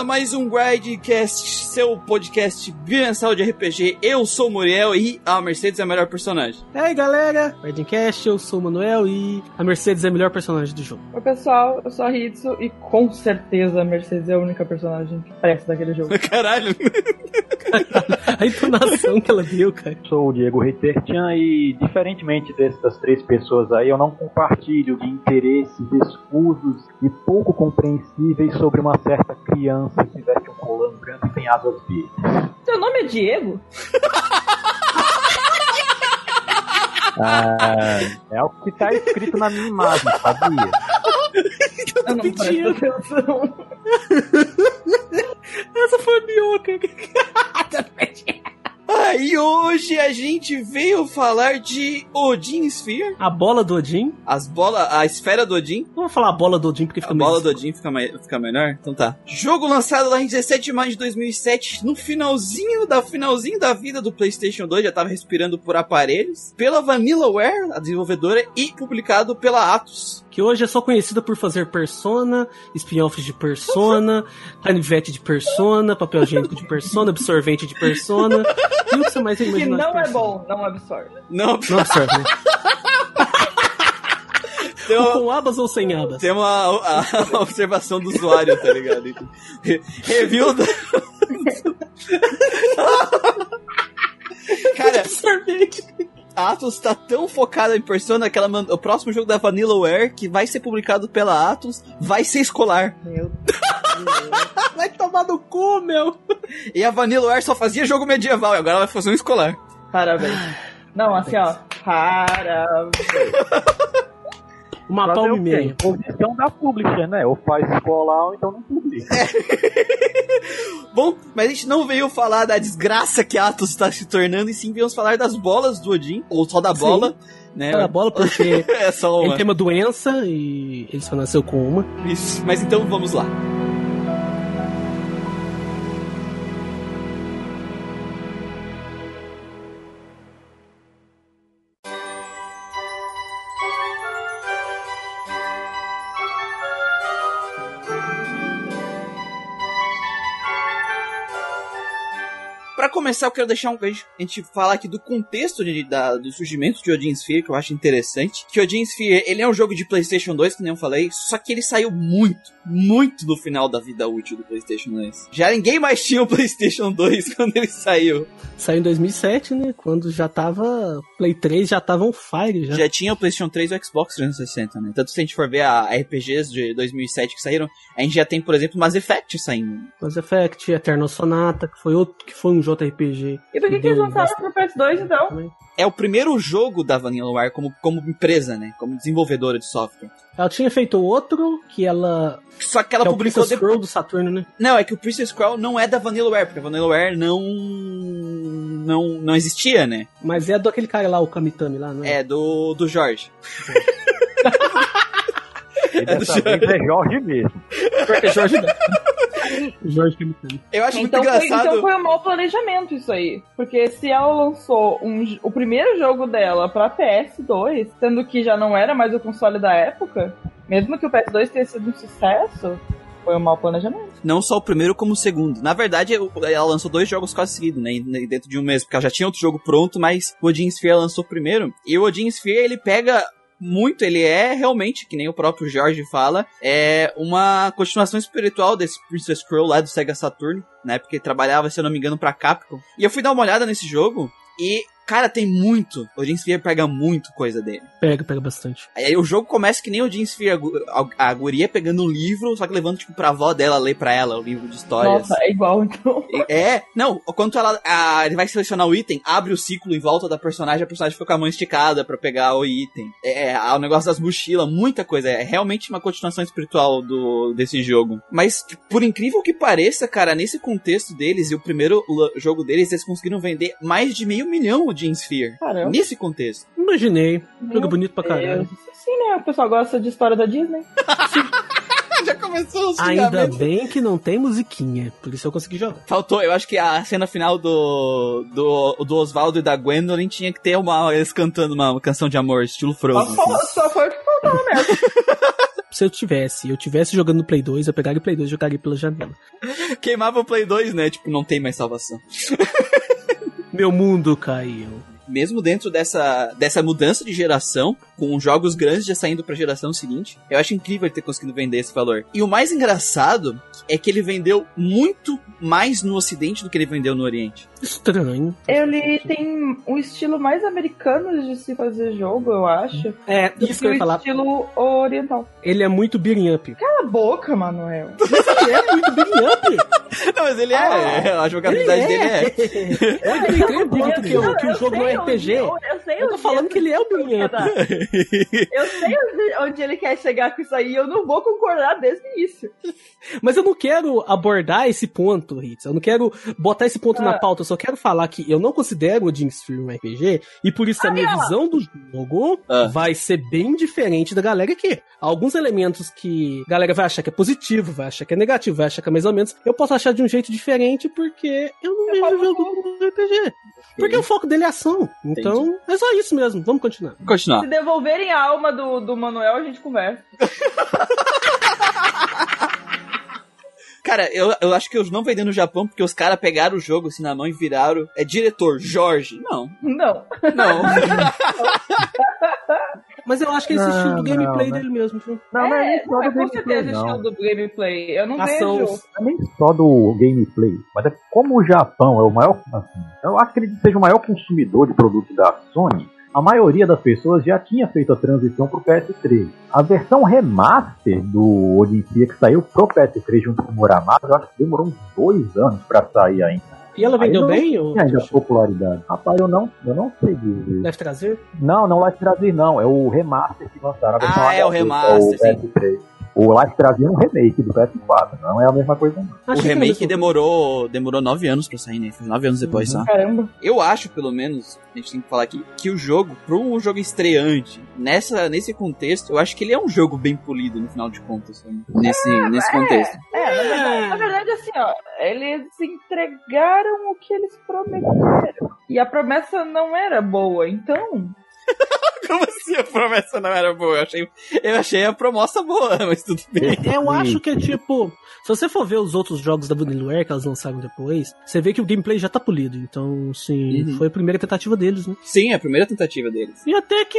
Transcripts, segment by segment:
A mais um Grindcast, seu podcast bimensal de RPG. Eu sou o Muriel e a Mercedes é a melhor personagem. E aí galera, Grindcast, eu sou o Manuel e a Mercedes é a melhor personagem do jogo. Oi pessoal, eu sou a Hitsu e com certeza a Mercedes é a única personagem que presta daquele jogo. Caralho! A entonação que ela deu, cara. Sou o Diego Reitertian e, diferentemente dessas três pessoas aí, eu não compartilho de interesses escusos e pouco compreensíveis sobre uma certa criança que veste um colã branco e tem asas verdes. Seu nome é Diego? Ah, é o que tá escrito na minha imagem, sabia? Eu não presto atenção. Essa foi a minhoca. Ah, e hoje a gente veio falar de Odin Sphere, A bola do Odin. as bolas, a esfera do Odin. Não vou falar a bola do Odin porque fica A meio... bola do Odin fica, mai- fica melhor? Então tá. Jogo lançado lá em 17 de maio de 2007, no finalzinho da finalzinho da vida do PlayStation 2, já tava respirando por aparelhos, pela Vanillaware, a desenvolvedora, e publicado pela Atos. Que hoje é só conhecida por fazer Persona, spin-offs de Persona, canivete de Persona, papel higiênico de Persona, absorvente de Persona. E o que você mais Que imagina não é bom, não absorve. Não, Não absorve, né? tem uma, com abas ou sem abas? tem uma a- a observação do usuário, tá ligado? Re- Review da... Cara. A Atos tá tão focada em Persona que ela manda... o próximo jogo da Vanillaware, que vai ser publicado pela Atos, vai ser escolar. Meu Vai tomar no cu, meu. E a Vanillaware só fazia jogo medieval, e agora ela vai fazer um escolar. Parabéns. Não, assim ó. Parabéns. Uma Fazer palma o e meia. Posição da publisher, né? Ou faz escolar ou então não publica. Bom, mas a gente não veio falar da desgraça que a Atos está se tornando, e sim viemos falar das bolas do Odin, ou só da Sim. bola, né? Fala a bola porque É só ele uma. tem uma doença e ele só nasceu com uma. Isso. Mas então vamos lá. Começar, eu quero deixar um. A gente, a gente falar aqui do contexto de- da- do surgimento de Odin Sphere, que eu acho interessante. Que Odin Sphere, ele é um jogo de PlayStation 2, que nem eu falei, só que ele saiu muito, muito no final da vida útil do PlayStation 2. Já ninguém mais tinha o PlayStation 2 quando ele saiu. Saiu em 2007, né? Quando já tava. Play 3 já tava on fire já. Já tinha o PlayStation 3 e o Xbox 360, né? Tanto se a gente for ver a RPGs de 2007 que saíram, a gente já tem, por exemplo, Mass Effect saindo. Mass Effect, Eternal Sonata, que foi outro que foi um JRPG. E por que, que eles lançaram pro PS2 então? É o primeiro jogo da Vanillaware como, como empresa, né? Como desenvolvedora de software. Ela tinha feito outro que ela. Só que ela que é o publicou Princess depois. Scroll do Saturno, né? Não, é que o Princess Scroll não é da Vanillaware, porque a Vanillaware não. não, não existia, né? Mas é do aquele cara lá, o Kamitami lá, não é? É do, do Jorge. É do Jorge. é Jorge mesmo. É Jorge Jorge. Eu acho Então muito foi, engraçado. então foi um mau planejamento isso aí. Porque se ela lançou um o primeiro jogo dela pra PS2, sendo que já não era mais o console da época, mesmo que o PS2 tenha sido um sucesso, foi um mau planejamento. Não só o primeiro, como o segundo. Na verdade, ela lançou dois jogos quase seguidos, né? e- Dentro de um mês, porque ela já tinha outro jogo pronto, mas o Odin Sphere lançou primeiro. E o Odin Sphere, ele pega muito, ele é realmente, que nem o próprio Jorge fala, é uma continuação espiritual desse Princess Scroll lá do Sega Saturn, né? Porque trabalhava, se eu não me engano, pra Capcom. E eu fui dar uma olhada nesse jogo e, cara, tem muito. O Odin Sphere pega muito coisa dele. Pega, pega bastante. Aí o jogo começa que nem o Jean Sphere, a, a, a guria pegando um livro, só que levando, tipo, pra avó dela ler pra ela o livro de histórias. Nossa, é igual então. É, não, quando ela, a- ele vai selecionar o item, abre o ciclo em volta da personagem, a personagem fica com a mão esticada pra pegar o item. É, é, o negócio das mochilas, muita coisa. É realmente uma continuação espiritual do, desse jogo. Mas, por incrível que pareça, cara, nesse contexto deles, e o primeiro jogo deles, eles conseguiram vender mais de meio milhão de Sphere. Caramba. Nesse contexto. Imaginei. Jogo bonito pra caralho. Sim, né? O pessoal gosta de história da Disney. Já começou os Ainda bem que não tem musiquinha. Por isso eu consegui jogar. Faltou, eu acho que a cena final do, do, do Oswaldo e da Gwendolyn tinha que ter uma, eles cantando uma canção de amor, estilo Só, Frozen. foi- só foi o que faltava mesmo. se eu tivesse, eu tivesse jogando no Play 2, eu pegaria o Play 2 e jogaria pela janela. Queimava o Play 2, né? Tipo, não tem mais salvação. Meu mundo caiu. Mesmo dentro dessa, dessa mudança de geração, com jogos grandes já saindo pra geração seguinte, eu acho incrível ele ter conseguido vender esse valor. E o mais engraçado é que ele vendeu muito mais no Ocidente do que ele vendeu no Oriente. Estranho. Ele tem um estilo mais americano de se fazer jogo, eu acho. É, do isso que eu ia falar. estilo oriental. Ele é muito beating up. Cala a boca, Manuel. Ele é muito beating up. Não, mas ele é. Ah, a jogabilidade dele é. Eu não entendo que, o- que o jogo não é sei RPG. eu, sei Eu tô falando que ele é o beating up. Eu sei onde, onde ele quer chegar com isso aí, eu não vou concordar desde o início. Mas eu não quero abordar esse ponto, Ritz. Eu não quero botar esse ponto na Ah. pauta. Eu só quero falar que eu não considero o Jim Sphere um RPG. E por isso a minha visão do jogo Ah. vai ser bem diferente da galera aqui. Alguns elementos que a galera vai achar que é positivo, vai achar que é negativo, vai achar que é mais ou menos. Eu posso achar de um jeito diferente porque eu não vejo o jogo como RPG. Porque o foco dele é ação. Então, é só isso mesmo. Vamos continuar. Vamos continuar. Se devolverem a alma do, do Manuel, a gente conversa. Cara, eu, eu acho que eu não vendi no Japão porque os caras pegaram o jogo assim na mão e viraram. É diretor, Jorge. Não, Não. não. Mas eu acho que é esse Não, estilo do gameplay não, né? dele mesmo. viu? Não, não é é, nem só é do com gameplay, certeza estilo do gameplay. Eu não Ação. vejo. Não é nem só do gameplay, mas é como o Japão é o maior. Assim, eu acho que ele seja o maior consumidor de produtos da Sony. A maioria das pessoas já tinha feito a transição pro PS3. A versão remaster do Odyssey que saiu pro PS3 junto com o Muramasa, eu acho que demorou uns dois anos pra sair ainda. E ela vendeu bem? Ou... Ainda popularidade. Rapaz, eu não, eu não sei dizer. Deve trazer? Não, não Life Trazer não, é o remaster que lançaram. Ah, é o remaster, sim. PS3. O Life Trazer é um remake do PS4, não é a mesma coisa não. O remake demorou, demorou nove anos pra sair, né? Foi nove anos depois Uhum. só. Caramba. Eu acho, pelo menos, a gente tem que falar aqui, que o jogo, para um jogo estreante, nessa, nesse contexto, eu acho que ele é um jogo bem polido, no final de contas, sabe? Nesse, nesse contexto. É, na verdade, na verdade, assim, ó, eles entregaram o que eles prometeram. E a promessa não era boa, então. Como assim a promessa não era boa? Eu achei, eu achei a promessa boa, mas tudo bem. Eu acho que é tipo. Se você for ver os outros jogos da Vanillaware que elas lançaram depois, você vê que o gameplay já tá polido. Então, sim, Uhum. foi a primeira tentativa deles, né? Sim, é a primeira tentativa deles. E até que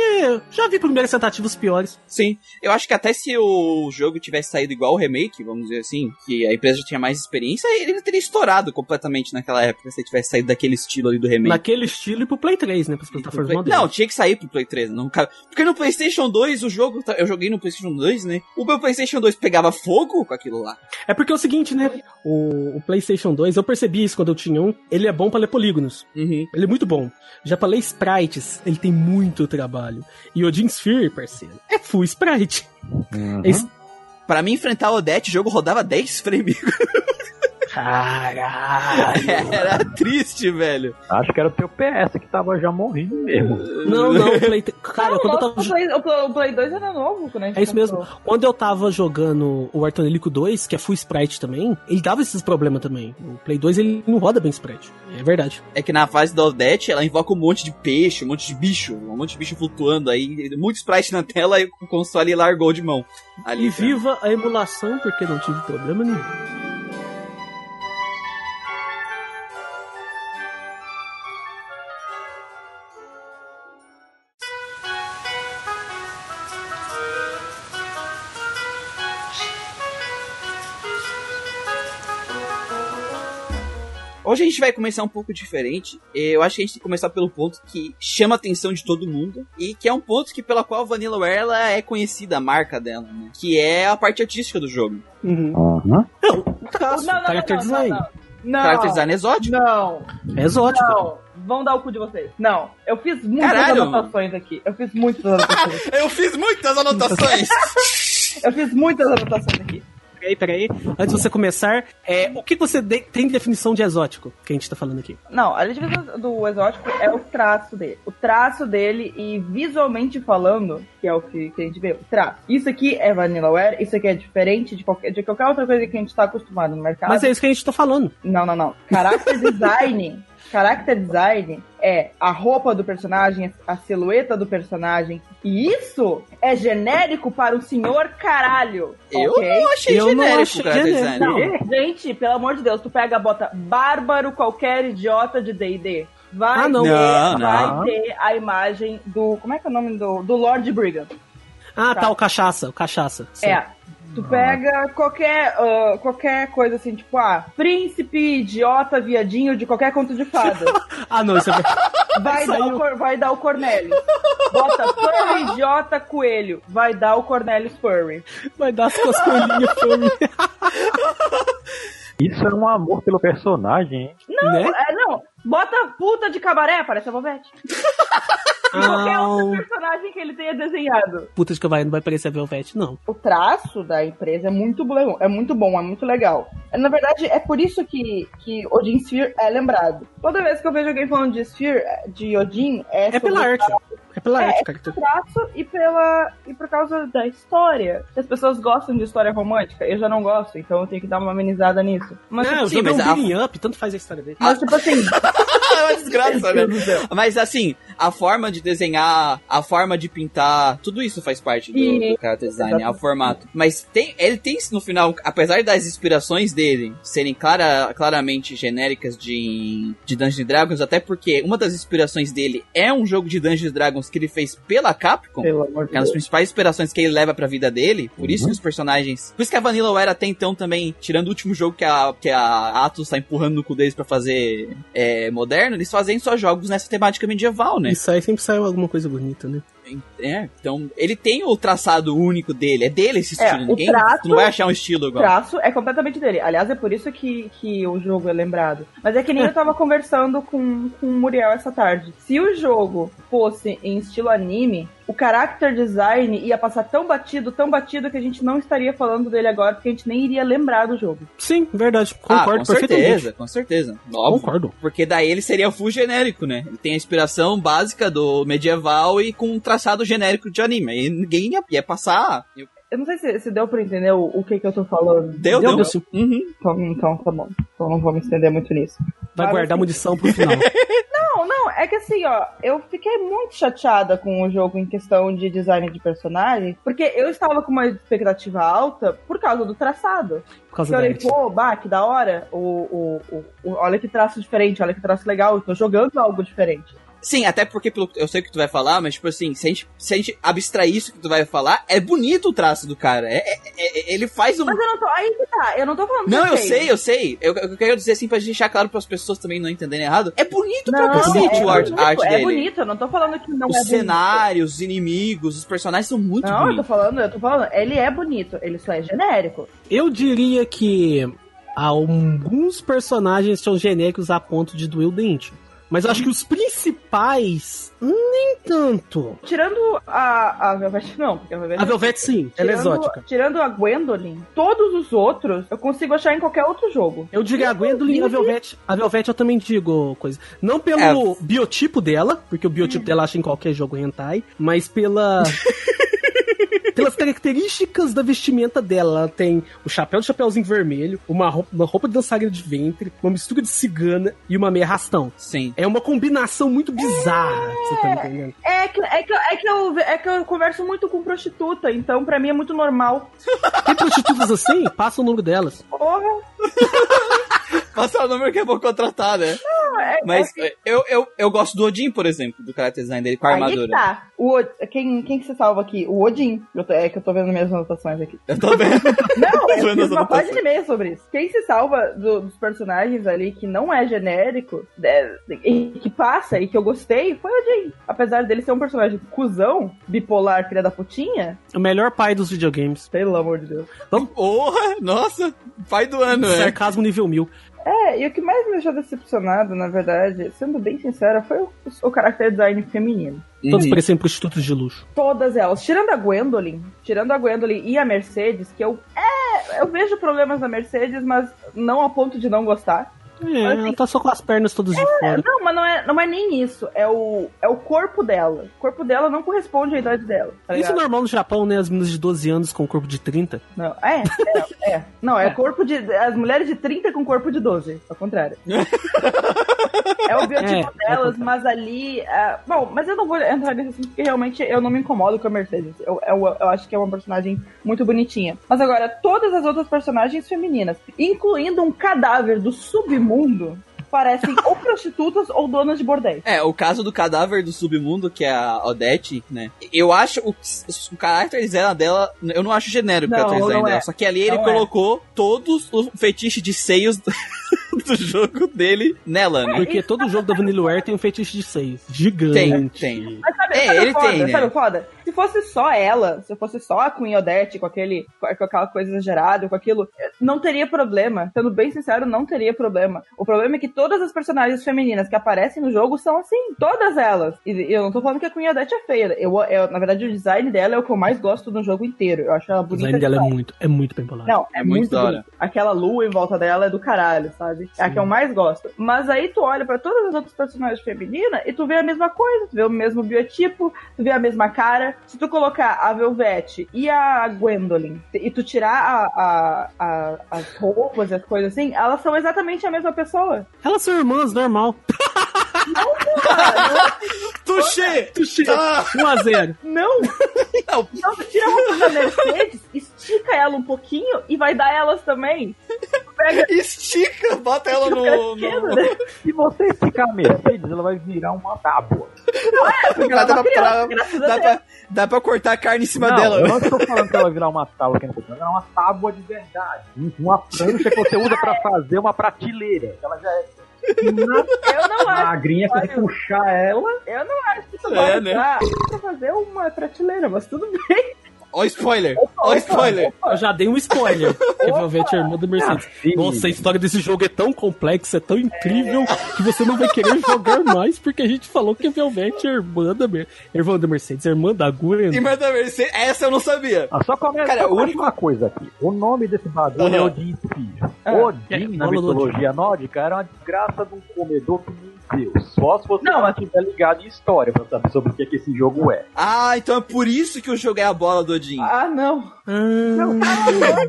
já vi primeiras tentativas piores. Sim, eu acho que até se o jogo tivesse saído igual o remake, vamos dizer assim, que a empresa já tinha mais experiência, ele teria estourado completamente naquela época, se ele tivesse saído daquele estilo ali do remake. Naquele estilo e pro Play 3, né? Para as plataformas modernas. Não, tinha que sair pro Play 3. Não, cara. Porque no PlayStation 2, o jogo. tá- Eu joguei no PlayStation 2, né? O meu PlayStation 2 pegava fogo com aquilo lá. É porque é o seguinte, né? O, o PlayStation 2, eu percebi isso quando eu tinha um. Ele é bom pra ler polígonos. Uhum. Ele é muito bom. Já pra ler sprites, ele tem muito trabalho. E o Jim Sphere, parceiro, é full sprite. Uhum. Esse- Pra mim enfrentar a Odette, o jogo rodava 10 frames. Caralho! Era triste, velho. Acho que era o teu PS que tava já morrendo mesmo. Não, não, o Play. Cara, Não, quando eu nossa, tava. o, Play, o, Play, o Play 2 era novo, gente É isso mesmo. Quando eu tava jogando o Artonelico 2, que é full sprite também, ele dava esses problemas também. O Play 2 ele não roda bem sprite. É verdade. É que na fase da Odette, ela invoca um monte de peixe, um monte de bicho, um monte de bicho flutuando aí, muito sprite na tela e o console largou de mão. Ali, E viva a emulação, porque não tive problema nenhum. Hoje a gente vai começar um pouco diferente. Eu acho que a gente tem que começar pelo ponto que chama a atenção de todo mundo e que é um ponto que pela qual a Vanillaware ela é conhecida, a marca dela, né? Que é a parte artística do jogo. Uhum. Uhum. Não, traço, Não, não, character não, design. não. Character design exótico. Não, É exótico. não. Vão dar o cu de vocês. Não, eu fiz muitas Caralho. anotações aqui. Eu fiz muitas anotações. Eu fiz muitas anotações. eu fiz muitas anotações aqui. Peraí, peraí. Antes de você começar, é, o que você de- tem de definição de exótico que a gente tá falando aqui? Não, a definição do exótico é o traço dele. O traço dele e visualmente falando, que é o que, que a gente vê, o traço. Isso aqui é Vanillaware, isso aqui é diferente de qualquer, de qualquer outra coisa que a gente tá acostumado no mercado. Mas é isso que a gente tá falando. Não, não, não. Character design Character design é a roupa do personagem, a silhueta do personagem. E isso é genérico para o senhor caralho. Eu ok? não achei Eu não genérico, achei cara, genérico. Não, gente, pelo amor de Deus, tu pega, bota bárbaro qualquer idiota de D&D. Vai, Ah, não. ter, Não, vai não. ter a imagem do. Como é que é o nome do. Do Lord Brigand. Ah, tá, o cachaça, o cachaça. Sim. É. Tu pega qualquer, ah, qualquer coisa assim, tipo, ah, príncipe, idiota, viadinho de qualquer conto de fada. Ah, não, isso é Vai, dar o, Cor- vai dar o Cornelius. Bota furry, idiota, coelho. Vai dar o Cornelius Furry. Vai dar as com as coelhinhas fome. Isso é um amor pelo personagem, hein? Não, Né? é, não. Bota puta de cabaré, parece a Vovete. E qualquer outro personagem que ele tenha desenhado. puta de cavalo, não vai parecer a Velvet, não. O traço da empresa é muito bom, é muito bom, é muito legal. Na verdade, é por isso que, que Odin Sphere é lembrado. Toda vez que eu vejo alguém falando de Sphere, de Odin, é, É pela arte. É pela É, arte, é pelo traço e, pela, e por causa da história. As pessoas gostam de história romântica, eu já não gosto, então eu tenho que dar uma amenizada nisso. Mas, Não, tipo, jogo é um mas a- up, tanto faz a história dele. mas, tipo assim, é uma desgraça, né? Meu Deus do céu. Mas assim, a forma de desenhar, a forma de pintar, tudo isso faz parte do, do character design, é o formato. Mas tem, ele tem no final, apesar das inspirações dele serem clara, claramente genéricas de, de Dungeons Dragons, até porque uma das inspirações dele é um jogo de Dungeons Dragons que ele fez pela Capcom. pelo amor de Que é uma das principais inspirações que ele leva pra vida dele. Por isso Uhum. que os personagens. Por isso que a Vanilla era até então também, tirando o último jogo que a, que a Atos tá empurrando no cu deles pra fazer é, moderno, eles fazem só jogos nessa temática medieval, né? Isso aí sempre saiu alguma coisa bonita, né? É, então ele tem o traçado único dele, é dele esse É, estilo. o Ninguém traço- tu não vai achar um estilo O igual. traço é completamente dele. Aliás, é por isso que, que o jogo é lembrado. Mas é que nem eu tava conversando com, com o Muriel essa tarde. Se o jogo fosse em estilo anime, o character design ia passar tão batido, tão batido, que a gente não estaria falando dele agora, porque a gente nem iria lembrar do jogo. Sim, verdade. Ah, Concordo com perfeitamente. certeza, com certeza. Óbvio. Concordo. Porque daí ele seria full genérico, né? Ele tem a inspiração básica do medieval e com um traçado genérico de anime. Aí ninguém ia, ia passar. Eu não sei se, se deu pra entender o, o que que eu tô falando. Deu, Deu, deu. Uhum. Então, então tá bom. Então não vou me estender muito nisso. Vai Mas, guardar assim, munição pro final. Não, não, é que assim, ó, eu fiquei muito chateada com o jogo em questão de design de personagem, porque eu estava com uma expectativa alta por causa do traçado. Por causa Eu arte. pô, bah, que da hora, o, o, o, o- olha que traço diferente, olha que traço legal, eu tô jogando algo diferente. Sim, até porque pelo- eu sei o que tu vai falar, mas tipo assim, se a gente, se a gente abstrair isso que tu vai falar, é bonito o traço do cara. É, é- é- ele faz um. Mas eu não tô, aí que tá, eu não tô falando que Não, é eu feio. sei, eu sei. Eu, eu quero dizer assim pra deixar claro para as pessoas também não entenderem errado. É bonito pra Não, cacete é o art, bonito, arte é dele. bonito, eu não tô falando que não Os é bonito. cenários, os inimigos, os personagens são muito Não, eu tô bonitos. falando, eu tô falando, ele é bonito, ele só é genérico. Eu diria que alguns personagens são genéricos a ponto de doer o dente. Mas eu acho que os principais, nem tanto. Tirando a, a Velvet, não, porque a Velvet A Velvet, sim, ela é Tirando- exótica. Tirando a Gwendolyn, todos os outros eu consigo achar em qualquer outro jogo. Eu diria a Gwendolyn e a Velvet. A Velvet eu também digo coisa. Não pelo É. biotipo dela, porque o biotipo dela acha em qualquer jogo hentai, mas pela. Pelas características da vestimenta dela, ela tem o chapéu de chapéuzinho vermelho, uma roupa, uma roupa de dançarina de ventre, uma mistura de cigana e uma meia rastão. Sim. É uma combinação muito bizarra, você tá entendendo? É que, é, que, é, que eu, é que eu converso muito com prostituta, então pra mim é muito normal. Tem prostitutas assim? Passa o número delas. Porra, Passar o número que é bom contratar, né? é, Mas eu, eu, eu gosto do Odin, por exemplo, do character design dele com a aí que armadura. tá. O, Od- quem, quem que você salva aqui? O Odin. Eu tô- é que eu tô vendo minhas anotações aqui. Eu tô vendo. Não, eu Vendo fiz as uma anotações. página e meia sobre isso. Quem se salva do- dos personagens ali que não é genérico é, e que passa e que eu gostei foi o Odin. Apesar dele ser um personagem cuzão, bipolar, filha da putinha, O melhor pai dos videogames. pelo amor de Deus. Porra, nossa, pai do ano, é. Sarcasmo nível mil. É, e o que mais me deixou decepcionado, na verdade, sendo bem sincera, foi o, o character design feminino. Todos Uhum. parecem prostitutos de luxo. Todas elas, tirando a Gwendolyn, tirando a Gwendolyn e a Mercedes, que eu. É, eu vejo problemas na Mercedes, mas não a ponto de não gostar. É, ela tá só com as pernas todas de fora. Não, mas não é, não é nem isso. É o, é o corpo dela. O corpo dela não corresponde à idade dela. Tá Isso é normal no Japão, né? As meninas de 12 anos com corpo de 30. Não, é, é, é. Não, é corpo de. As mulheres de 30 com corpo de 12. Ao contrário. É o biotipo É, delas, é mas ali. é, bom, mas eu não vou entrar nesse assunto porque realmente eu não me incomodo com a Mercedes. Eu, eu, eu acho que é uma personagem muito bonitinha. Mas agora, todas as outras personagens femininas, incluindo um cadáver do submundo, parecem ou prostitutas ou donas de bordéis. É, o caso do cadáver do submundo, que é a Odette, né? Eu acho o, o caráter design dela, eu não acho genérico o Não, caráter design não é. dela. Só que ali ele Não é. colocou todos os fetiches de seios do, do jogo dele nela, né? Porque todo jogo da Vanillaware tem um fetiche de seis. Gigante. Tem, tem. Mas sabe, É, sabe o ele foda? tem, né? Sabe o foda? Se fosse só ela, se fosse só a Queen Odette com, aquele, com aquela coisa exagerada, com aquilo, não teria problema. Sendo bem sincero, não teria problema. O problema é que todas as personagens femininas que aparecem no jogo são assim, todas elas. E eu não tô falando que a Queen Odette é feia. Eu, eu, na verdade, o design dela é o que eu mais gosto no jogo inteiro. Eu acho ela O bonita. design dela é muito, é muito bem bolado. Não, é, É muito muito, da hora. bonito. Aquela lua em volta dela é do caralho, sabe? É a que eu mais gosto. Mas aí tu olha pra todas as outras personagens femininas e tu vê a mesma coisa, tu vê o mesmo biotipo, tu vê a mesma cara. Se tu colocar a Velvete e a Gwendolyn e tu tirar a, a- a- as roupas e as coisas assim, elas são exatamente a mesma pessoa. Elas são irmãs, normal. Tuxê! Tuxê. Ah, 1x0. Não! não, Não, tira a roupa da Mercedes, estica ela um pouquinho e vai dar elas também. Pega estica, bota ela no. no... né? Se você esticar a Mercedes, ela vai virar uma tábua. Porque ela é Dá uma pra- criança, Dá pra, dá pra cortar a carne em cima não, dela. eu não estou falando que ela vai virar uma tábua, que ela é uma tábua de verdade. Uma prancha que você usa pra fazer uma prateleira. Ela já é Eu não acho. magrinha, você puxar ela, Eu não acho que tu É, pode né? usar pra fazer uma prateleira, mas tudo bem. Ó, spoiler! Ó, spoiler! Eu já dei um spoiler. Que a Velvet é irmã da Mercedes. Nossa, a história desse jogo é tão complexa, é tão incrível, que você não vai querer jogar mais, porque a gente falou que a Velvet é irmã da, Mer irmã da Mercedes, é irmã da Gwen. Irmã da Mercedes, essa eu não sabia. Ah, só começa Cara, só único- uma coisa aqui. O nome desse bagulho é. Odin Sphere. Ah. Odin, É, na do mitologia nórdica, era uma desgraça de um comedor que Deus. Só se você Não, não estiver ligado em história pra saber sobre o que, é que esse jogo é. Ah, então é por isso que eu joguei a bola do Odin. Ah, não. Ah,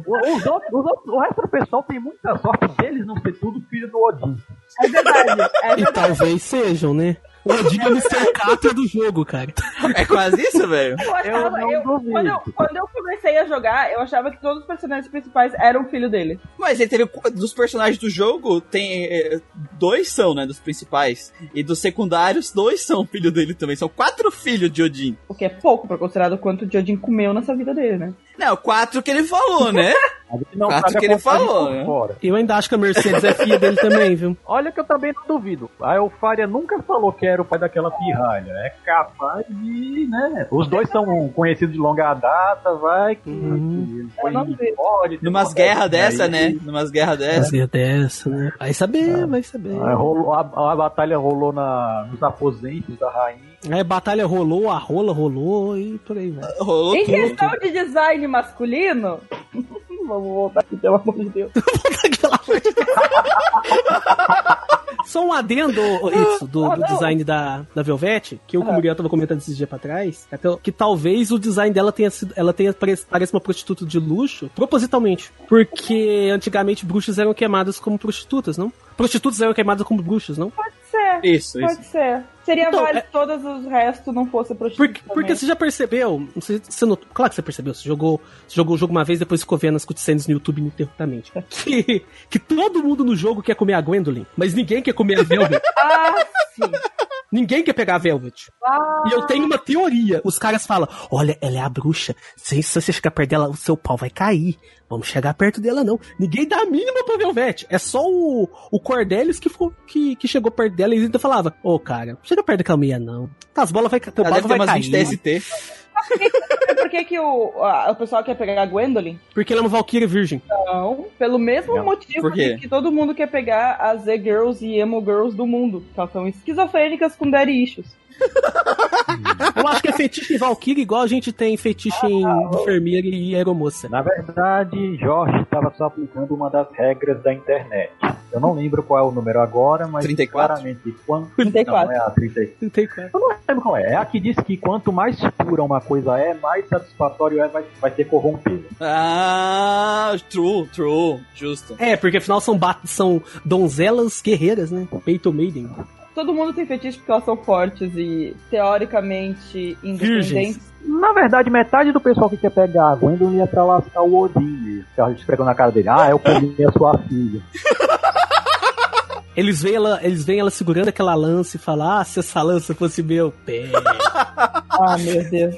O- Os outros, os outros- o resto do pessoal tem muita sorte deles não ser tudo filho do Odin. É verdade. É e verdade. talvez sejam, né? O Odin é o Mr. Catra do jogo, cara. É quase isso, velho? Eu achava, não eu- duvido. quando, eu, quando eu comecei a jogar, eu achava que todos os personagens principais eram filho dele. Mas ele teve. Dos personagens do jogo, tem. é, Dois são, né? Dos principais. E dos secundários, dois são filho dele também. São quatro filhos de Odin. O que é pouco pra considerar o quanto o Jodin comeu nessa vida dele, né? Não, quatro que ele falou, né? Não a que ele falou, né? fora. Eu ainda acho que a Mercedes é filha dele também, viu? Olha que eu também não duvido. A Eufária nunca falou que era o pai daquela pirralha. É capaz de, né? Os dois são conhecidos de longa data, vai que Uhum. ele foi pode ter Numas uma guerras guerra dessa, aí. né? Numas guerras dessa. Fazia dessa, né? Vai saber, vai saber. Aí rolou- a, a batalha rolou na, nos aposentos da rainha. A batalha rolou, a rola rolou e por aí vai. Rolou Em tudo. questão de design masculino. Vamos voltar aqui, pelo amor de Deus. Só um adendo, isso, do, Ah, do design da, da Velvet, que eu, como Ah. o Muriel tava comentando esses dias pra trás, até que talvez o design dela tenha sido, ela tenha, parece, uma prostituta de luxo, propositalmente. Porque antigamente bruxas eram queimadas como prostitutas, não? Prostitutas eram queimadas como bruxas, não? Pode ser. Isso, isso. Pode ser. Seria Então, válido é- se todos os restos não fossem prostitutas. Porque, porque você já percebeu, não sei se você notou, claro que você percebeu, você jogou, você jogou o jogo uma vez depois ficou vendo as cutscenes no YouTube ininterruptamente. Que, que todo mundo no jogo quer comer a Gwendolyn, mas ninguém quer comer a Velvet. Ah, sim. ninguém quer pegar a Velvet. Ah, E eu tenho uma teoria. Os caras falam: olha, ela é a bruxa. Se, se você chegar perto dela, o seu pau vai cair. Vamos chegar perto dela, não. Ninguém dá a mínima pra Velvet. É só o, o Cordelius que, for, que, que chegou perto dela e ainda falava: Ô, cara, chega perto daquela mulher, não. Tá, as bolas vai, teu Ela pau ter vai umas cair. 20 TST. Sabe por que, que o, a- o pessoal quer pegar a Gwendolyn? Porque ela é uma Valkyrie virgem. Não, pelo mesmo Não. motivo que, que todo mundo quer pegar as Z-Girls e Emo Girls do mundo. Que elas são esquizofrênicas com daddy issues. Eu acho que é fetiche em Valkyrie igual a gente tem fetiche em enfermeira e aeromoça. Na verdade, Jorge estava só aplicando uma das regras da internet. Eu não lembro qual é o número agora, mas 34? claramente quando. 34. Não, é a 34. 34. Eu não lembro qual é. É a que diz que quanto mais pura uma coisa é, mais satisfatório é, vai, vai ser corrompido. Ah, true, true, justo. É, porque afinal são, são donzelas guerreiras, né? Peito Maiden. Todo mundo tem fetiche porque elas são fortes e teoricamente independentes. Na verdade, metade do pessoal que quer pegar a Gwendolyn ia pra lascar o Odin. Que a gente esfregou na cara dele. Ah, eu peguei a sua filha. Eles veem ela, eles veem ela segurando aquela lança e falam: Ah, se essa lança fosse meu pé. Ah, meu Deus.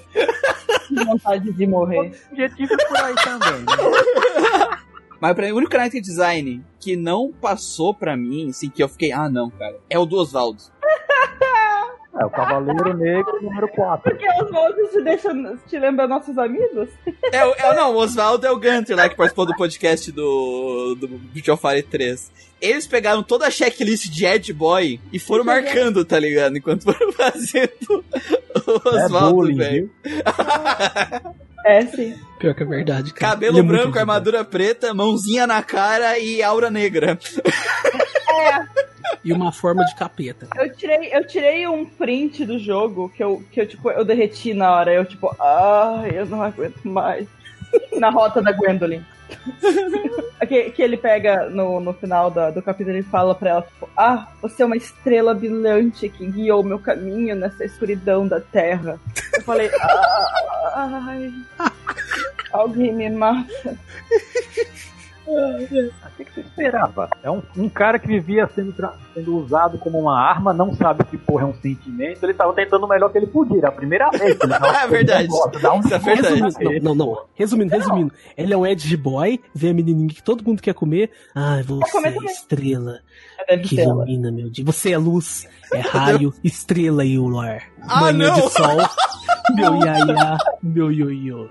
Que vontade de morrer. O objetivo é por aí também, né? Mas pra mim, o único character design que não passou pra mim, assim, que eu fiquei, ah não, cara, é o do Oswaldo. É, o Cavaleiro Negro número 4. Porque os moldes te deixam te lembrar nossos amigos? É, o- é, não, o Oswaldo é o Gunter lá que participou do podcast do, do of Fire 3. Eles pegaram toda a checklist de Ed Boy e foram marcando, tá ligado? Enquanto foram fazendo o É Oswaldo, bullying, velho. É, sim. Pior que é verdade, cara. Cabelo é branco, armadura preta, mãozinha na cara e aura negra. E uma forma de capeta. Eu tirei, eu tirei um print do jogo que eu, que eu, tipo, eu derreti na hora. Eu, tipo, ai, eu não aguento mais. Na rota da Gwendolyn. que, que ele pega no, no final da- do capítulo e fala pra ela, tipo, ah, você é uma estrela brilhante que guiou meu caminho nessa escuridão da terra. Eu falei, "Ah, ai, alguém me mata. O que, que você esperava? É um, um cara que vivia sendo, sendo usado como uma arma, não sabe que porra é um sentimento. Ele tava tentando o melhor que ele podia. Era a primeira vez que ele tava É verdade. negócio, dá um Isso é verdade. Não, não, não. Resumindo, resumindo. Ele é um Edge Boy, vê a menininha que todo mundo quer comer. Ai, você é estrela Deve que ilumina meu dia. Você é luz, é raio, estrela e o lar. Ah, Manhã não! de sol, meu iaiá, meu ioiô.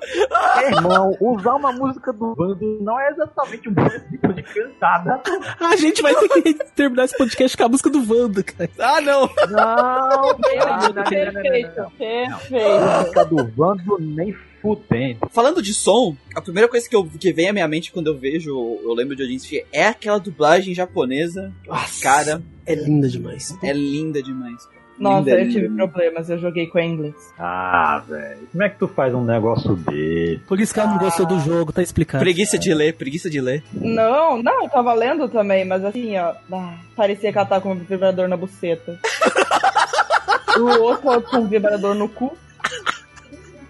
Irmão, usar uma música do bando não é exatamente um bom tipo de cantada. A gente vai ter que terminar esse podcast com a música do Wanda, cara. Ah, não! Não, Perfeito, perfeito. A música do bando nem fudendo. Falando de som, a primeira coisa que, eu, que vem à minha mente quando eu vejo, eu lembro de Odin é aquela dublagem japonesa. Nossa, Cara, é linda demais. é linda demais. Nossa, Linda, eu tive problemas, eu joguei com a inglês. Ah, velho. Como é que tu faz um negócio desse? Por isso que ela não gostou do jogo, tá explicado. Preguiça de ler, preguiça de ler. Não, não, eu tava lendo também, mas assim, ó, ah, parecia que ela tava com um vibrador na buceta. o outro com um vibrador no cu.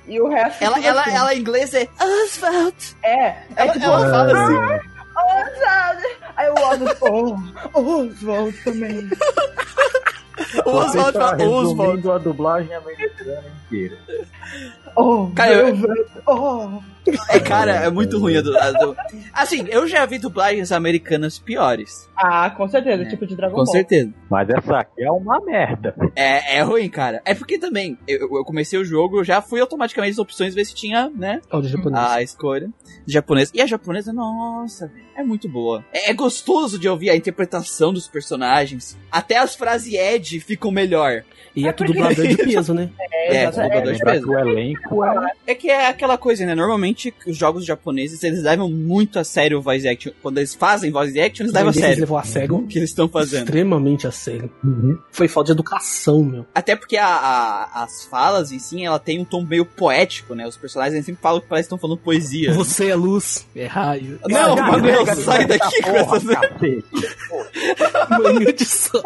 E o resto. Ela, ela, assim. ela em inglês é Oswald. É, é Ela, tipo, ela fala assim. Oswald! Aí o Oswald, oh, Oswald também. O Oswald Você tá Oswald. resumindo a dublagem americana inteira. Oh, Cara, eu- Velvet, oh. É, cara, é muito ruim a du- a du- Assim, eu já vi dublagens americanas piores. Ah, com certeza, É, tipo de Dragon Com Ball. certeza. Mas essa aqui é uma merda. É, é ruim, cara. É porque também, eu, eu comecei o jogo, eu já fui automaticamente as opções ver se tinha, né, Áudio japonês. a escolha de japonês. E a japonesa, nossa, velho, é muito boa. É, é gostoso de ouvir a interpretação dos personagens. Até as frases Ed ficam melhor. E é tudo dublador de peso, né? É, exato, dublador de peso. que o elenco é É que é aquela coisa, né? Normalmente os jogos japoneses eles levam muito a sério o voice action. Quando eles fazem voice action, eles levam a Eles sério levou a sério. o que eles estão fazendo. Extremamente a sério. Uhum. Foi falta de educação, meu. Até porque a- a- as falas em si, ela tem um tom meio poético, né? Os personagens eles sempre falam que parece que estão falando poesia. Você é luz, é raio. Não, Já Manuel, chega, sai daqui com porra, essas. Manhã de sol.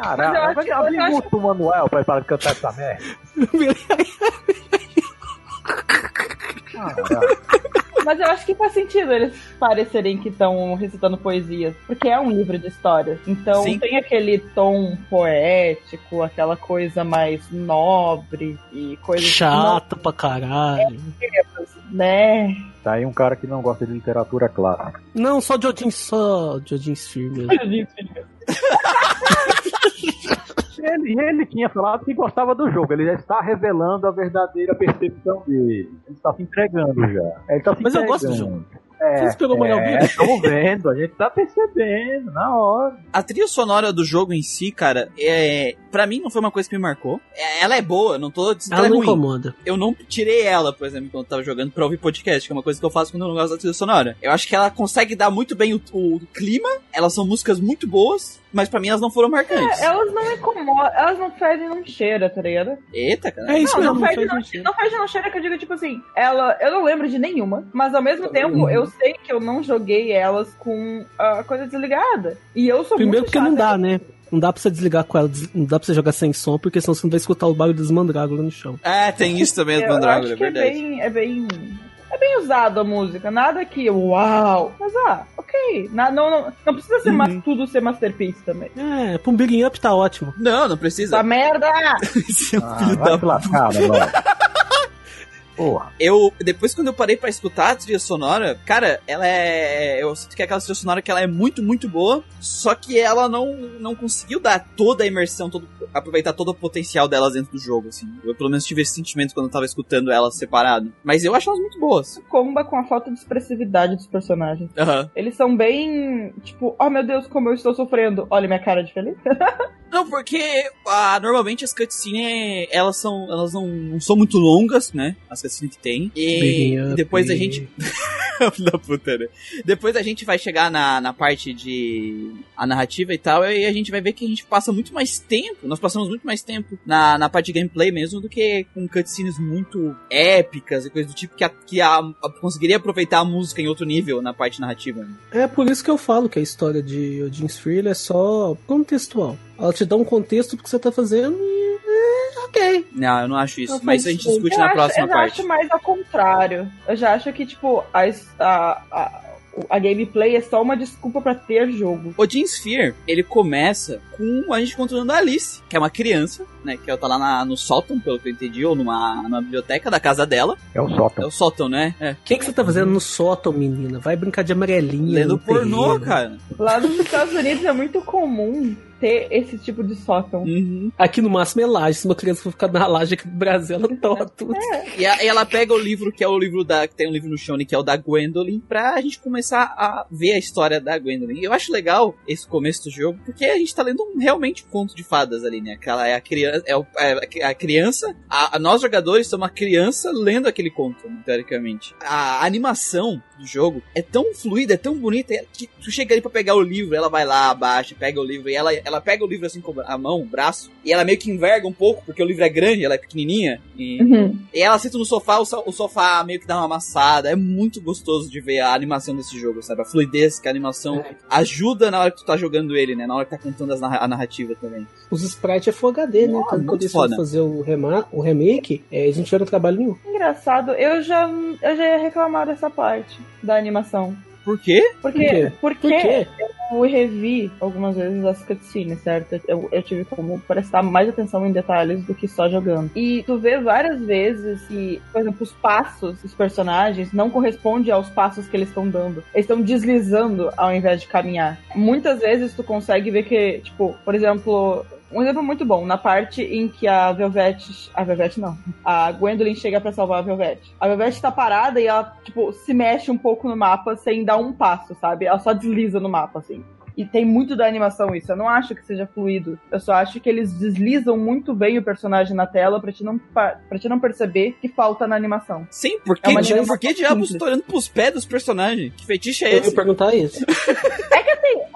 Caralho, vai abrir acho- muito o Manuel pra ele parar de cantar essa merda. Caralho. Mas eu acho que faz sentido eles parecerem que estão recitando poesias, porque é um livro de histórias. Então Sim. tem aquele tom poético, aquela coisa mais nobre e coisa Chato pra caralho. Né? Tá aí um cara que não gosta de literatura clássica. Não, só Jodin, só Jodin Sphere mesmo. Ele, ele tinha falado que gostava do jogo, ele já está revelando a verdadeira percepção dele. Ele está se entregando já. Ele tá se Mas eu entregando. gosto do jogo. É, Você pegou o Manuel é, vendo, a gente tá percebendo, na hora. A trilha sonora do jogo em si, cara, é. Pra mim não foi uma coisa que me marcou. É, Ela é boa, não tô dizendo Ela é não ruim. incomoda. Eu não tirei ela, por exemplo, quando eu tava jogando pra ouvir podcast, que é uma coisa que eu faço quando eu não gosto da trilha sonora. Eu acho que ela consegue dar muito bem o, o clima, elas são músicas muito boas, mas pra mim elas não foram marcantes. É, elas não incomodam, elas não fedem não cheira, tá ligado? Eita, cara. É isso não, mesmo, não não fede faz não, sentido. não fede não cheira que eu digo, tipo assim, ela. Eu não lembro de nenhuma, mas ao mesmo tempo eu sei que eu não joguei elas com a coisa desligada. E eu sou Primeiro muito porque não dá, né? Não dá pra você desligar com ela, não dá pra você jogar sem som, porque senão você não vai escutar o barulho dos mandrágoras no chão. É, tem isso também do Eu Mandrágora, acho é que é verdade. bem, é bem. É bem usado a música, nada que uau. Mas ah, ok. Na- não, não, não precisa ser Uhum. mas- tudo ser masterpiece também. É, pra um Beating Up tá ótimo. Não, não precisa. Essa merda! Esse é um Ah, filho vai da lascar agora. Porra. Eu, depois quando eu parei pra escutar a trilha sonora, cara, ela é. Eu sinto que é aquela trilha sonora que ela é muito, muito boa, só que ela não, não conseguiu dar toda a imersão, todo, aproveitar todo o potencial delas dentro do jogo, assim. Eu pelo menos tive esse sentimento quando eu tava escutando elas separado. Mas eu acho elas muito boas. Comba com a falta de expressividade dos personagens. Aham. Eles são bem. Tipo, oh meu Deus, como eu estou sofrendo. Olha minha cara de feliz. Não, porque ah, normalmente as cutscenes, elas são. Elas não, não são muito longas, né? As cutscenes que tem. E depois a gente. Filho da puta, né? Depois a gente vai chegar na, na parte de a narrativa e tal, e a gente vai ver que a gente passa muito mais tempo, nós passamos muito mais tempo na, na parte de gameplay mesmo do que com cutscenes muito épicas e coisas do tipo que, a, que a, a- conseguiria aproveitar a música em outro nível na parte narrativa. né? É por isso que eu falo que a história de Odin Sphere ela é só contextual. Ela te dá um contexto do que você tá fazendo e. É, ok. Não, eu não acho isso, Não mas isso a gente discute eu na acho, próxima eu já parte. acho mais ao contrário. Eu já acho que, tipo, a, a, a, a gameplay é só uma desculpa pra ter jogo. Odin Sphere, ele começa com a gente controlando a Alice, que é uma criança, né? Que ela tá lá na- no sótão, pelo que eu entendi, ou numa, numa biblioteca da casa dela. É o É sótão. o sótão, né? É. O que, que você tá fazendo no sótão, menina? Vai brincar de amarelinha. Lendo no pornô, terreno. cara. Lá nos Estados Unidos é muito comum ter esse tipo de sótão. Uhum. Aqui no máximo é laje. Se uma criança for ficar na laje aqui no Brasil, ela toma tudo. E, a- e ela pega o livro, que é o livro da. que tem um livro no Shone, que é o da Gwendolyn, pra gente começar a ver a história da Gwendolyn. E eu acho legal esse começo do jogo, porque a gente tá lendo um, realmente um conto de fadas ali, né? Que ela é a criança. É, o- é a criança. A, a- nós jogadores somos uma criança lendo aquele conto, né, teoricamente. A animação do jogo é tão fluida, é tão bonita, é que tu chega ali pra pegar o livro, ela vai lá, abaixa, pega o livro, e ela, ela pega o livro assim com a mão, o braço, e ela meio que enverga um pouco, porque o livro é grande, ela é pequenininha, e Uhum. e ela senta no sofá, o, so- o sofá meio que dá uma amassada. É muito gostoso de ver a animação desse jogo, sabe? A fluidez que a animação ajuda na hora que tu tá jogando ele, né? Na hora que tá contando as narra- a narrativa também. Os sprites é Full HD, né? Então, quando eles foram fazer o, rema o remake, é, eles não tiveram trabalho nenhum. Engraçado, eu já, eu já ia reclamar dessa parte da animação. Por quê? Porque, Por quê? porque Por quê? eu revi algumas vezes as cutscenes, certo? Eu, eu tive como prestar mais atenção em detalhes do que só jogando. E tu vê várias vezes que, por exemplo, os passos dos personagens não correspondem aos passos que eles estão dando. Eles estão deslizando ao invés de caminhar. Muitas vezes tu consegue ver que, tipo, por exemplo. Um exemplo muito bom, na parte em que a Velvet. A Velvet não. A Gwendolyn chega pra salvar a Velvet. A Velvet tá parada e ela, tipo, se mexe um pouco no mapa sem dar um passo, sabe? Ela só desliza no mapa, assim. E tem muito da animação isso. Eu não acho que seja fluido. Eu só acho que eles deslizam muito bem o personagem na tela pra te não, pra te não perceber que falta na animação. Sim, por É que, uma di- por que diabos tô olhando pros pés dos personagens? Que feitiço é Eu ia esse? perguntar isso.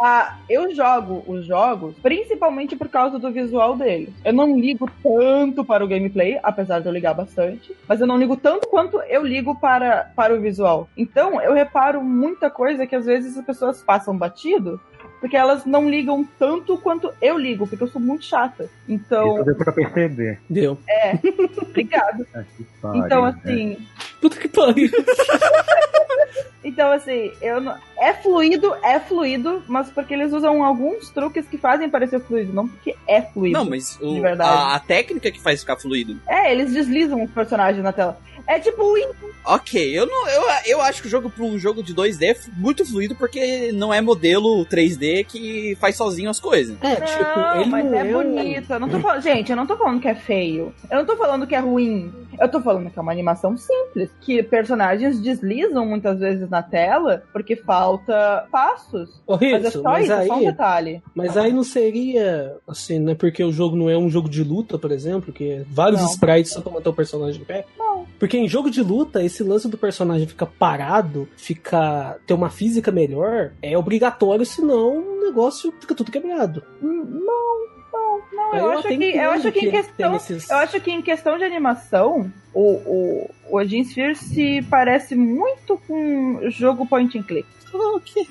Ah, eu jogo os jogos principalmente por causa do visual deles. Eu não ligo tanto para o gameplay, apesar de eu ligar bastante, mas eu não ligo tanto quanto eu ligo para, para o visual. Então eu reparo muita coisa que às vezes as pessoas passam batido. Porque elas não ligam tanto quanto eu ligo, porque eu sou muito chata. Então, Isso deu pra perceber. Deu. obrigado. Ah, que pariu, Então, né? assim, Puta que pariu. Então, assim, eu não... é fluido, é fluido, mas porque eles usam alguns truques que fazem parecer fluido, não porque é fluido. Não, mas o- De verdade. a, a técnica que faz ficar fluido. É, eles deslizam os personagens na tela. É tipo o Ok, eu não. Eu, eu acho que o jogo para um jogo de 2D é muito fluido porque não é modelo 3D que faz sozinho as coisas. É, não, tipo, ele mas não é um- bonito. Eu não tô falando, gente, eu não tô falando que é feio. Eu não tô falando que é ruim. Eu tô falando que é uma animação simples, que personagens deslizam muitas vezes na tela porque falta passos. Ô, Mas é só mas isso, é só um aí, detalhe. mas aí não seria assim, né? Porque o jogo não é um jogo de luta, por exemplo, que vários Não. sprites só pra manter o personagem em pé. Não. Porque em jogo de luta, esse lance do personagem ficar parado, ficar ter uma física melhor, é obrigatório, senão o negócio fica tudo quebrado. Hum, Não, não, não. Aí Eu, acho que, eu acho entendo que em questão. esses- Eu acho que em questão de animação, o, o, o Odin Sphere se parece muito com jogo point and click. Ok,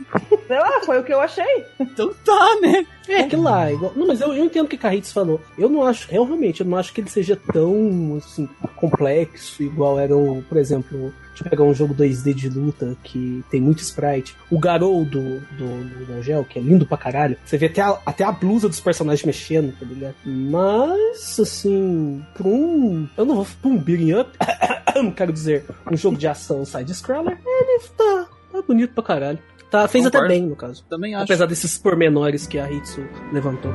Sei lá, foi o que eu achei. então tá, né? É, aquilo lá, igual... Não, mas eu, eu entendo o que Carritos falou. Eu não acho, eu realmente, eu não acho que ele seja tão, assim, complexo, igual era o, por exemplo, deixa eu pegar um jogo 2D de luta que tem muito sprite. O Garou do, do, do que é lindo pra caralho. Você vê até a, até a blusa dos personagens mexendo, tá ligado? Mas, assim, pra um. Eu não vou pra um beating up, quero dizer, um jogo de ação side-scroller, ele tá, tá bonito pra caralho. Tá, fez até Concordo. bem, no caso. Também acho. Apesar desses pormenores que a Hitsu levantou.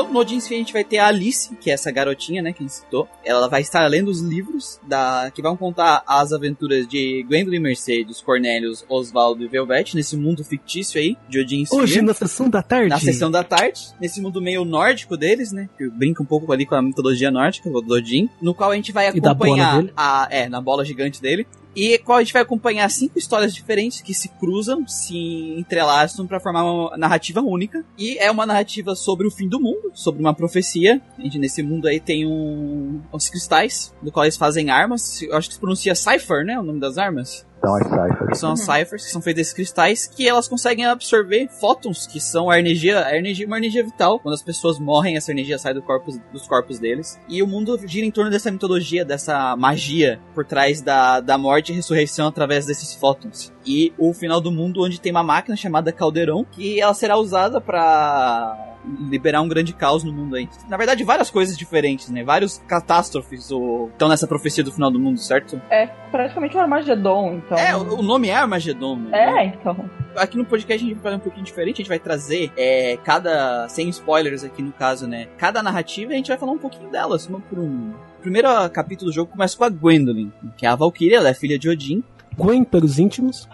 Então, no Sphere a gente vai ter a Alice, que é essa garotinha, né, que a gente citou. Ela vai estar lendo os livros da que vão contar as aventuras de Gwendolyn Mercedes, Cornelius, Oswaldo e Velvet nesse mundo fictício aí de Odin Sphere. Hoje, na sessão da tarde. na sessão da tarde, nesse mundo meio nórdico deles, né? Que brinca um pouco ali com a mitologia nórdica do Odin, no qual a gente vai acompanhar a. É, na bola gigante dele. E qual a gente vai acompanhar cinco histórias diferentes que se cruzam, se entrelaçam pra formar uma narrativa única. E é uma narrativa sobre o fim do mundo, sobre uma profecia. A gente, nesse mundo aí tem um, uns cristais, do qual eles fazem armas. Eu acho que se pronuncia Cypher, né? O nome das armas. Então as ciphers. São as ciphers, que são feitas desses cristais, que elas conseguem absorver fótons, que são a energia, a energia, uma energia vital. Quando as pessoas morrem, essa energia sai do corpo, dos corpos deles. E o mundo gira em torno dessa mitologia, dessa magia por trás da, da morte e ressurreição através desses fótons. E o final do mundo, onde tem uma máquina chamada Caldeirão, que ela será usada pra liberar um grande caos no mundo aí. Na verdade, várias coisas diferentes, né? Vários catástrofes ou- estão nessa profecia do final do mundo, certo? É praticamente um Armagedon, então. É, o, o nome é Armagedon, né? É, então. aqui no podcast a gente vai fazer um pouquinho diferente, a gente vai trazer é, cada. sem spoilers aqui no caso, né? Cada narrativa a gente vai falar um pouquinho delas, uma por um. O primeiro capítulo do jogo começa com a Gwendolyn, que é a Valkyria, ela é filha de Odin. Gwen para os íntimos.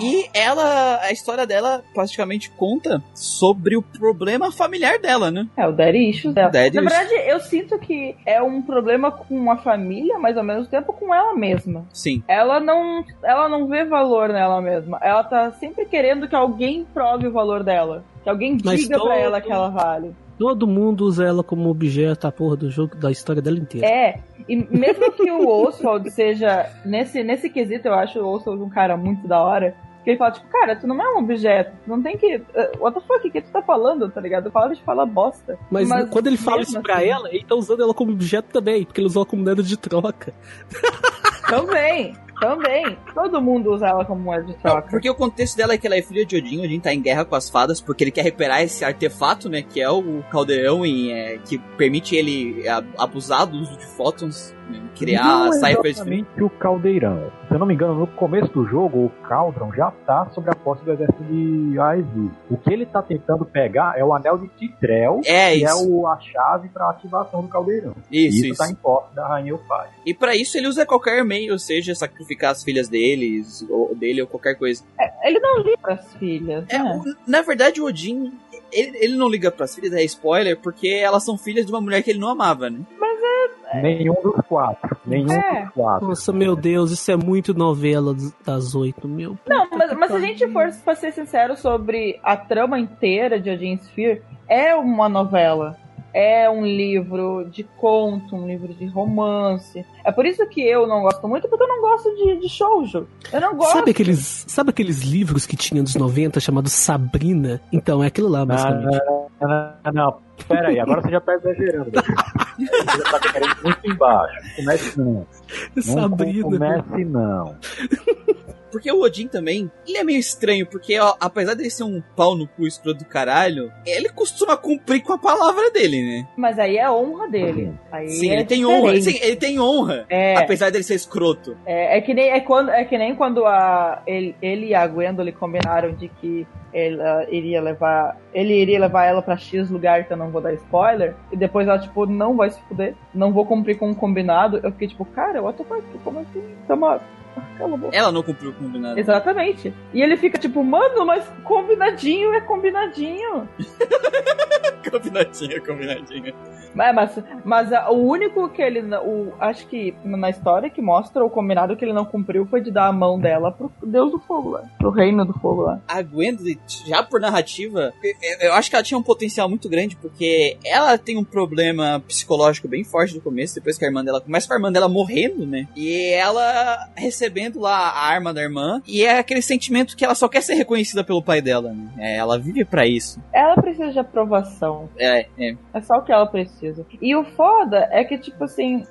E ela, a história dela praticamente conta sobre o problema familiar dela, né? É, o Daddy Issues dela. Daddy Na issues. verdade, eu sinto que é um problema com a família, mas ao mesmo tempo com ela mesma. Sim. Ela não, ela não vê valor nela mesma. Ela tá sempre querendo que alguém prove o valor dela. Que alguém Mas diga todo- pra ela que ela vale. Todo mundo usa ela como objeto, a porra do jogo, da história dela inteira. É, e mesmo que o Oswald seja. Nesse, nesse quesito, eu acho o Oswald um cara muito da hora. Que ele fala, tipo, cara, tu não é um objeto. Tu não tem que. uh, What the fuck, o que tu tá falando, tá ligado? Fala de falar bosta. Mas, quando ele fala isso pra assim- ela, ele tá usando ela como objeto também, porque ele usou ela como moeda de troca. Também, também. Todo mundo usa ela como moeda de Não, troca. porque o contexto dela é que ela é filha de Odin, Odin tá em guerra com as fadas, porque ele quer recuperar esse artefato, né, que é o caldeirão, e, é, que permite ele a- abusar do uso de fótons, criar não é ciphers exatamente o caldeirão. Se eu não me engano, no começo do jogo, o Caldron já tá sobre a posse do exército de Aesir. O que ele tá tentando pegar é o anel de Titrel, É que é isso, o, a chave pra ativação do caldeirão. isso, isso, isso. tá em posse da Rainha Eufária. E pra isso ele usa qualquer meio, ou seja, sacrificar as filhas deles, ou dele, ou qualquer coisa. Ele não liga pras filhas, É, né? o- na verdade, o Odin, ele, ele não liga pras filhas, é spoiler, porque elas são filhas de uma mulher que ele não amava, né? Nenhum dos quatro. Nenhum É. dos quatro. Nossa, meu Deus, isso é muito novela das oito, meu. Não, mas, mas se a gente for pra ser sincero sobre a trama inteira de Odin Sphere, é uma novela. É um livro de conto, um livro de romance. É por isso que eu não gosto muito, porque eu não gosto de, de shoujo. Eu não gosto. Sabe aqueles, sabe aqueles livros que tinha dos 90 chamados Sabrina? Então, é aquilo lá, basicamente. Não, não, não, não. Pera aí, agora você já tá exagerando. Beto. Ele tá querendo muito embaixo. Comece não. Não Sabrina. comece não. Porque o Odin também, ele é meio estranho, porque ó, apesar dele ser um pau no cu escroto do caralho, ele costuma cumprir com a palavra dele, né? Mas aí é a honra dele. Aí Sim, é ele tem diferente. honra. Sim, ele tem honra. É. Apesar dele ser escroto. É, é que nem, é, quando, é que nem quando a, ele, ele e a Gwendolyn combinaram de que ela iria levar. Ele iria levar ela pra X lugar que eu não vou dar spoiler. E depois ela, tipo, não vai se fuder. Não vou cumprir com o combinado. Eu fiquei tipo, cara, what the fuck? Como assim? Toma. Cala a boca. Ela não cumpriu o combinado. Exatamente. E ele fica tipo, mano, mas combinadinho é combinadinho. combinadinho, combinadinho. Mas, mas, mas a- o único que ele. O, acho que na história que mostra o combinado que ele não cumpriu foi de dar a mão dela pro Deus do Fogo lá. Pro Reino do Fogo lá. A Gwendolyn, já por narrativa, eu- eu acho que ela tinha um potencial muito grande, porque ela tem um problema psicológico bem forte no começo, depois que a irmã dela começa com a irmã dela morrendo, né? E ela recebendo lá a arma da irmã, e é aquele sentimento que ela só quer ser reconhecida pelo pai dela, né? É, ela vive pra isso. Ela precisa de aprovação. É, é. É só o que ela precisa. E o foda é que, tipo assim,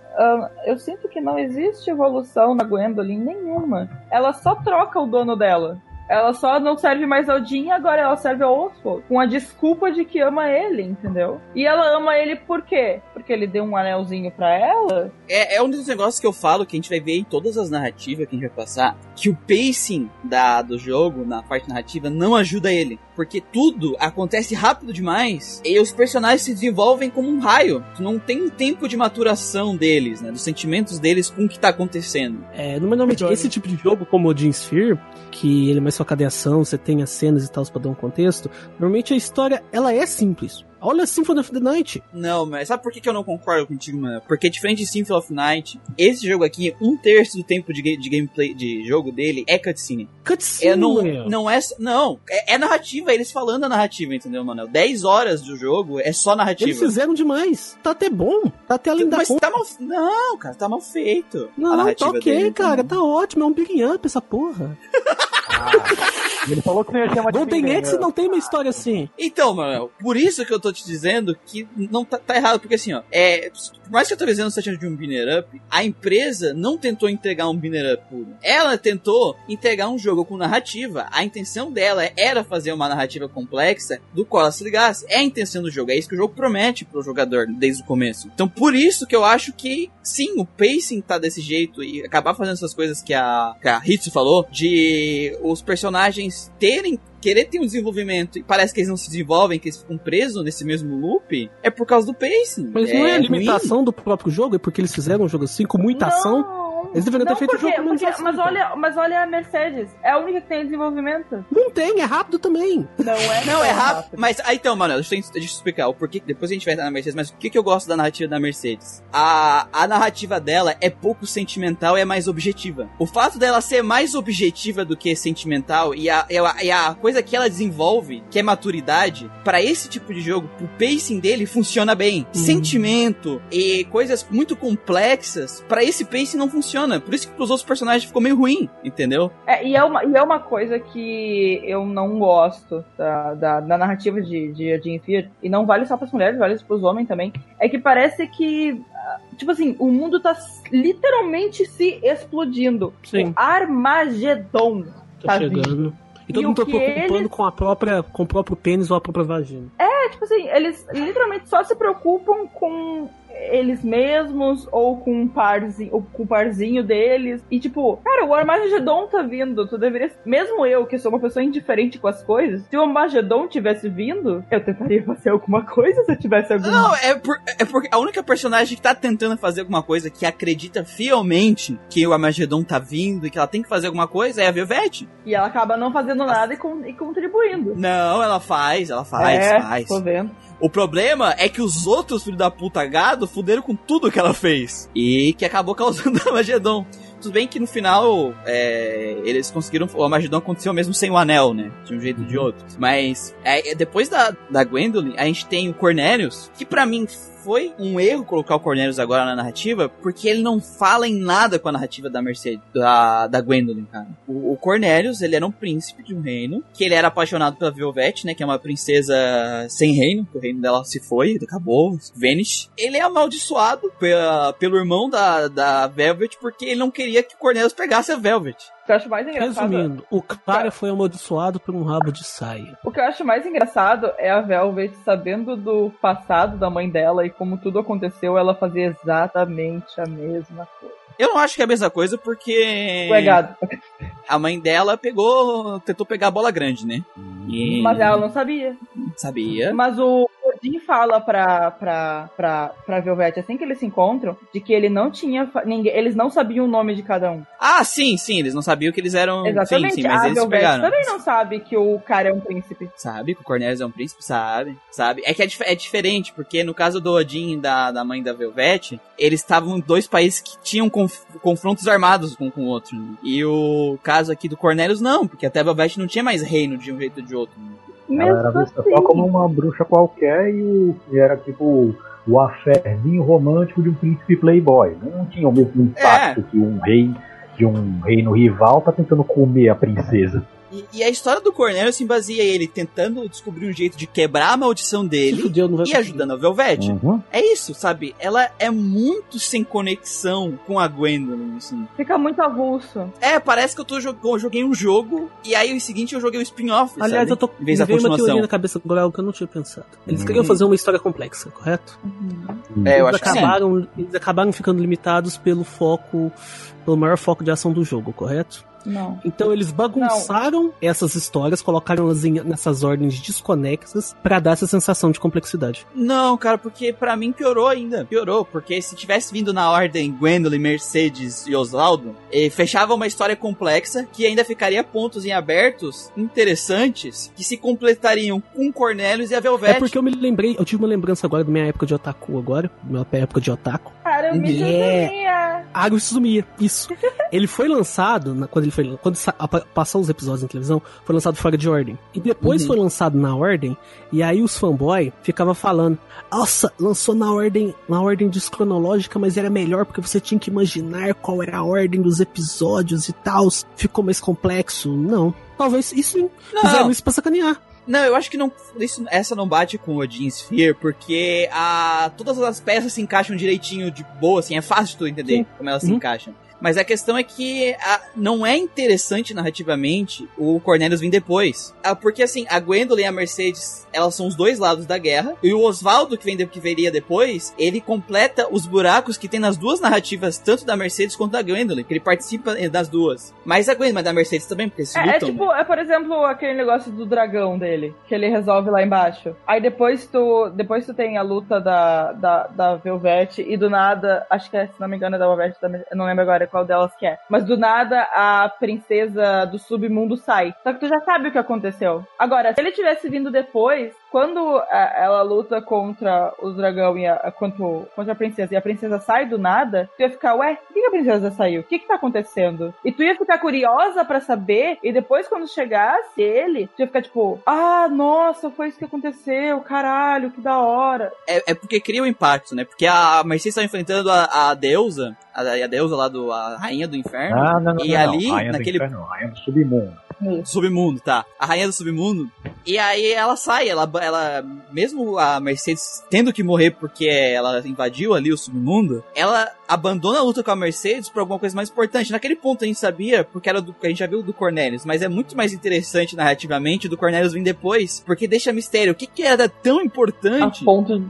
eu sinto que não existe evolução na Gwendolyn nenhuma. Ela só troca o dono dela. Ela só não serve mais ao Jin, agora ela serve ao Oswald. Com a desculpa de que ama ele, entendeu? E ela ama ele por quê? Porque ele deu um anelzinho pra ela? É, é um dos negócios que eu falo que a gente vai ver em todas as narrativas que a gente vai passar, que o pacing da, do jogo, na parte narrativa, não ajuda ele. Porque tudo acontece rápido demais e os personagens se desenvolvem como um raio. Tu não tem um tempo de maturação deles, né? Dos sentimentos deles com o que tá acontecendo. É, normalmente, esse tipo de jogo, como o Jean Sphere, que ele é mais focado em ação, você tem as cenas e tal pra dar um contexto, normalmente a história, ela é simples. Olha Symphony of the Night. Não, mas sabe por que que eu não concordo contigo, mano? Porque diferente de Symphony of Night, esse jogo aqui, um terço do tempo de, ga- de gameplay de jogo dele é cutscene. Cutscene, É, não, meu. não é. Não, é, é narrativa, eles falando a narrativa, entendeu, mano? 10 horas do jogo é só narrativa. Eles fizeram demais. Tá até bom. Tá até além da Mas conta. tá mal. Não, cara, tá mal feito. a Não, tá ok, dele, cara. então. Tá ótimo. É um beating up essa porra. Ah, ele falou que não ia chamar de Golden. Axe não tem uma história assim. Então, mano, por isso que eu tô te dizendo que não tá, tá errado, porque assim, ó, é, por mais que eu tô dizendo seja de um binner up, a empresa não tentou entregar um binner up puro. Ela tentou entregar um jogo com narrativa. A intenção dela era fazer uma narrativa complexa do qual ela se ligasse. É a intenção do jogo, é isso que o jogo promete pro jogador desde o começo. Então, por isso que eu acho que sim, o pacing tá desse jeito e acabar fazendo essas coisas que a, que a Hitsu falou, de os personagens terem querer ter um desenvolvimento e parece que eles não se desenvolvem, que eles ficam presos nesse mesmo loop, é por causa do pacing. Mas não é a ruim. limitação do próprio jogo, é porque eles fizeram um jogo assim, com muita ação. Eles deveriam ter feito o porque- jogo porque- ação, mas, cara. olha, mas olha a Mercedes. É a única que tem desenvolvimento. Não tem, é rápido também. Não é? Não, é tão rápido. Mas, ah, então, mano, deixa eu, deixa eu explicar o porquê. Depois a gente vai entrar na Mercedes, mas o que, que eu gosto da narrativa da Mercedes? A, a narrativa dela é pouco sentimental e é mais objetiva. O fato dela ser mais objetiva do que sentimental e a, e a, e a coisa que ela desenvolve, que é maturidade, pra esse tipo de jogo, o pacing dele funciona bem. Hum. Sentimento e coisas muito complexas, pra esse pacing não funciona. Por isso que pros outros personagens ficou meio ruim, entendeu? É, e, é uma, e é uma coisa que eu não gosto da, da, da narrativa de, de Jean Fear, e não vale só pras mulheres, vale pros homens também, é que parece que, ah, tipo assim, o mundo tá literalmente se explodindo. Sim. O Armagedon Tá tá chegando. vindo. E todo E mundo tá preocupando eles- com a própria, com o próprio pênis ou a própria vagina. É, tipo assim, eles literalmente só se preocupam com eles mesmos ou com um parzinho, ou com o parzinho deles. E tipo, cara, o Armagedon tá vindo. Tu deveria. Mesmo eu, que sou uma pessoa indiferente com as coisas, se o Armagedon tivesse vindo, eu tentaria fazer alguma coisa se eu tivesse alguma. Não, é, por, é porque a única personagem que tá tentando fazer alguma coisa, que acredita fielmente que o Armagedon tá vindo e que ela tem que fazer alguma coisa, é a Velvet. E ela acaba não fazendo nada e, con- e contribuindo. Não, ela faz, ela faz, é, faz. tô vendo. O problema é que os outros filhos da puta gado fuderam com tudo que ela fez. E que acabou causando o Armagedon. Tudo bem que no final é, eles conseguiram. O Armagedon aconteceu mesmo sem o anel, né? De um jeito ou de outro. Mas é, depois da, da Gwendolyn, a gente tem o Cornelius, que pra mim foi um erro colocar o Cornelius agora na narrativa, porque ele não fala em nada com a narrativa da Mercedes, da, da Gwendolyn, cara. O, o Cornelius, ele era um príncipe de um reino, que ele era apaixonado pela Velvet, né, que é uma princesa sem reino, que o reino dela se foi, acabou, Vanish. Ele é amaldiçoado pela, pelo irmão da, da Velvet, porque ele não queria que o Cornelius pegasse a Velvet. O que eu acho mais engraçado. Resumindo, o cara foi amaldiçoado por um rabo de saia. O que eu acho mais engraçado é a Velvet sabendo do passado da mãe dela e como tudo aconteceu, ela fazia exatamente a mesma coisa. Eu não acho que é a mesma coisa porque. Legado. A mãe dela pegou. tentou pegar a bola grande, né? E... Mas ela não sabia. Sabia. Mas o Odin fala pra, pra, pra, pra Velvet, assim que eles se encontram, de que ele não tinha. Ninguém, eles não sabiam o nome de cada um. Ah, sim, sim. Eles não sabiam que eles eram. Exatamente. Sim, sim, mas a eles Velvet pegaram. também não sabe que o cara é um príncipe. Sabe que o Cornelius é um príncipe? Sabe. Sabe. É que é, é diferente, porque no caso do Odin e da, da mãe da Velvet, eles estavam em dois países que tinham conf- confrontos armados um com o outro. né? E o caso aqui do Cornelius, não, porque até a Velvet não tinha mais reino de um jeito ou de outro. né? Ela era Mesmo vista assim. só como uma bruxa qualquer e, o, e era tipo o afezinho romântico de um príncipe playboy. Não tinha o mesmo impacto que um rei de um reino rival tá tentando comer a princesa. E, e a história do Cornelius se baseia ele tentando descobrir um jeito de quebrar a maldição dele e ajudando a Velvet. Uhum. É isso, sabe? Ela é muito sem conexão com a Gwendolyn, assim. Fica muito avulso. É, parece que eu tô eu joguei um jogo e aí o seguinte eu joguei o spin-off, Aliás, sabe? eu tô Em vez me da veio uma teoria na cabeça agora algo que eu não tinha pensado. Eles Hum. queriam fazer uma história complexa, correto? É, eu eles, acho que sim. acabaram, eles acabaram ficando limitados pelo foco, pelo maior foco de ação do jogo, correto? Não. Então eles bagunçaram essas histórias, colocaram elas em- nessas ordens desconexas pra dar essa sensação de complexidade. Não, cara, porque pra mim piorou ainda. Piorou, porque se tivesse vindo na ordem Gwendolyn, Mercedes e Osvaldo, eh, fechava uma história complexa que ainda ficaria pontos em abertos interessantes que se completariam com Cornelius e a Velvet. É porque eu me lembrei, eu tive uma lembrança agora da minha época de otaku agora, minha época de otaku. Cara, eu me É. Água Suzumiya, isso. ele foi lançado, na- quando ele foi quando passou os episódios na televisão, foi lançado fora de ordem. E depois Uhum. foi lançado na ordem, e aí os fanboy ficavam falando: "Nossa, lançou na ordem, na ordem descronológica, mas era melhor porque você tinha que imaginar qual era a ordem dos episódios e tal, ficou mais complexo". Não. Talvez isso sim. Fizeram Não, isso pra sacanear. não, eu acho que não, isso, essa não bate com o Odin Sphere, porque a, todas as peças se encaixam direitinho de boa, assim, é fácil de tu entender Sim. como elas se Uhum. encaixam. Mas a questão é que a- não é interessante narrativamente o Cornelius vir depois. Ah, porque assim, a Gwendolyn e a Mercedes, elas são os dois lados da guerra. E o Osvaldo, que, vem de- que veria depois, ele completa os buracos que tem nas duas narrativas, tanto da Mercedes quanto da Gwendolyn, que ele participa eh, das duas. Mas a Gwendolyn, mas da Mercedes também, porque se É, é lutam. tipo, é por exemplo aquele negócio do dragão dele, que ele resolve lá embaixo. Aí depois tu, depois tu tem a luta da, da, da Velvet e do nada, acho que é, se não me engano é da Velvet, não lembro agora qual delas que é. Mas do nada a princesa do submundo sai. Só que tu já sabe o que aconteceu. Agora, se ele tivesse vindo depois, quando a- ela luta contra o dragão e a, contra, o- contra a princesa e a princesa sai do nada, tu ia ficar, ué, por que a princesa saiu? O que que tá acontecendo? E tu ia ficar curiosa pra saber, e depois quando chegasse ele, tu ia ficar tipo, ah, nossa, foi isso que aconteceu, caralho, que da hora. é, é porque cria o impacto, né? Porque a Mercedes tá enfrentando a, a deusa, a, a deusa lá do. a rainha do inferno. Ah, não, não, E não, ali, não. Rainha naquele- do inferno, Rainha do submundo. Submundo, tá. A rainha do submundo. E aí ela sai, ela, ela, mesmo a Mercedes tendo que morrer porque ela invadiu ali o submundo, ela abandona a luta com a Mercedes por alguma coisa mais importante. Naquele ponto a gente sabia, porque era do, a gente já viu do Cornelius, mas é muito mais interessante narrativamente do Cornelius vir depois, porque deixa mistério. O que que era tão importante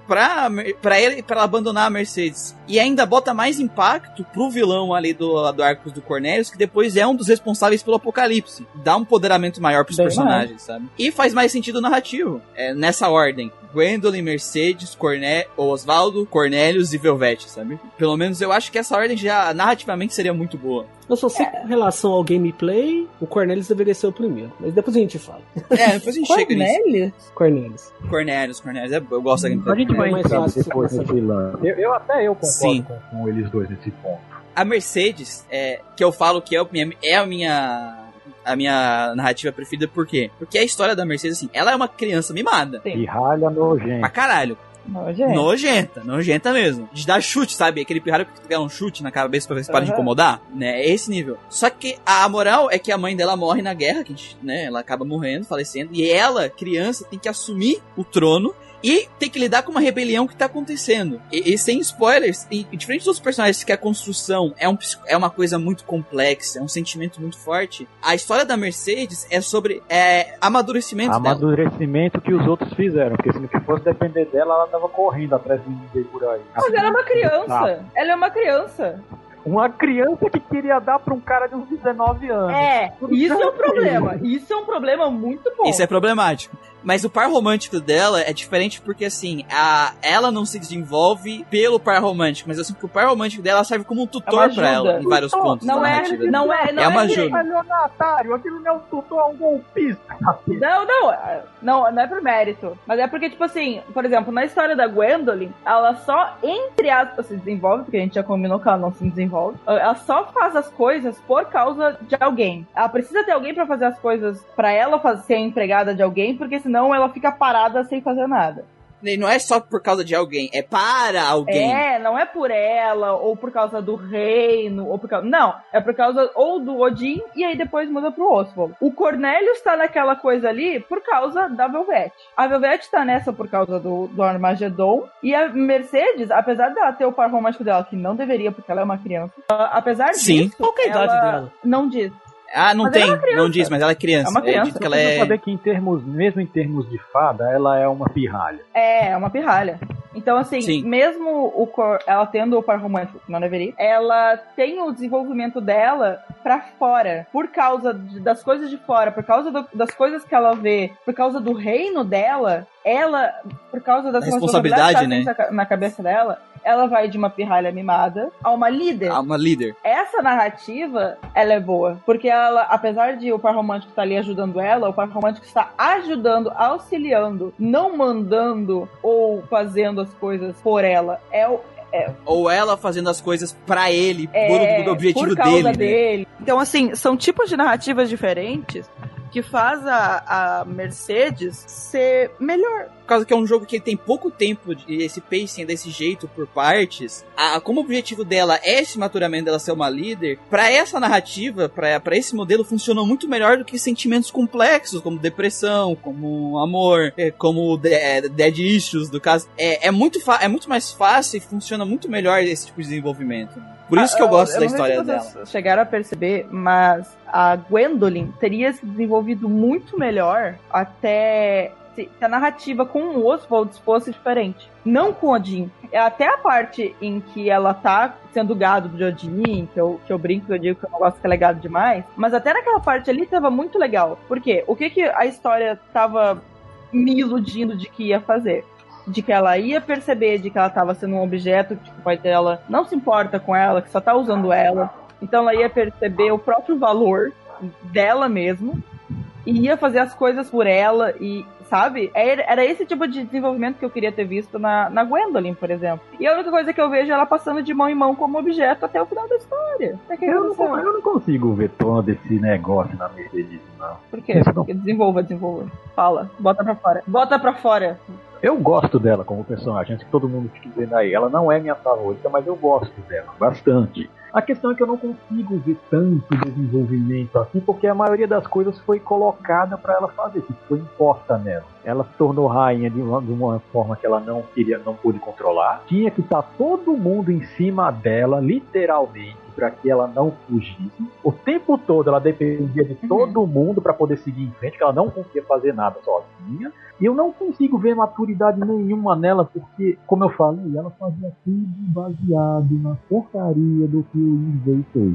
pra, pra, ele, pra ela abandonar a Mercedes. E ainda bota mais impacto pro vilão ali do, do Arcos do Cornelius, que depois é um dos responsáveis pelo apocalipse. Dá um empoderamento maior pros Bem personagens, sabe? E faz mais sentido narrativo. É, nessa ordem. Gwendolyn, Mercedes, Corne Osvaldo, Cornelius e Velvet, sabe? Pelo menos eu acho que essa ordem já narrativamente seria muito boa. Eu só sei que com relação ao gameplay, o Cornelius deveria ser o primeiro. Mas depois a gente fala. É, depois a gente chega nisso. Cornelius? Cornelius. Cornelius, Cornelius, é- eu gosto da A gameplay. gente vai É mais fácil depois. Eu, eu até eu concordo Sim. com, com eles dois nesse ponto. A Mercedes, é, que eu falo que é, é a minha a minha narrativa preferida, por quê? Porque a história da Mercedes, assim, ela é uma criança mimada. Sim. E ralha Pra caralho. Nojento. Nojenta, nojenta mesmo. De dar chute, sabe? Aquele pirralho que tu dá um chute na cabeça pra ver se para de incomodar, né? É esse nível. Só que a moral é que a mãe dela morre na guerra, que, a gente, né? Ela acaba morrendo, falecendo. E ela, criança, tem que assumir o trono e tem que lidar com uma rebelião que tá acontecendo. E, e sem spoilers, e, e diferente dos personagens que a construção é, um, é uma coisa muito complexa, é um sentimento muito forte, a história da Mercedes é sobre é, amadurecimento dela. Amadurecimento que os outros fizeram, porque se não fosse depender dela, ela tava correndo atrás de ninguém por aí. Mas ela é uma criança. Ela é uma criança. Uma criança que queria dar pra um cara de uns 19 anos. É, isso é um problema. Isso é um problema muito bom. Isso é problemático. Mas o par romântico dela é diferente porque, assim, a, ela não se desenvolve pelo par romântico, mas assim, que o par romântico dela serve como um tutor ajuda. pra ela em vários Tutor, pontos Não da é, não é, não É uma que- ajuda. Aquilo não é um tutor, é um golpista. Não, não, não, não é por mérito. Mas é porque, tipo assim, por exemplo, na história da Gwendolyn, ela só, entre aspas, se desenvolve, porque a gente já combinou que ela não se desenvolve. Ela só faz as coisas por causa de alguém. Ela precisa ter alguém pra fazer as coisas pra ela fazer, ser empregada de alguém, porque senão ela fica parada sem fazer nada. E não é só por causa de alguém, é para alguém. É, não é por ela, ou por causa do reino, ou por causa. Não, é por causa ou do Odin, e aí depois muda pro Oswald. O Cornelius tá naquela coisa ali por causa da Velvet. A Velvet tá nessa por causa do, do Armagedon, e a Mercedes, apesar dela ter o par romântico dela, que não deveria, porque ela é uma criança, apesar Sim. disso. Qual que é a idade ela dela? Não diz. Ah, não Mas tem, é não diz, mas ela é criança. É uma criança. dito que ela é. saber que em termos, mesmo em termos de fada, ela é uma pirralha. É, é uma pirralha. Então, assim, Sim. mesmo o cor, ela tendo o par romântico, não deveria, ela tem o desenvolvimento dela pra fora, por causa de- das coisas de fora, por causa do- das coisas que ela vê, por causa do reino dela, ela, por causa das responsabilidade, responsabilidades que ela tem na cabeça dela, ela vai de uma pirralha mimada a uma líder. Ah, uma líder. Essa narrativa, ela é boa. Porque ela, apesar de o par romântico estar ali ajudando ela, o par romântico está ajudando, auxiliando, não mandando ou fazendo as coisas por ela. É o, Ou ela fazendo as coisas pra ele, é, por o objetivo por causa dele. né? dele. Então, assim, são tipos de narrativas diferentes que faz a, a Mercedes ser melhor. Por causa que é um jogo que tem pouco tempo de esse pacing desse jeito por partes. A, como o objetivo dela é esse maturamento dela ser uma líder, pra essa narrativa, pra esse modelo, funcionou muito melhor do que sentimentos complexos, como depressão, como amor, é, como de- é, dead issues, do caso. É, é, muito é muito mais fácil e funciona muito melhor esse tipo de desenvolvimento. Por isso que eu Ah, gosto da não sei história dela. Chegaram a perceber, mas a Gwendolyn teria se desenvolvido muito melhor até se a narrativa com o Oswald fosse diferente. Não com o Odin. É até a parte em que ela tá sendo gado de Odin, que eu, que eu brinco, que eu digo que eu não gosto que ela é gado demais, mas até naquela parte ali tava muito legal. Por quê? O que que a história tava me iludindo de que ia fazer? De que ela ia perceber de que ela estava sendo um objeto, que tipo, o pai dela não se importa com ela, que só tá usando ela. Então ela ia perceber o próprio valor dela mesmo e ia fazer as coisas por ela e, sabe? Era, era esse tipo de desenvolvimento que eu queria ter visto na, na Gwendolyn, por exemplo. E a única coisa que eu vejo é ela passando de mão em mão como objeto até o final da história. Até que Eu não, eu não consigo ver todo esse negócio na Mercedes, não. Por quê? Porque desenvolva, desenvolva. Fala, bota pra fora. Bota pra fora. Eu gosto dela como personagem, antes que todo mundo fique vendo aí. Ela não é minha favorita, mas eu gosto dela bastante. A questão é que eu não consigo ver tanto desenvolvimento assim, porque a maioria das coisas foi colocada para ela fazer, que foi imposta nela. Ela se tornou rainha de uma, de uma forma que ela não queria, não pôde controlar. Tinha que estar todo mundo em cima dela, literalmente, para que ela não fugisse. O tempo todo ela dependia de todo mundo para poder seguir em frente, que ela não conseguia fazer nada sozinha. E eu não consigo ver maturidade nenhuma nela, porque, como eu falei, ela fazia tudo baseado na porcaria do que o Inzei fez.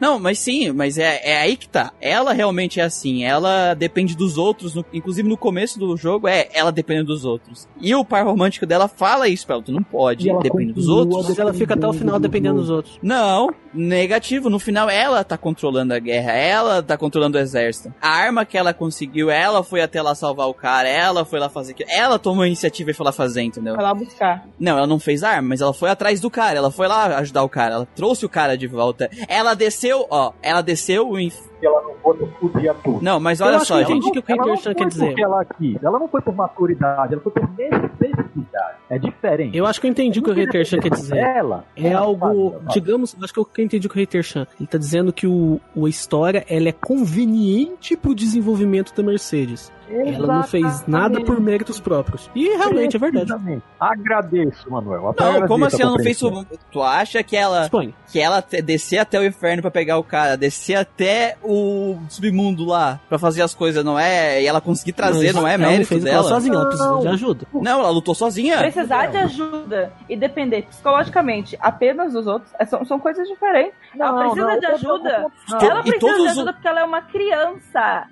Não, mas sim, mas é, é aí que tá. Ela realmente é assim. Ela depende dos outros. no- inclusive no começo do jogo, é ela depende dos outros. E o par romântico dela fala isso pra ela. Tu não pode E ela depender dos outros. Mas ela fica até o final dependendo dos outros. Não, negativo. No final, ela tá controlando a guerra, ela tá controlando o exército. A arma que ela conseguiu, ela foi até lá salvar o cara, ela foi lá fazer aquilo. Ela tomou a iniciativa e foi lá fazer, entendeu? Vai lá buscar. Não, ela não fez arma, mas ela foi atrás do cara, ela foi lá ajudar o cara, ela trouxe o cara de volta. Ela desceu, ó, ela desceu. Se ela não eu fudia tudo. Não, mas olha só, gente. o que o foi quer dizer. ela quis, ela não foi por maturidade, ela foi por necessidade. É diferente. Eu acho que eu entendi o que o Chan quer dizer. Ela É ela algo, faz, ela digamos, acho que eu entendi o que o Chan. Ele tá dizendo que o, o a história ela é conveniente pro desenvolvimento da Mercedes. Ela não fez nada por méritos próprios. E realmente é verdade. Agradeço, Manuel. Não, Agradeço como assim ela não fez isso? Tu acha que ela que ela descer até o inferno pra pegar o cara, descer até o submundo lá pra fazer as coisas, não é? E ela conseguir trazer, Mas não é ela não mérito fez dela? Ela sozinha, ela precisou de Não. ajuda. Não, ela lutou sozinha. Precisar de ajuda e depender psicologicamente apenas dos outros é- são, são coisas diferentes. ela precisa de ajuda. To- Ela e precisa de os- ajuda porque ela é uma criança.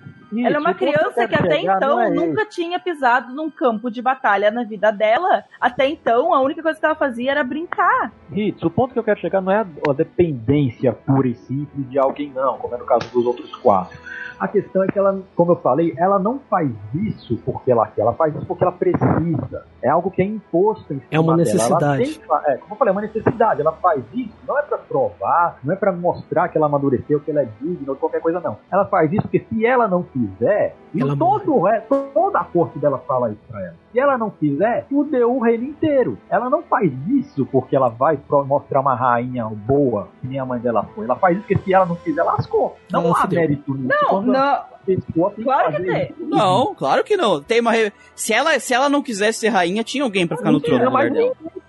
ela é uma criança que até então nunca tinha pisado num campo de batalha na vida dela. Até então, a única coisa que ela fazia era brincar. Hits, o ponto que eu quero chegar não é a dependência pura e simples de alguém, não, como é no caso dos outros quatro. A questão é que ela, como eu falei, ela não faz isso porque ela quer, ela faz isso porque ela precisa. É algo que é imposto em cima É uma dela. Necessidade. tem que fa- é, como eu falei, é uma necessidade. Ela faz isso não é pra provar, não é pra mostrar que ela amadureceu, que ela é digna ou qualquer coisa, não. Ela faz isso porque se ela não fizer, e Ela todo o resto, toda a corte dela fala isso pra ela. Se ela não fizer, fudeu o reino inteiro. Ela não faz isso porque ela vai mostrar uma rainha boa, que nem a mãe dela foi. Ela faz isso porque se ela não fizer, lascou. Não Ela há fudeu. mérito nisso. Não, não. Claro que tem. Não, claro que não. Tem uma re- se ela se ela não quisesse ser rainha, tinha alguém pra ficar no trono no Mas.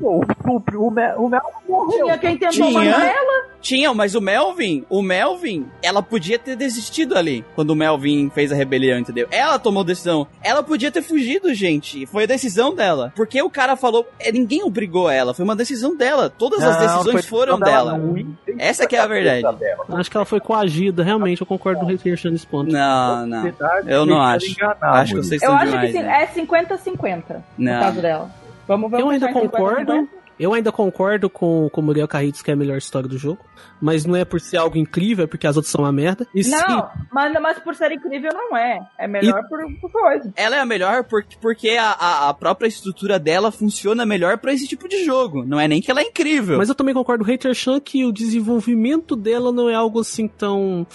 Pô, o, o, o, Mel- o Mel morreu. Tinha quem tentou Tinha. matar ela. Tinha, mas o Melvin, o Melvin, ela podia ter desistido ali quando o Melvin fez a rebelião, entendeu? Ela tomou decisão. Ela podia ter fugido, gente. Foi a decisão dela. Porque o cara falou, é, ninguém obrigou ela, foi uma decisão dela. Todas as Não, decisões foi foram dela. Tem Essa que é a verdade. dela. Acho que ela foi coagida, realmente, eu concordo com o Chan nesse ponto. Não, não. Eu não acho. enganar, Acho que vocês Eu são acho demais. que sim, né? é 50-50 no caso dela. Vamos, vamos Eu ainda pensar em 50, concordo. 50? Eu ainda concordo com, com o Muriel Carritos que é a melhor história do jogo. Mas não é por ser algo incrível, é porque as outras são uma merda. E sim, Não, mas, mas por ser incrível não é. É melhor por, por coisa. Ela é a melhor porque, porque a, a, a própria estrutura dela funciona melhor pra esse tipo de jogo. Não é nem que ela é incrível. Mas eu também concordo com o Hater Chan que o desenvolvimento dela não é algo assim tão.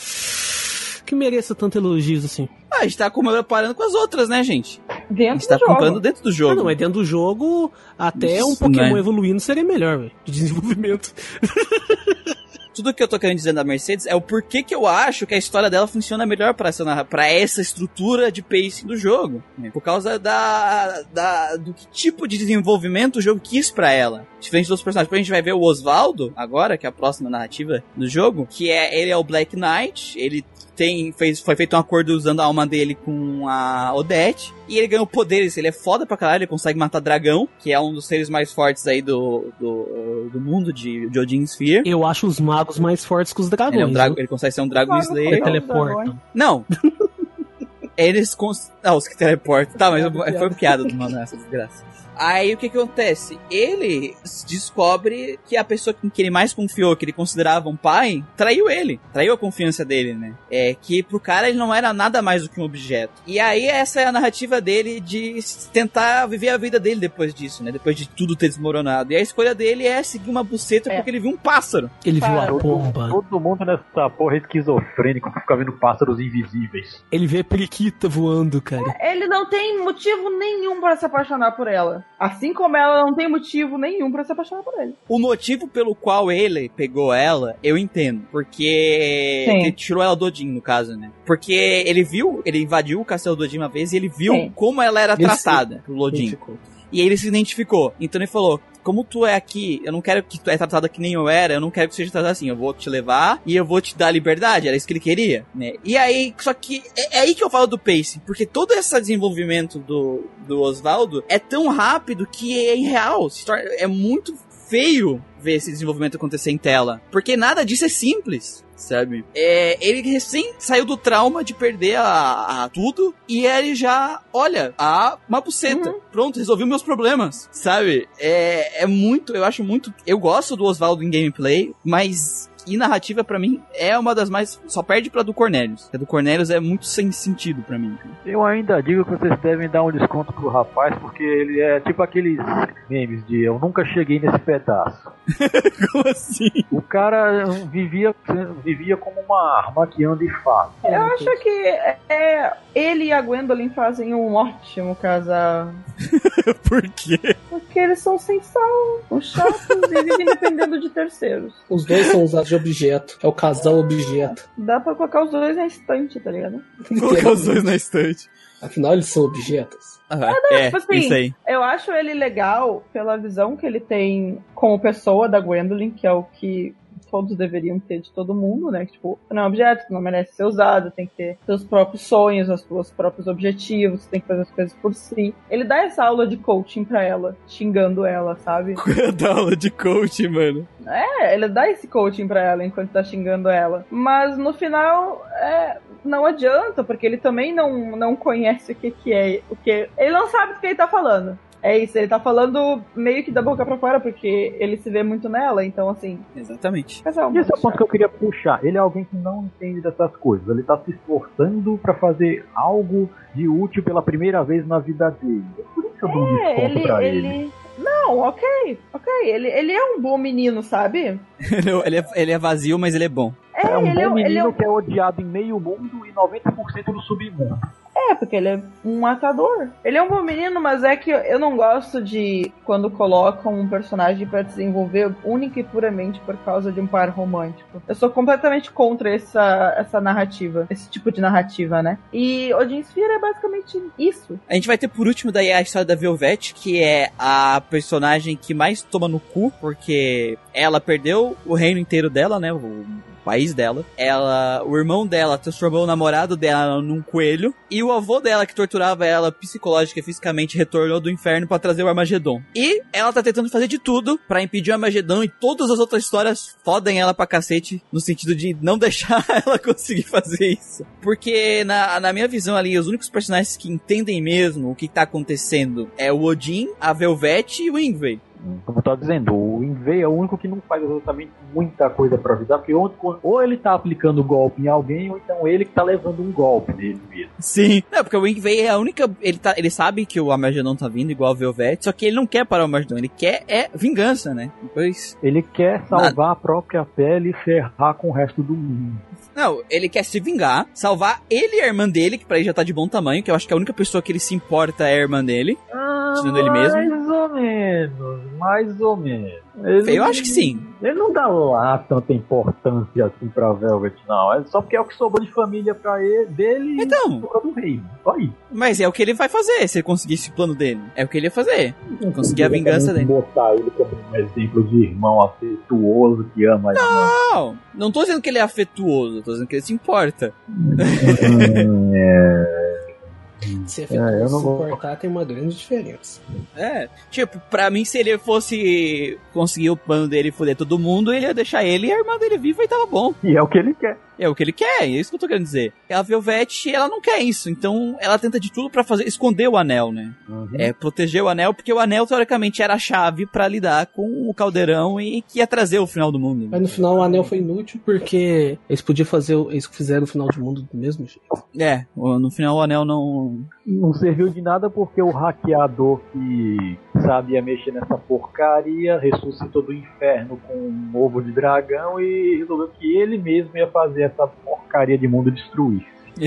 Que mereça tanto elogios assim. Ah, a gente tá comparando com as outras, né, gente? A Dentro gente tá do jogo. comparando dentro do Ah, jogo. não, é dentro do jogo, até um Isso, Pokémon né? evoluindo seria melhor, velho. De desenvolvimento. Tudo que eu tô querendo dizer da Mercedes é o porquê que eu acho que a história dela funciona melhor pra essa, pra essa estrutura de pacing do jogo. né? Por causa da, da, do que tipo de desenvolvimento o jogo quis pra ela. Diferente dos personagens. Porque a gente vai ver o Osvaldo agora, que é a próxima narrativa do jogo, que é ele é o Black Knight, ele tem, fez, foi feito um acordo usando a alma dele com a Odette. E ele ganhou poderes, ele é foda pra caralho, ele consegue matar dragão, que é um dos seres mais fortes aí do, do, do mundo de, de Odin Sphere. Eu acho os magos mais fortes que os dragões. Ele, é um ele consegue ser um Dragon Magos Ele Slayer. Não, teleportam. Não. Eles cons... Ah, os que teleportam. Tá, mas foi piada do mano essa desgraça. Aí o que que acontece? Ele descobre que a pessoa com que ele mais confiou, que ele considerava um pai, traiu ele. Traiu a confiança dele, né? É que pro cara ele não era nada mais do que um objeto. E aí essa é a narrativa dele de tentar viver a vida dele depois disso, né? Depois de tudo ter desmoronado. E a escolha dele é seguir uma buceta É. porque ele viu um pássaro. Ele viu a Para. bomba. Todo mundo nessa porra é esquizofrênico que fica vendo pássaros invisíveis. Ele vê a periquita voando, cara. Ele não tem motivo nenhum pra se apaixonar por ela. Assim como ela não tem motivo nenhum pra se apaixonar por ele. O motivo pelo qual ele pegou ela, eu entendo. Porque Sim. ele tirou ela do Odin, no caso, né? Porque ele viu, ele invadiu o castelo do Odin uma vez e ele viu Sim. como ela era Ele tratada pelo Odin. E ele se identificou. Então ele falou: como tu é aqui, eu não quero que tu é tratada que nem eu era, eu não quero que seja tratada assim. Eu vou te levar e eu vou te dar liberdade. Era isso que ele queria, né? E aí, só que é, é aí que eu falo do pacing, porque todo esse desenvolvimento do, do Osvaldo é tão rápido que é irreal. É muito feio ver esse desenvolvimento acontecer em tela. Porque nada disso é simples. Sabe? É, ele recém saiu do trauma de perder a, a tudo e ele já, olha, a uma buceta. Pronto, resolvi meus problemas. Sabe? É, é muito, eu acho muito. Eu gosto do Oswaldo em gameplay, mas E narrativa, pra mim, é uma das mais. Só perde pra do Cornelius. A do Cornelius é muito sem sentido pra mim. Eu ainda digo que vocês devem dar um desconto pro rapaz, porque ele é tipo aqueles memes de eu nunca cheguei nesse pedaço. Como assim? O cara vivia, vivia como uma arma que anda e fala. Eu acho que é, ele e a Gwendolyn fazem um ótimo casal. Por quê? Porque eles são sem sal, são chatos e vivem dependendo de terceiros. Os dois são usados de objeto. É o casal objeto. Dá pra colocar os dois na estante, tá ligado? Colocar os dois na estante. Afinal, eles são objetos. Ah, é, tipo assim, isso aí. Eu acho ele legal pela visão que ele tem como pessoa da Gwendolyn, que é o que todos deveriam ter de todo mundo, né? Que, tipo, não é um objeto, não merece ser usado, tem que ter seus próprios sonhos, os seus próprios objetivos, tem que fazer as coisas por si. Ele dá essa aula de coaching pra ela, xingando ela, sabe? da aula de coaching, mano. É, ele dá esse coaching pra ela enquanto tá xingando ela. Mas no final, é, não adianta, porque ele também não, não conhece o que, que é. O que, ele não sabe do que ele tá falando. É isso, ele tá falando meio que da boca pra fora, porque ele se vê muito nela, então assim. Exatamente. Casal, E esse é o ponto que eu queria puxar. Ele é alguém que não entende dessas coisas. Ele tá se esforçando pra fazer algo de útil pela primeira vez na vida dele. É por isso que eu dou um É, desconto ele, pra ele. ele. Não, ok, ok. Ele, ele é um bom menino, sabe? ele, é, ele é vazio, mas ele é bom. É, É um ele, é, bom um- ele é menino um que é odiado em meio mundo e 90% do submundo. É, porque ele é um matador. Ele é um bom menino, mas é que eu não gosto de quando colocam um personagem pra desenvolver única e puramente por causa de um par romântico. Eu sou completamente contra essa, essa narrativa, esse tipo de narrativa, né? E Odin Sphere é basicamente isso. A gente vai ter por último daí a história da Velvet, que é a personagem que mais toma no cu, porque ela perdeu o reino inteiro dela, né? O país dela. Ela, o irmão dela transformou o namorado dela num coelho e o avô dela que torturava ela psicológica e fisicamente retornou do inferno pra trazer o Armagedon. E ela tá tentando fazer de tudo pra impedir o Armagedon e todas as outras histórias fodem ela pra cacete no sentido de não deixar ela conseguir fazer isso. Porque na, na minha visão ali, os únicos personagens que entendem mesmo o que tá acontecendo é o Odin, a Velvet e o Ingve. Como eu tava dizendo, o Invei é o único que não faz exatamente muita coisa pra avisar, porque ou, ou ele tá aplicando golpe em alguém, ou então ele que tá levando um golpe nele mesmo. Sim. Não, porque o Ingve é a única. Ele, tá, ele sabe que o Armagedon tá vindo, igual a Velvet, só que ele não quer parar o Armagedon, ele quer é vingança, né? Depois. Ele quer salvar a própria pele e ferrar com o resto do mundo. Não, ele quer se vingar, salvar ele e a irmã dele, que pra ele já tá de bom tamanho, que eu acho que a única pessoa que ele se importa é a irmã dele. Tirando ele mesmo? Mais ou menos, mais ou menos. Ele- Eu acho que sim. Ele não dá lá tanta importância assim pra Velvet, não. É só porque é o que sobrou de família pra ele, dele Então. e do reino. Só isso. Mas é o que ele vai fazer, se ele conseguir esse plano dele. É o que ele ia fazer. Conseguir a vingança dele. botar ele como um exemplo de irmão afetuoso que ama irmã. Não, não tô dizendo que ele é afetuoso, tô dizendo que ele se importa. Hum, é. Se É, eu não se vou- importar, tem uma grande diferença. É, tipo, pra mim, se ele fosse conseguir o plano dele e foder todo mundo, ele ia deixar ele e a irmã dele viva e tava bom. E é o que ele quer. É o que ele quer, é isso que eu tô querendo dizer. A Velvet, ela não quer isso, então ela tenta de tudo pra fazer esconder o anel, né? É proteger o anel, porque o anel teoricamente era a chave pra lidar com o caldeirão e que ia trazer o final do mundo. Mas no final o anel foi inútil porque eles podiam fazer. o- Eles fizeram o final do mundo do mesmo jeito. É, no final o anel não. Não serviu de nada porque o hackeador que sabia mexer nessa porcaria ressuscitou do inferno com um ovo de dragão e resolveu que ele mesmo ia fazer essa porcaria de mundo destruir.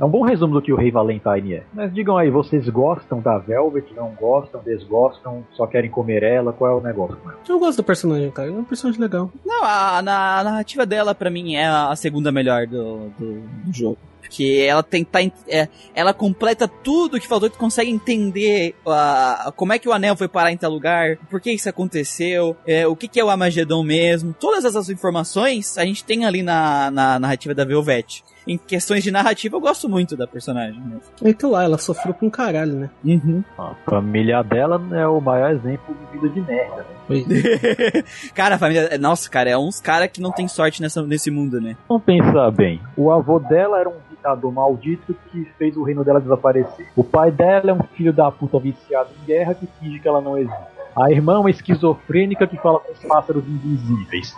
É um bom resumo do que o Rei Valentine é. Mas digam aí, vocês gostam da Velvet? Não gostam? Desgostam? Só querem comer ela? Qual é o negócio com ela? Eu gosto do personagem, cara. É um personagem legal. não, a, na- a narrativa dela, pra mim, é a segunda melhor do, do, do jogo. Porque ela tenta. É, ela completa tudo que faltou e tu consegue entender a, como é que o anel foi parar em tal lugar, por que isso aconteceu, é, o que, que é o Armagedon mesmo. Todas essas informações a gente tem ali na, na narrativa da Velvet. Em questões de narrativa, eu gosto muito da personagem. Mesmo. Então lá, ela sofreu pra um caralho, né? Uhum. A família dela é o maior exemplo de vida de merda. Né? Foi. cara, a família. Nossa, cara, é uns caras que não tem sorte nessa, nesse mundo, né? Vamos pensar bem. O avô dela era um ditador maldito que fez o reino dela desaparecer. O pai dela é um filho da puta viciado em guerra que finge que ela não existe. A irmã é uma esquizofrênica que fala com os pássaros invisíveis.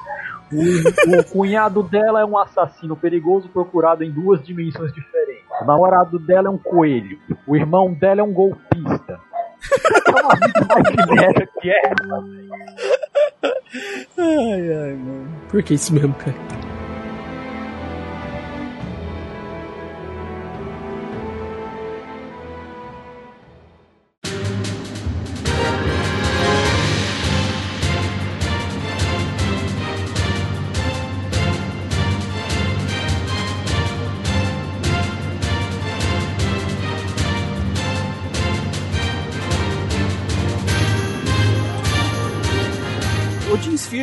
O, o cunhado dela é um assassino perigoso procurado em duas dimensões diferentes. O namorado dela é um coelho. O irmão dela é um golpista. É que é. Ai, ai, mano. Por que isso mesmo, cara?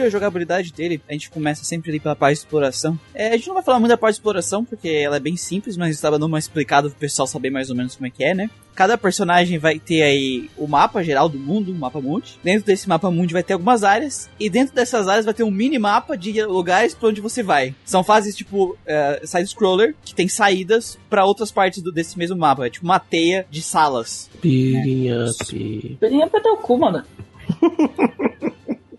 A jogabilidade dele, a gente começa sempre ali pela parte de exploração. É, a gente não vai falar muito da parte de exploração, porque ela é bem simples, mas estava dando uma explicada pro pessoal saber mais ou menos como é que é, né? Cada personagem vai ter aí o mapa geral do mundo, o mapa mundi. Dentro desse mapa mundi vai ter algumas áreas, e dentro dessas áreas vai ter um mini mapa de lugares pra onde você vai. São fases tipo é, side-scroller, que tem saídas pra outras partes do- desse mesmo mapa. É tipo uma teia de salas. Beating up. Peninha pra teu cu, mano.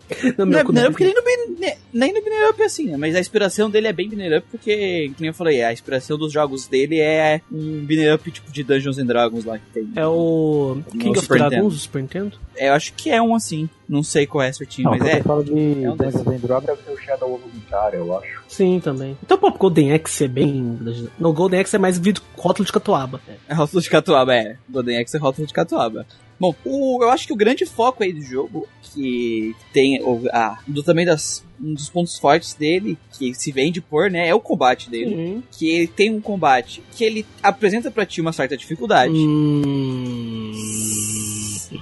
Não, Não é não up porque nem no, bin- ne- nem no binary up é assim, né? Mas a inspiração dele é bem binary up porque, que nem eu falei, a inspiração dos jogos dele é um binary up tipo de Dungeons and Dragons lá que tem. É o King of Super Dragons Nintendo. do Super Nintendo? Eu acho que é um assim. Não sei qual é certinho, Não, mas quando é. eu falo de É um Dungeons and Dragons deve ser o Shadow of Vintar, eu acho. Sim, também. Então, pô, Golden Axe é bem. No Golden Axe é mais vídeo rótulo de catuaba. É rótulo de catuaba, é. Golden Axe é rótulo de catuaba. Bom, o, eu acho que o grande foco aí do jogo, que tem o, ah, do, também das, um dos pontos fortes dele, que se vende por, né, é o combate dele. Sim. Que ele tem um combate que ele apresenta pra ti uma certa dificuldade. Hum...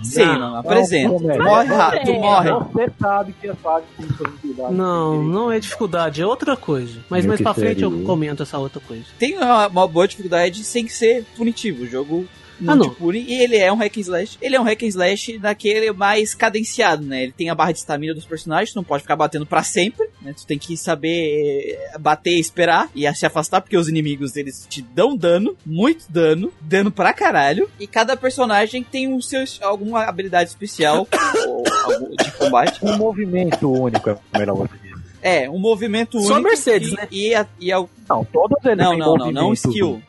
Sim, Ah, não, apresenta. não, morre rápido, morre. Você sabe que a fase tem suas dificuldades. Não, não é dificuldade, é outra coisa. Mas o mais pra frente eu seria? comento essa outra coisa. Tem uma, uma boa dificuldade sem ser punitivo. O jogo Ah, não. pune. E ele é um hack and slash. Ele é um hack and slash daquele mais cadenciado, né? Ele tem a barra de estamina dos personagens, tu não pode ficar batendo pra sempre, né? Tu tem que saber eh, bater e esperar e se afastar, porque os inimigos eles te dão dano, muito dano, dano pra caralho. E cada personagem tem um seu, alguma habilidade especial ou, algum- de combate. Um movimento único, é melhor você dizer. É, um movimento Só único. Mercedes, e, né? E, a- e a- Não, todos eles não, têm não, não, não skill.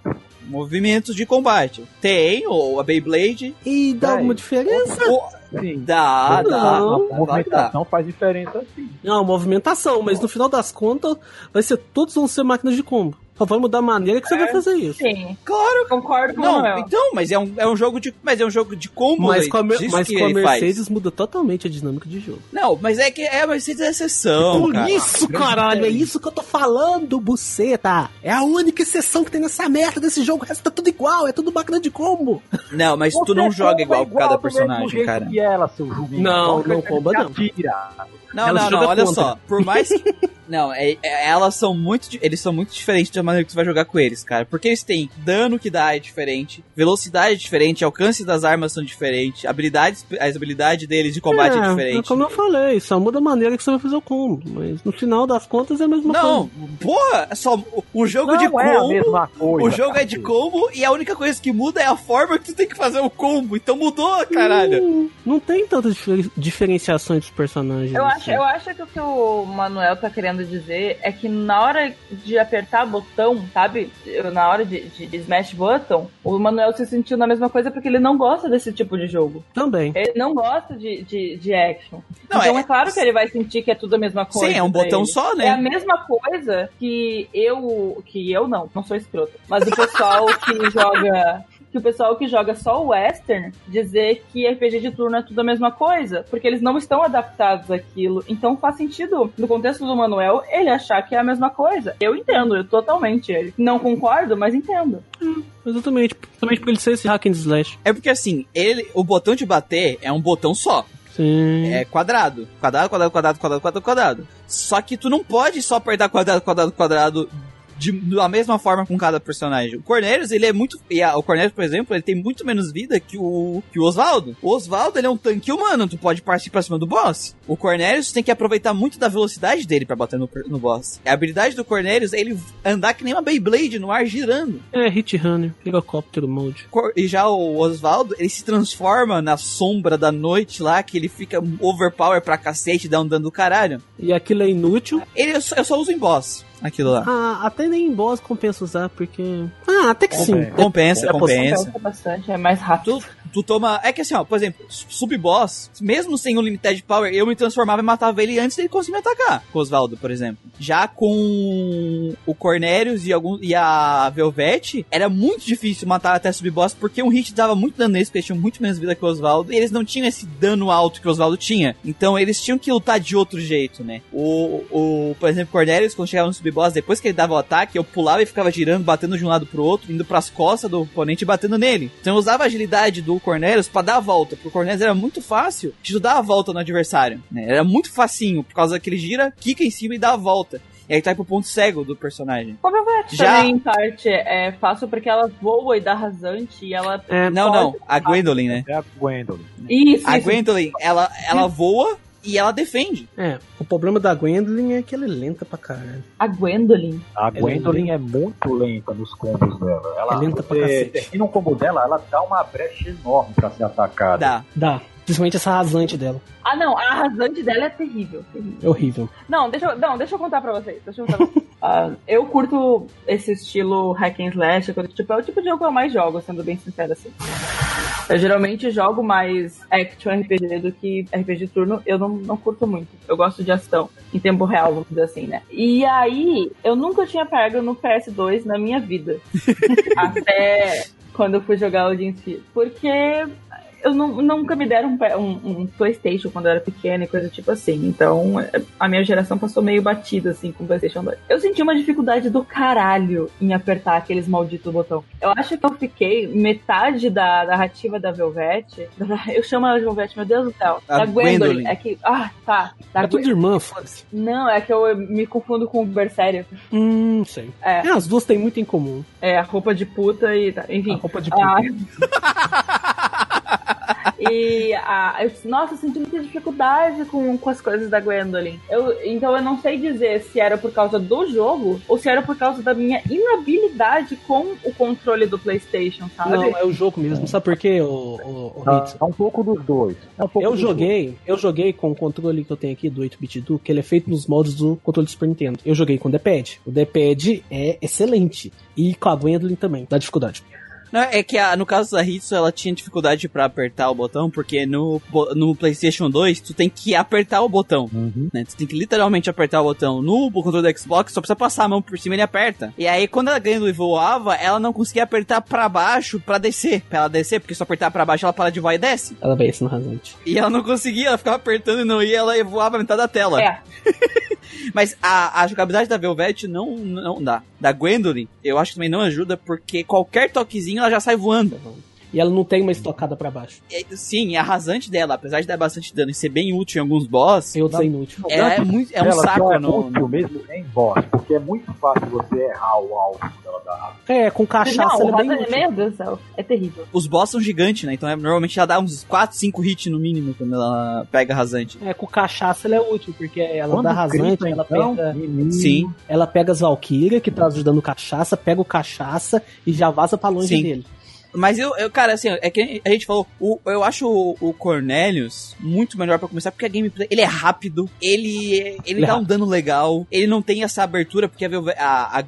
Movimentos de combate. Tem, ou a Beyblade. E dá alguma diferença? O- Sim. dá, dá. Não. A dá. movimentação faz diferença sim. Não, movimentação, mas no final das contas, vai ser todos vão ser máquinas de combo. Só vai mudar a maneira que você vai fazer isso. Sim. Claro. Concordo com o Não, Manuel. então, mas é um, é um jogo de. Mas é um jogo de combo. Mas é com a, mas com a ele faz. Mercedes muda totalmente a dinâmica de jogo. Não, mas é que é a Mercedes é exceção. Por cara. isso, caralho, é isso que eu tô falando, buceta. É a única exceção que tem nessa merda desse jogo. O resto tá tudo igual, é tudo máquina de combo. Não, mas tu Você não joga igual com cada personagem, cara. Que ela, seu. Não, não coisa comba, não. atira. Não, Ela não, não, olha contra. só. Por mais que. Não, é, é- elas são muito. Eles são muito diferentes da maneira que tu vai jogar com eles, cara. Porque eles têm dano que dá é diferente, velocidade é diferente, alcance das armas são diferentes, habilidades, as habilidades deles de combate é, diferente. Como eu falei, só muda a maneira que você vai fazer o combo. Mas no final das contas é a mesma Não, coisa. porra, é só o jogo Não de é a combo. mesma coisa. O jogo é de combo e a única coisa que muda é a forma que tu tem que fazer o combo. Então mudou, caralho. Hum, não tem tantas difer- diferenciações dos personagens. Eu assim. Acho, eu acho que o que o Manuel tá querendo dizer é que na hora de apertar botão, sabe? Na hora de, de smash button, o Manuel se sentiu na mesma coisa porque ele não gosta desse tipo de jogo. Também. Ele não gosta de, de, de action. Não, então é- é, claro que ele vai sentir que é tudo a mesma coisa. Sim, é um botão ele. só, É a né? mesma coisa que eu. Que eu não, não sou escroto. Mas o pessoal que joga. Que o pessoal que joga só o Western dizer que RPG de turno é tudo a mesma coisa. Porque eles não estão adaptados àquilo. Então faz sentido, no contexto do Manuel, ele achar que é a mesma coisa. Eu entendo, eu totalmente ele. Não concordo, mas entendo. Exatamente. Principalmente por ele ser esse hack and slash. É porque assim, ele, o botão de bater é um botão só. Sim. É quadrado. Quadrado, quadrado, quadrado, quadrado, quadrado, quadrado. Só que tu não pode só apertar quadrado, quadrado, quadrado de, da mesma forma com cada personagem. O Cornelius, ele é muito. E a, o Cornelius, por exemplo, ele tem muito menos vida que o, que o Oswaldo. O Oswaldo, ele é um tanque humano, tu pode partir pra cima do boss. O Cornelius tem que aproveitar muito da velocidade dele pra bater no, no boss. A habilidade do Cornelius é ele andar que nem uma Beyblade no ar girando. É, Hit Runner, helicóptero mode. Cor- E já o Oswaldo, ele se transforma na sombra da noite lá, que ele fica overpower pra cacete, dá um dano do caralho. E aquilo é inútil. Ele eu só, eu só uso em boss, aquilo lá. Ah, até nem em boss compensa usar, porque. Ah, até que sim. Compensa. Compensa, É, compensa. Bastante, é mais rápido. Tu, tu toma. É que assim, ó, por exemplo, sub-boss, mesmo sem o Limited Power, eu me transformava e matava ele antes dele conseguir me atacar. Com o Osvaldo, por exemplo. Já com o Cornelius e, algum, e a Velvet, era muito difícil matar até sub-boss, porque um hit dava muito dano neles, porque eles tinham muito menos vida que o Osvaldo, e eles não tinham esse dano alto que o Osvaldo tinha. Então eles tinham que lutar de outro jeito, né? O, o por exemplo, Cornelius, quando chegava no sub-boss, depois que ele dava o ataque, eu pulava e ficava girando, batendo de um lado pro outro, indo pras costas do oponente e batendo nele. Então eu usava a agilidade do Cornelius pra dar a volta, porque o Cornelius era muito fácil de tu dar a volta no adversário, né? Era muito facinho, por causa que ele gira, quica em cima e dá a volta. E aí tá pro ponto cego do personagem. Como eu vejo Já- também, em parte, é fácil porque ela voa e dá rasante e ela... É, Não, não, a Gwendolyn, né? É a Gwendolyn. Isso, A isso. Gwendolyn, ela, ela voa e ela defende. é, o problema da Gwendolyn é que ela é lenta pra caralho. A Gwendolyn. A é Gwendolyn é muito lenta nos combos dela. Ela, É lenta pra você cacete. termina um combo dela, ela dá uma brecha enorme pra ser atacada. Dá. Dá. Principalmente essa rasante dela. Ah, não, a rasante dela é terrível. terrível. É horrível. Não, deixa, eu- não, deixa eu contar pra vocês. Deixa eu contar pra vocês. Ah, eu curto esse estilo hack and slash, coisa tipo, é o tipo de jogo que eu mais jogo, sendo bem sincero assim. Eu geralmente jogo mais action RPG do que RPG de turno, eu não, não curto muito. Eu gosto de ação, em tempo real, vamos dizer assim, né? E aí, eu nunca tinha pego no PS2 na minha vida. Até quando eu fui jogar o Sphere. Porque eu nu- nunca me deram um, um- um PlayStation quando eu era pequena e coisa tipo assim. Então, a minha geração passou meio batida, assim, com o PlayStation 2. Eu senti uma dificuldade do caralho em apertar aqueles malditos botões. Eu acho que eu fiquei metade da narrativa da Velvet. Eu chamo ela de Velvet, meu Deus do céu. A da Gwendolyn. Gwendolyn. É que. Ah, tá. Da É tudo irmã, foda-se. Não, é que eu me confundo com o Bersério. Hum, sei. É, É, as duas têm muito em comum. é a roupa de puta e. tá, A Enfim. roupa de Ah. E a, eu, nossa, eu senti muita dificuldade com, com as coisas da Gwendolyn. Eu, então eu não sei dizer se era por causa do jogo ou se era por causa da minha inabilidade com o controle do PlayStation, sabe? Não, é o jogo mesmo. Sabe por quê, o, o, o Hitsu? é um pouco dos dois. É um pouco Eu joguei, eu joguei com o controle que eu tenho aqui do 8-bit do, que ele é feito nos moldes do controle do Super Nintendo. Eu joguei com o D-pad. O D-pad é excelente. E com a Gwendolyn também, dá dificuldade. Não, é que a- no caso da Hitsu, ela tinha dificuldade pra apertar o botão, porque no, no PlayStation 2, tu tem que apertar o botão. Uhum. Né? Tu tem que literalmente apertar o botão. No controle do Xbox, só precisa passar a mão por cima e ele aperta. E aí, quando ela ganha e voava, ela não conseguia apertar pra baixo pra descer. Pra ela descer, porque se apertar pra baixo, ela para de voar e desce. Ela vai esse no rasante. E ela não conseguia, ela ficava apertando e não ia, ela voava metade da tela. É, Mas a, a jogabilidade da Velvet não, não dá. Da Gwendolyn, eu acho que também não ajuda, porque qualquer toquezinho ela já sai voando. E ela não tem uma estocada pra baixo. E, Sim, a rasante dela, apesar de dar bastante dano e ser bem útil em alguns boss, outros é inútil. é, é muito, é um Ela saco é útil mesmo em boss, porque é muito fácil você errar o alvo quando ela dá. É, com cachaça não, ela é bem útil. meu Deus do céu, é terrível. Os boss são gigantes, né? Então é, normalmente ela dá uns 4, 5 hits no mínimo quando ela pega rasante. É, com cachaça ela é útil, porque ela Quando dá rasante, grita, ela então, pega. menino, Sim. Ela pega as Valkyria, que tá ajudando o cachaça, pega o cachaça e já vaza pra longe Sim. dele. Mas eu, eu, cara, assim, é que a gente falou, o- eu acho o, o Cornelius muito melhor pra começar, porque a gameplay, ele é rápido, ele, ele, é dá um dano legal, ele não tem essa abertura, porque a, a,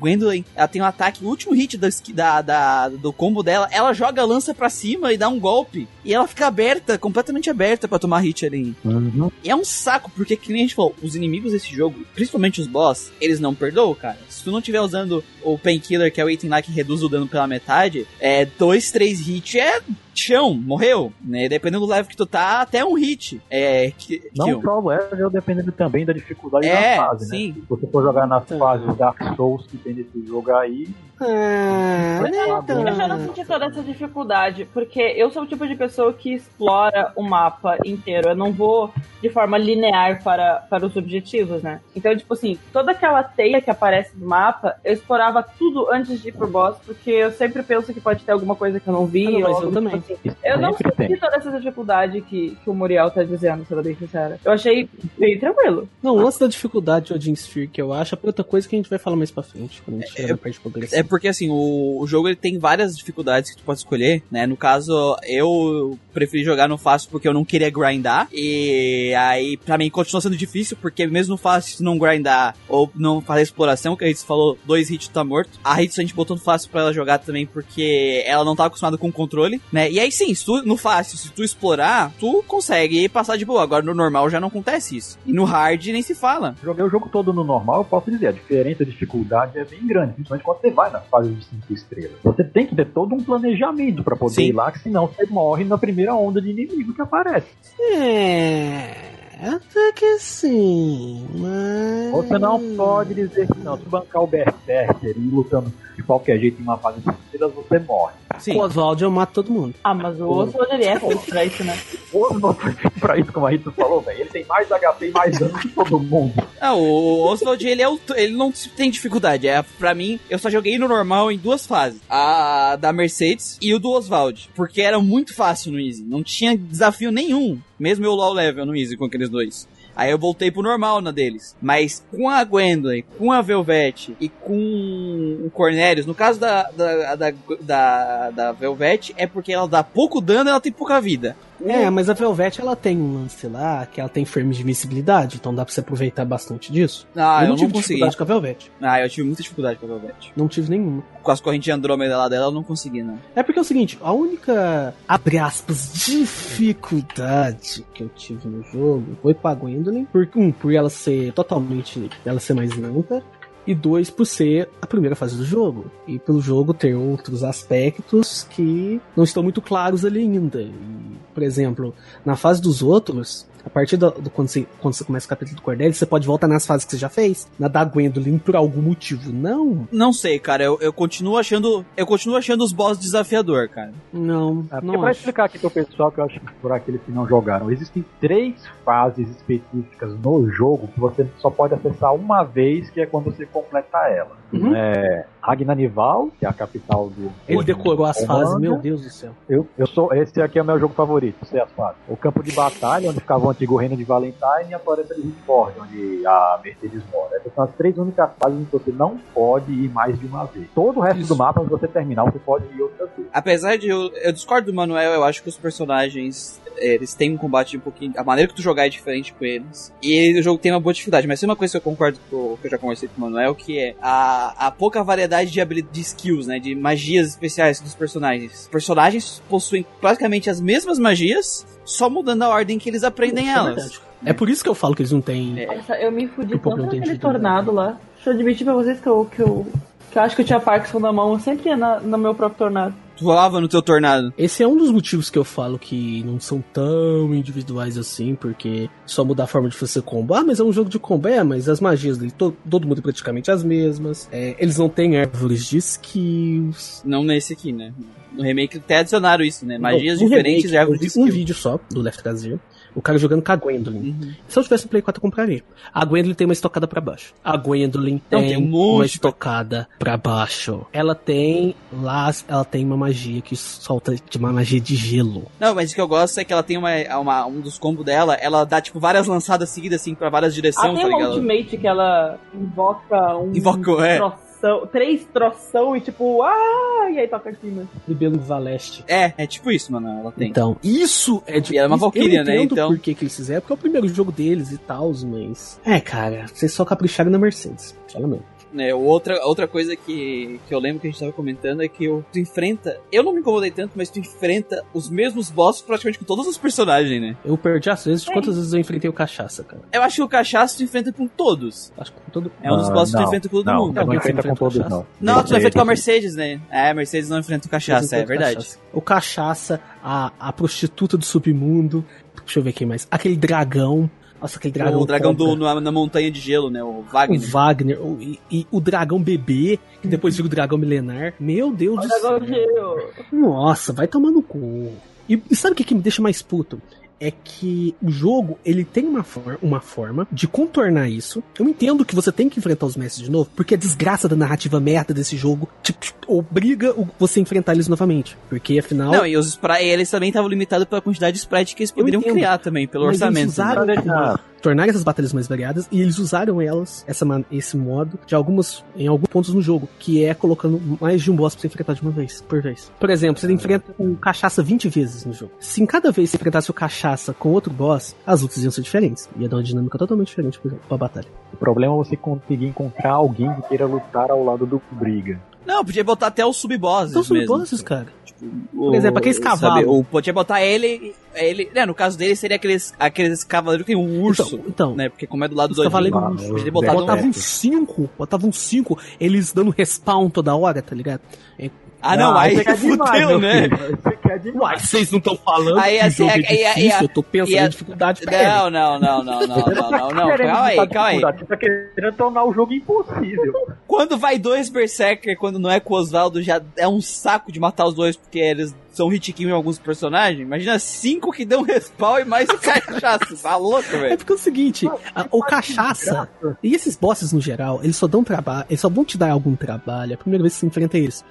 ela tem um ataque, o último hit da, esqui- da, da- do combo dela, ela joga a lança pra cima e dá um golpe, e ela fica aberta, completamente aberta pra tomar hit ali. Uhum. E é um saco, porque que nem a gente falou, os inimigos desse jogo, principalmente os boss, eles não perdoam, cara. Se tu não estiver usando o Painkiller, que é o item lá que reduz o dano pela metade, é dois dois, três hits é chão, morreu, né? Dependendo do level que tu tá, até um hit. É, que, Não só o level, dependendo também da dificuldade É, da fase, sim. né? Se você for jogar nas Tá. fases Dark Souls que tem nesse jogo aí, Ah, então. Eu já não senti toda essa dificuldade, porque eu sou o tipo de pessoa que explora o mapa inteiro. Eu não vou de forma linear para, para os objetivos, né? Então, tipo assim, toda aquela teia que aparece no mapa, eu explorava tudo antes de ir pro boss, porque eu sempre penso que pode ter alguma coisa que eu não vi. Ah, não, mas eu também. tipo assim. isso Eu não sempre senti toda essa dificuldade que, que o Muriel tá dizendo, sendo bem sincera. Eu achei bem tranquilo. Não, o lance da dificuldade de Odin Sphere que eu acho é outra coisa que a gente vai falar mais pra frente, quando a gente chegar na parte progressiva. É porque assim, o, o jogo ele tem várias dificuldades que tu pode escolher, né? No caso, eu preferi jogar no fácil porque eu não queria grindar. E aí, pra mim, continua sendo difícil, porque mesmo no fácil, se não grindar ou não fazer exploração, que a gente falou, dois hits tá morto. A hits a gente botou no fácil pra ela jogar também, porque ela não tá acostumada com o controle, né? E aí sim, se tu, no fácil, se tu explorar, tu consegue passar de boa. Agora no normal já não acontece isso. E no hard nem se fala. Joguei o jogo todo no normal, eu posso dizer, a diferença de dificuldade é bem grande, principalmente quando você vai nas fases de 5 estrelas. Você tem que ter todo um planejamento pra poder Sim. ir lá, que senão você morre na primeira onda de inimigo que aparece. É. Até que sim, mas. Você não pode dizer que não. Se bancar o Berserker e ir lutando de qualquer jeito em uma fase de 5 estrelas, você morre. Sim. O Oswald eu mato todo mundo. Ah, mas o Oswald ele é feito pra isso, né? O Oswald foi feito pra isso, como a Rita falou, velho. Ele tem mais HP e mais dano que todo mundo. Ah, o Oswald, ele, é o, ele não tem dificuldade. É, pra mim, eu só joguei no normal em duas fases. A da Mercedes e o do Oswald. Porque era muito fácil no Easy. Não tinha desafio nenhum. Mesmo eu low level no Easy com aqueles dois. Aí eu voltei pro normal na deles. Mas com a Gwendolyn, com a Velvet e com o Cornelius, no caso da, da, da, da, da Velvet, é porque ela dá pouco dano e ela tem pouca vida. É, mas a Velvet ela tem um lance lá que ela tem frames de invencibilidade, então dá pra você aproveitar bastante disso. Ah, eu, não não tive consegui. dificuldade com a Velvet. Ah, eu tive muita dificuldade com a Velvet. Não tive nenhuma. Com as correntes de Andrômeda lá dela, eu não consegui, não. É porque é o seguinte, a única, abre aspas, dificuldade que eu tive no jogo foi com a Gwendolyn. Por, um, por ela ser totalmente, ela ser mais lenta. E dois, por ser a primeira fase do jogo. E pelo jogo ter outros aspectos que não estão muito claros ali ainda. E, por exemplo, na fase dos outros, a partir do, do- quando, você, quando você começa o capítulo do Cordelis, você pode voltar nas fases que você já fez. Na da Gwendolyn, por algum motivo. Não, Não sei, cara. Eu, eu continuo achando. Eu continuo achando os boss desafiador, cara. não, É, não pra acho. explicar aqui pro pessoal, que eu acho que por aqueles que não jogaram, existem três fases específicas no jogo que você só pode acessar uma vez, que é quando você completa ela. Uhum. É Ragnanival, que é a capital do. Ele decorou as fases, meu Deus do céu. Eu, eu sou, esse aqui é o meu jogo favorito, sei as fases. O campo de batalha, onde ficava o antigo reino de Valentine, e a floresta de Ridford, onde a Mercedes mora. Essas são as três únicas fases em que você não pode ir mais de uma vez. Todo o resto Isso. do mapa, se você terminar, você pode ir outra vez. Apesar de eu, eu discordo do Manuel, eu acho que os personagens eles têm um combate um pouquinho. A maneira que tu jogar é diferente com eles. E o jogo tem uma boa dificuldade. Mas tem uma coisa que eu concordo com que eu já conversei com o Manuel, que é a, a pouca variedade de, habili- de skills, né? De magias especiais dos personagens. Os personagens possuem praticamente as mesmas magias, só mudando a ordem que eles aprendem Isso é elas. verdade. É por isso que eu falo que eles não têm. É. Nossa, eu me fudi Um tanto não tem naquele né? tornado lá. Deixa eu admitir pra vocês que eu, que eu, que eu acho que eu tinha Parkinson na mão. Eu sempre ia na, no meu próprio tornado. Voava no teu tornado. Esse é um dos motivos que eu falo que não são tão individuais assim, porque só muda a forma de fazer combo. Ah, mas é um jogo de combo, é, mas as magias dele, to- todo mundo é praticamente as mesmas. É, eles não têm árvores de skills. Não nesse aqui, né? No remake até adicionaram isso, né? Magias No diferentes remake, e árvores de vi um vídeo só do Left 4 Dead, o cara jogando com a Gwendolyn. Uhum. Se eu tivesse um Play 4, eu compraria. A Gwendolyn tem uma estocada pra baixo. A Gwendolyn Não, tem, tem um uma estocada pra baixo. Ela tem lá, ela tem uma magia que solta de uma magia de gelo. Não, mas o que eu gosto é que ela tem uma, uma- um dos combos dela, ela dá tipo várias lançadas seguidas assim pra várias Ah, direções, tem tá uma ligado? ultimate que ela invoca um Invoca, é. Troção, três troção e tipo, ah, e aí toca aqui, né? Libelo Valeste. É, é tipo isso, mano, ela tem. Então, isso é de. E ela é uma Valkyria, eu né, entendo então- por que, que eles fizeram, porque é o primeiro jogo deles e tal, mas. É, cara, vocês só capricharam na Mercedes. Fala mesmo. Né? Outra, outra coisa que, que eu lembro que a gente tava comentando é que eu, tu enfrenta. Eu não me incomodei tanto, mas tu enfrenta os mesmos bosses praticamente com todos os personagens, né? Eu perdi as vezes. Quantas vezes eu enfrentei o cachaça, cara? Eu acho que o cachaço tu enfrenta com todos. Acho que com todo. É um dos Ah, bosses que tu não, enfrenta com todo não, mundo. Não, Alguém enfrenta com enfrenta todos, cachaça? não. Não, tu feito com a Mercedes. Mercedes, né? É, a Mercedes não enfrenta o cachaça, é verdade. Cachaça. O cachaça, a, a prostituta do submundo. Deixa eu ver quem mais. Aquele dragão. Nossa, aquele dragão. o dragão do, na, na montanha de gelo, né? O O Wagner. Wagner. O, e, e o dragão bebê, que depois vira o dragão milenar. Meu Deus do céu. Nossa, vai tomar no cu. E, e sabe o que, que me deixa mais puto? É que o jogo, ele tem uma, for uma forma de contornar isso. Eu entendo que você tem que enfrentar os mestres de novo, porque a desgraça da narrativa merda desse jogo tipo, obriga o- você a enfrentar eles novamente. Porque afinal. Não, e os spray, eles também estavam limitados pela quantidade de sprite que eles poderiam criar também, pelo mas orçamento. Eles usaram né? tornar essas batalhas mais variadas e eles usaram elas, essa, esse modo, de algumas, em alguns pontos no jogo, que é colocando mais de um boss pra você enfrentar de uma vez, por vez. Por exemplo, você enfrenta o cachaça 20 vezes no jogo. Se em cada vez você enfrentasse o cachaça com outro boss, as lutas iam ser diferentes. Ia dar uma dinâmica totalmente diferente pra, pra batalha. O problema é você conseguir encontrar alguém que queira lutar ao lado do Briga. Não, podia botar até os sub-bosses Então são mesmo. bosses, cara. Por exemplo, aqueles cavalos. Ou podia botar ele. ele né, no caso dele, seria aqueles, aqueles cavaleiros que tem um urso. Então, então né? Porque como é do lado do Odin, cavaleiros Ah, no- Botavam cinco, botavam cinco, eles dando respawn toda hora, tá ligado? Ah, não, aí você quer demais, fudeu, né? filho. Você quer demais. Uai, vocês não estão falando Aí, que o assim, jogo é aí, aí, difícil, aí, eu tô pensando aí, em dificuldade pra ele. Não, não, não, não, não, Você não, tá não, não. querendo Calma aí, calma aí. Você tá querendo tornar o jogo impossível. Quando vai dois Berserker, quando não é com o Osvaldo, já é um saco de matar os dois, porque eles são hit kill em alguns personagens. Imagina cinco que dão respawn e mais o cachaça. Tá louco, É velho? porque é o seguinte, a- o cachaça e esses bosses no geral, eles só dão trabalho, eles só vão te dar algum trabalho a primeira vez que você enfrenta eles.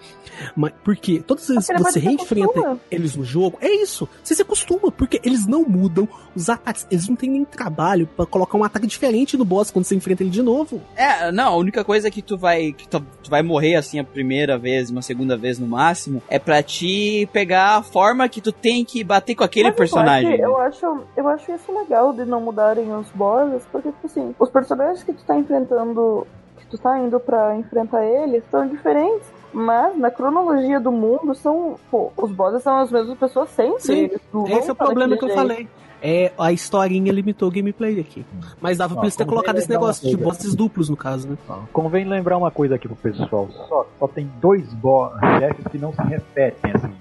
Mas porque todas as vezes que você reenfrenta acostuma. eles no jogo, é isso. Você se acostuma, porque eles não mudam os ataques, eles não têm nem trabalho pra colocar um ataque diferente no boss quando você enfrenta ele de novo. É, não, a única coisa que tu vai que tu, tu vai morrer assim a primeira vez, uma segunda vez no máximo, é pra te pegar a forma que tu tem que bater com aquele Mas, personagem. Mike, Eu acho, eu acho isso legal de não mudarem os bosses, porque, tipo assim, os personagens que tu tá enfrentando, que tu tá indo pra enfrentar eles, são diferentes. Mas na cronologia do mundo são. Pô, os bosses são as mesmas pessoas sempre. Sim, Esse é o problema que eu falei. É, a historinha limitou o gameplay aqui. Mas dava pra Ó, eles ter colocado esse negócio de bosses duplos, no caso, né? Convém lembrar uma coisa aqui pro pessoal. Só, só tem dois chefes que não se repetem, assim,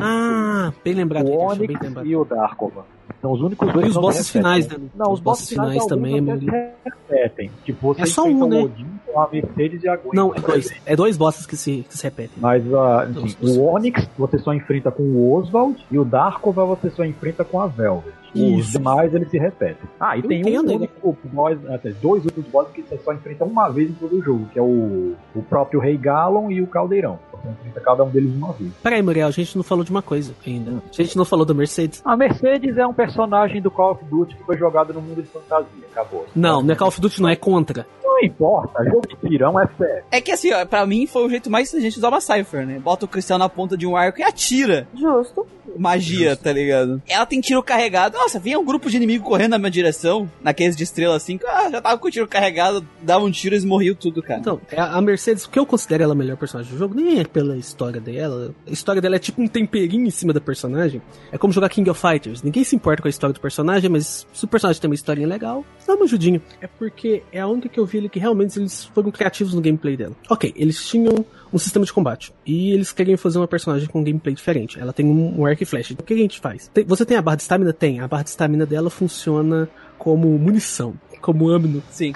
Ah, bem lembrado. O lembrado. e o Darkova. São os únicos dois E os bosses finais, né? Não, os, bosses finais, também é repetem. Tipo, você É só enfrenta um, né? o Odin com a Mercedes e a Gwen. Não, é dois. É dois bosses que se, que se repetem. Mas enfim, os- o Onyx você só enfrenta com o Oswald e o Darkova você só enfrenta com a Velvet. Os demais eles se repetem. Ah, e Eu tem entendo, um né? único boss, até dois outros bosses que você só enfrenta uma vez em todo o jogo, que é o, o próprio Rei Galon e o Caldeirão. Você enfrenta cada um deles uma vez. Peraí, Muriel, a gente não falou de uma coisa ainda. A gente não falou da Mercedes. A Mercedes é um personagem do Call of Duty que foi jogado no mundo de fantasia. Acabou. Não, não é Call of Duty, não, é contra. Não importa, jogo de tirão é sério. É que assim, ó, pra mim foi o jeito mais inteligente de usar uma Cypher, né? Bota o Cristiano na ponta de um arco e atira. Justo. Magia, tá ligado? Ela tem tiro carregado. Nossa, vinha um grupo de inimigo correndo na minha direção, naqueles de estrela assim. que, Ah, já tava com o tiro carregado, dava um tiro e eles morriam tudo, cara. Então, é a a Mercedes, o que eu considero ela a melhor personagem do jogo, nem é pela história dela. A história dela é tipo um temperinho em cima da personagem. É como jogar King of Fighters. Ninguém se importa com a história do personagem, mas se o personagem tem uma historinha legal, dá uma ajudinha. É porque é a única que eu vi ali que realmente eles foram criativos no gameplay dela. Ok, eles tinham um sistema de combate. E eles queriam fazer uma personagem com um gameplay diferente. Ela tem um, um arco e flecha. O que a gente faz? Tem- você tem a barra de estamina? Tem. A barra de estamina dela funciona como munição. Como amno. Sim.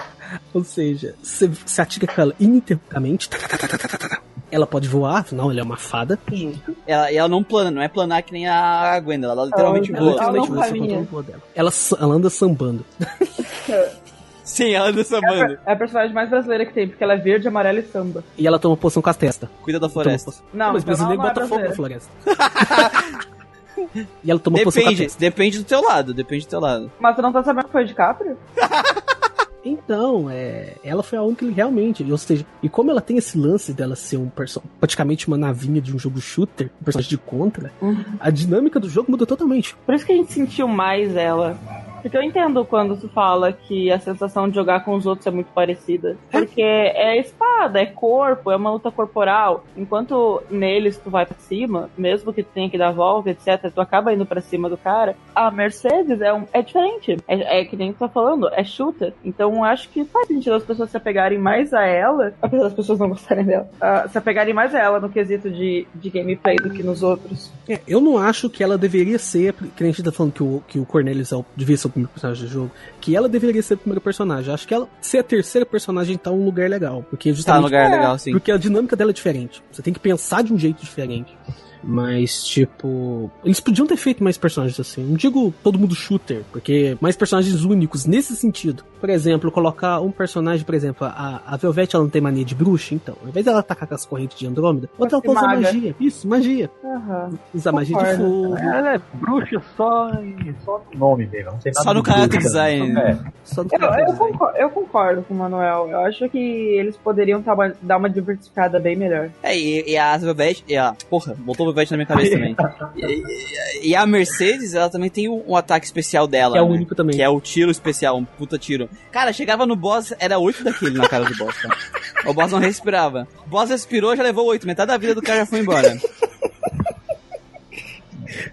Ou seja, você você atira com ela ininterruptamente. tá, tá, tá. Ela pode voar, afinal ela é uma fada. Ela, e ela não plana, não é planar que nem a Gwenda, ela literalmente Ela- voa. ela- literalmente não voa, dela. Ela, ela anda sambando. Sim, ela anda sambando. É a personagem mais brasileira que tem, porque ela é verde, amarela e samba. E ela toma poção com as testas. Cuida da floresta. poção- Não, mas brasileiro ela não é bota fogo na floresta. e ela toma poção com a Depende, testa. depende do teu lado, depende do teu lado. Mas tu não tá sabendo que foi de Caprio? Então, é, ela foi a única que realmente, ou seja, e como ela tem esse lance dela ser um praticamente uma navinha de um jogo shooter, um personagem de contra, Uhum. a dinâmica do jogo muda totalmente. Por isso que a gente sentiu mais ela. Porque eu entendo quando tu fala que a sensação de jogar com os outros é muito parecida. Porque é espada, é corpo, é uma luta corporal. Enquanto neles tu vai pra cima, mesmo que tu tenha que dar volta, etc., tu acaba indo pra cima do cara. A Mercedes é, um, é diferente. É, é que nem tu tá falando, é shooter. Então eu acho que faz sentido as pessoas se apegarem mais a ela, apesar das pessoas não gostarem dela, uh, se apegarem mais a ela no quesito de, de gameplay do que nos outros. É, eu não acho que ela deveria ser, que a gente tá falando que o, que o Cornelius é o, devia ser o primeiro personagem do jogo, que ela deveria ser o primeiro personagem. Acho que ela ser a terceira personagem tá um lugar legal. Porque justamente. Tá um lugar legal, sim. Porque a dinâmica dela é diferente. Você tem que pensar de um jeito diferente. Mas, tipo. Eles podiam ter feito mais personagens assim. Não digo todo mundo shooter, porque mais personagens únicos nesse sentido. Por exemplo, colocar um personagem, por exemplo, a, a Velvet ela não tem mania de bruxa, então, ao invés dela atacar com as correntes de Andrômeda, outra ela pode usar magia. Isso, magia. Uhum. Usar magia de fogo. Ela é bruxa só, em, só no nome mesmo. Não tem nada Só no character bruxa. design. É. Só do Eu, eu, design. concordo, eu concordo com o Manuel. Eu acho que eles poderiam tá dar uma diversificada bem melhor. É, e, e a Velvet, e a, porra, botou o Velvet na minha cabeça também. E, e- e a Mercedes, ela também tem um, um ataque especial dela. Que é o né? único também. Que é o tiro especial, um puta tiro. Cara, chegava no boss, era oito daquele na cara do boss, cara. O boss não respirava. O boss respirou, já levou oito. Metade da vida do cara já foi embora.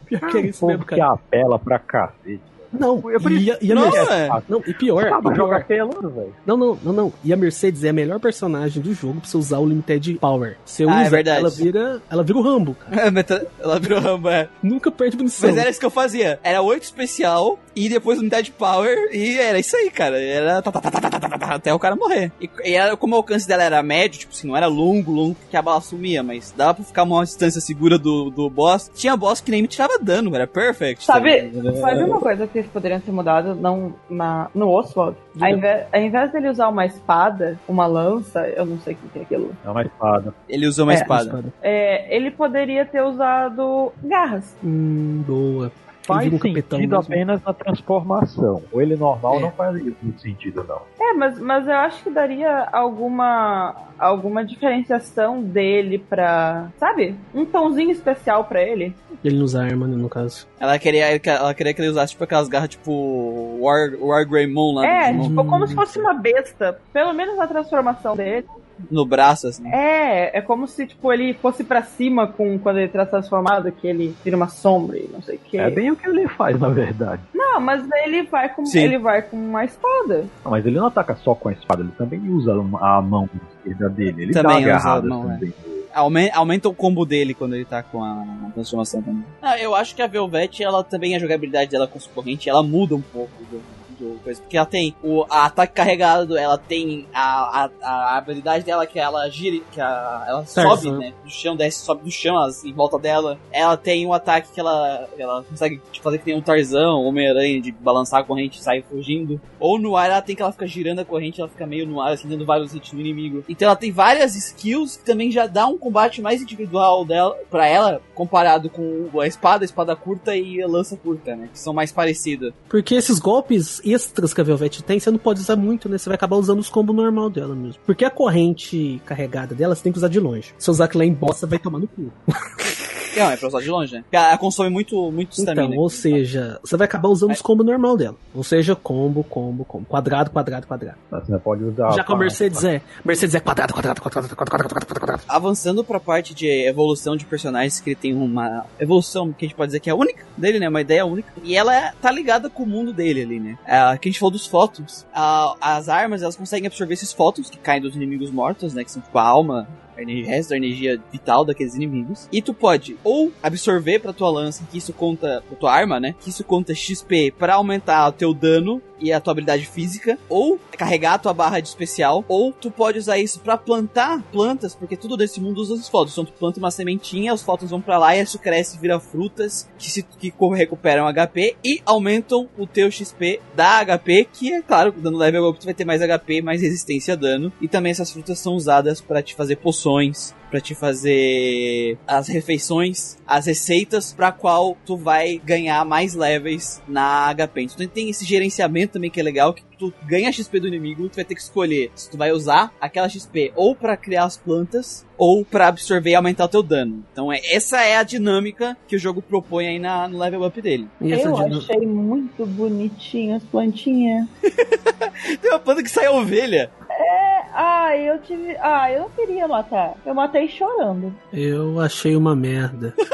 Pior que é isso mesmo, que cara. apela pra cacete. Não, é por isso. E, e, a não, Mercedes, é. ah, não, e pior. Ah, pior. Jogar é velho. Não, não, não, não. E a Mercedes é a melhor personagem do jogo pra você usar o Limited Power. Você usa, ah, é verdade. ela vira. Ela vira o Rambo, cara. Tá, ela vira o Rambo, é. Nunca perde munição. Mas era isso que eu fazia. Era 8 especial e depois Limited Power. E era isso aí, cara. Era tá, tá, até o cara morrer. E, e era, como o alcance dela era médio, tipo assim, não era longo, longo, que a bala sumia, mas dava pra ficar uma distância segura do, do boss. Tinha boss que nem me tirava dano, era perfect. Sabe, sabe uma coisa que eles poderiam ter mudado não, na, no Oswald? Ao invés, ao invés dele usar uma espada, uma lança, eu não sei o que que é aquilo, É uma espada. Ele usou uma É, espada. é, ele poderia ter usado garras. Hum, boa. Faz um capitão sentido apenas na transformação. Ou ele normal É. não faz muito sentido, não. É, mas, mas eu acho que daria alguma alguma diferenciação dele pra, sabe? Um tomzinho especial pra ele. Ele não usa arma, né, no caso. Ela queria, ela queria que ele usasse tipo aquelas garras tipo War, War Greymon lá É, no, tipo, como se fosse uma besta. Pelo menos na transformação dele. No braço, assim. É, é como se, tipo, ele fosse pra cima com quando ele tá transformado, que ele vira uma sombra e não sei o que. É bem o que ele faz, na verdade. Não, mas ele vai com Sim. ele vai com uma espada. Não, mas ele não ataca só com a espada, ele também usa a mão esquerda dele. Ele Também dá usa a agarradas mão, é. também. Aumenta, aumenta o combo dele quando ele tá com a transformação também. Ah, eu acho que a Velvet, ela também, a jogabilidade dela com os corrente, ela muda um pouco do, do coisa. Porque ela tem o a ataque carregado, ela tem a, a, a habilidade dela que ela gira, que a, ela Tarzan. sobe, né? Do chão, desce, sobe do chão, em volta dela. Ela tem um ataque que ela, ela consegue tipo, fazer que nem um Tarzão, Homem-Aranha, de balançar a corrente e sair fugindo. Ou no ar, ela tem que ela fica girando a corrente, ela fica meio no ar, assim, dando vários hits no inimigo. Então ela tem várias skills que também já dá um combate mais individual dela, pra ela, comparado com a espada, a espada curta e a lança curta, né? Que são mais parecidas. Porque esses golpes extras que a Velvet tem, você não pode usar muito, né? Você vai acabar usando os combos normal dela mesmo. Porque a corrente carregada dela, você tem que usar de longe. Se usar aquela em bossa, vai tomar no cu. Não, é pra usar de longe, né? Porque ela consome muito, muito stamina. Então, ou seja, você vai acabar usando os combos normal dela. Ou seja, combo, combo, combo. Quadrado, quadrado, quadrado. Você pode usar. Já com a Mercedes é. Mercedes é quadrado, quadrado, quadrado, quadrado, quadrado, quadrado, quadrado. Avançando pra parte de evolução de personagens, que ele tem uma evolução que a gente pode dizer que é única dele, né? Uma ideia única. E ela é- tá ligada com o mundo dele ali, né? É, que a gente falou dos fótons. A- as armas, elas conseguem absorver esses fótons que caem dos inimigos mortos, né? Que são tipo a alma, energia, resto da energia vital daqueles inimigos. E tu pode ou absorver pra tua lança, que isso conta, pra tua arma, né? Que isso conta XP pra aumentar o teu dano e a tua habilidade física, ou carregar a tua barra de especial, ou tu pode usar isso pra plantar plantas, porque tudo desse mundo usa os fótons. Então tu planta uma sementinha, os fótons vão pra lá e isso cresce vira frutas que se que recuperam HP e aumentam o teu XP da HP, que é claro, dando level up tu vai ter mais HP, mais resistência a dano. E também essas frutas são usadas pra te fazer poções, pra te fazer as refeições, as receitas pra qual tu vai ganhar mais levels na HP. Então tem esse gerenciamento também que é legal, que tu ganha XP do inimigo, tu vai ter que escolher se tu vai usar aquela XP ou para criar as plantas, ou para absorver e aumentar o teu dano. Então é, essa é a dinâmica que o jogo propõe aí na, no level up dele. Eu achei muito bonitinho as plantinhas. Tem uma planta que sai ovelha. É, ah, eu tive. Ah, eu não queria matar. Eu matei chorando. Eu achei uma merda.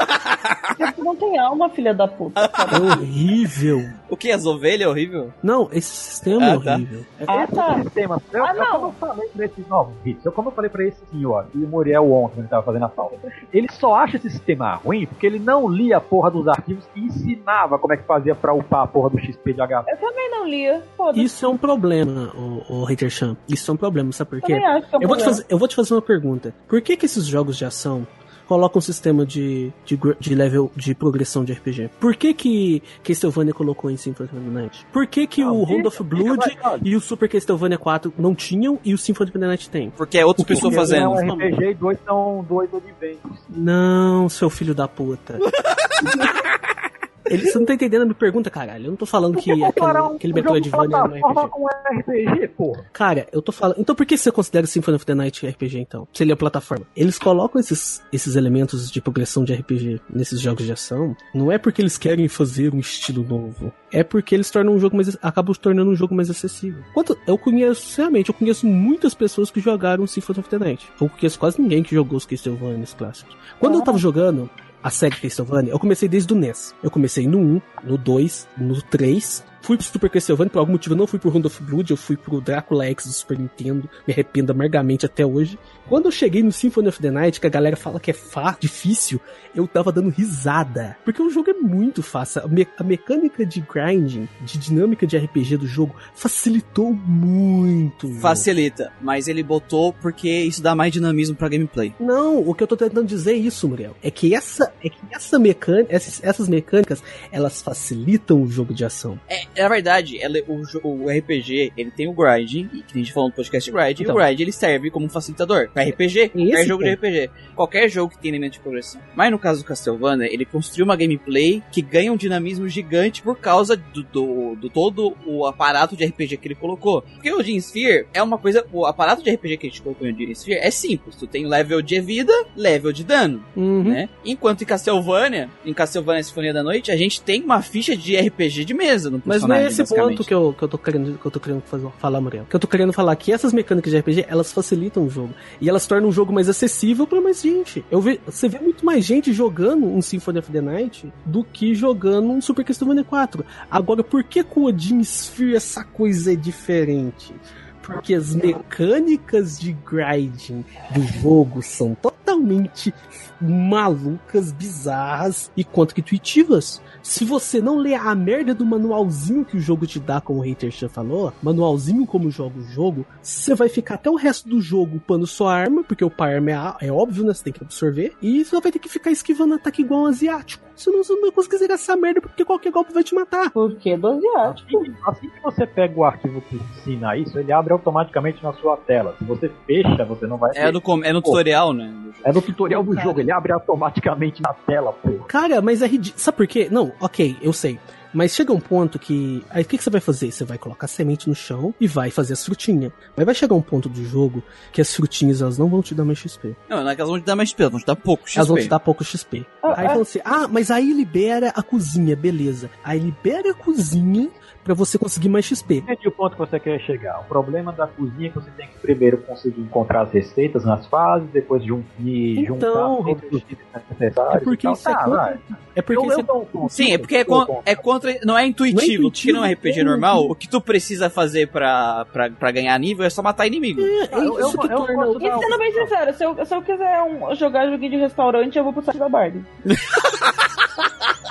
Porque não tem alma, filha da puta. É horrível. O que? As ovelhas é horrível? Não, esse sistema é Ah, tá. horrível. Ah, tá. Sistema. Eu, Ah, eu, não. como eu falei pra esses novos vídeos, eu como eu falei pra esse senhor e o Muriel ontem, quando ele tava fazendo a pauta, ele só acha esse sistema ruim porque ele não lia a porra dos arquivos e ensinava como é que fazia pra upar a porra do XP de HP. Eu também não lia. Foda-se. Isso é um problema, o, o Hater Champ. Isso é um problema, sabe por quê? Também acho que é um Eu vou, te fazer, eu vou te fazer uma pergunta. Por que que esses jogos de ação colocam um sistema de, de, de level de progressão de RPG? Por que que Castlevania colocou em Symphony of the Night? Por que que Não, o Round of Blood e o Super Castlevania 4 não tinham e o Symphony of the Night tem? Porque é outra Porque pessoa Porque fazendo. é um RPG e dois são dois adventos. Não, seu filho da puta. Ele, você não tá entendendo a minha pergunta, caralho. Eu não tô falando que aquele, aquele Metroidvania é um RPG. com RPG, porra. Cara, eu tô falando. Então por que você considera Symphony of the Night RPG então? Se ele é plataforma. Eles colocam esses, esses elementos de progressão de RPG nesses jogos de ação, não é porque eles querem fazer um estilo novo. É porque eles tornam um jogo mais. acabam tornando um jogo mais acessível. Quanto, eu conheço, sinceramente, eu conheço muitas pessoas que jogaram Symphony of the Night. Eu conheço quase ninguém que jogou os Castlevanias clássicos. Quando eu tava jogando, a série Castlevania, eu comecei desde o NES. Eu comecei no 1, no 2, no 3. Fui pro Super Castlevania, por algum motivo eu não fui pro Round of Blood, eu fui pro Drácula X do Super Nintendo. Me arrependo amargamente até hoje. Quando eu cheguei no Symphony of the Night, que a galera fala que é fácil, difícil, eu tava dando risada. Porque o jogo é muito fácil. A, me- a mecânica de grinding, de dinâmica de RPG do jogo, facilitou muito. o jogo. Facilita, mas ele botou porque isso dá mais dinamismo pra gameplay. Não, o que eu tô tentando dizer é isso, Muriel. É que essa, é que essa mecânica, essas, essas mecânicas, elas facilitam o jogo de ação. É, na verdade, ela- o, o RPG, ele tem o grinding, e que a gente falou no podcast grind, Então. e o grind ele serve como um facilitador pra RPG, qualquer Esse jogo de. RPG, qualquer jogo que tem elemento de progressão. Mas no caso do Castlevania, ele construiu uma gameplay que ganha um dinamismo gigante por causa do, do, do todo o aparato de RPG que ele colocou. Porque o Gene Sphere é uma coisa, o aparato de RPG que a gente colocou no Gene Sphere é simples, tu tem level de vida, level de dano. Uhum. né? Enquanto em Castlevania, em Castlevania Sinfonia da Noite, a gente tem uma ficha de RPG de mesa no Mas não é esse ponto que eu, que eu tô querendo, que eu tô querendo falar, Muriel. Que eu tô querendo falar que essas mecânicas de RPG, elas facilitam o jogo. E elas tornam o jogo mais acessível pra mais gente. Eu ve, você vê muito mais gente jogando um Symphony of the Night do que jogando um Super Castlevania 4. Agora, por que com o Odin Sphere essa coisa é diferente? Porque as mecânicas de grinding do jogo são totalmente malucas, bizarras e contra-intuitivas. Se você não ler a merda do manualzinho que o jogo te dá, como o Hater Chan falou, manualzinho como joga o jogo, você vai ficar até o resto do jogo upando sua arma, porque o arma é, é óbvio, né? Você tem que absorver, e você vai ter que ficar esquivando ataque igual um asiático. Você não vai conseguir zerar essa merda, porque qualquer golpe vai te matar. Por que do asiático? Assim, assim que você pega o arquivo que ensina isso, ele abre automaticamente na sua tela. Se você fecha, você não vai É no, com- é no tutorial, né? É no tutorial do jogo, ele abre automaticamente na tela, porra. Cara, mas é ridículo. Sabe por quê? Não, ok, eu sei. Mas chega um ponto que. Aí o que, que você vai fazer? Você vai colocar semente no chão e vai fazer as frutinhas. Mas vai chegar um ponto do jogo que as frutinhas elas não vão te dar mais XP. Não, não é que elas vão te dar mais XP, elas vão te dar pouco XP. Elas vão te dar pouco XP. Ah, Aí ah. fala assim: ah, mas aí libera a cozinha, beleza. Aí libera a cozinha pra você conseguir mais XP. Entendi o ponto que você quer chegar. O problema da cozinha é que você tem que primeiro conseguir encontrar as receitas nas fases, depois jun e Então, juntar todos os itens necessários. É porque isso é Tá, contra- vai. É porque Eu- isso eu é um. Sim, é porque é, Eu um con- é contra. Não é intuitivo. Não é intuitivo, porque não é RPG é normal. O que tu precisa fazer pra, pra, pra ganhar nível é só matar inimigo. É, é Ah, eu- isso eu- que eu torna posso o. dar E sendo bem sincero, se eu, se eu quiser um- jogar joguinho de restaurante, eu vou pro site da Barbie.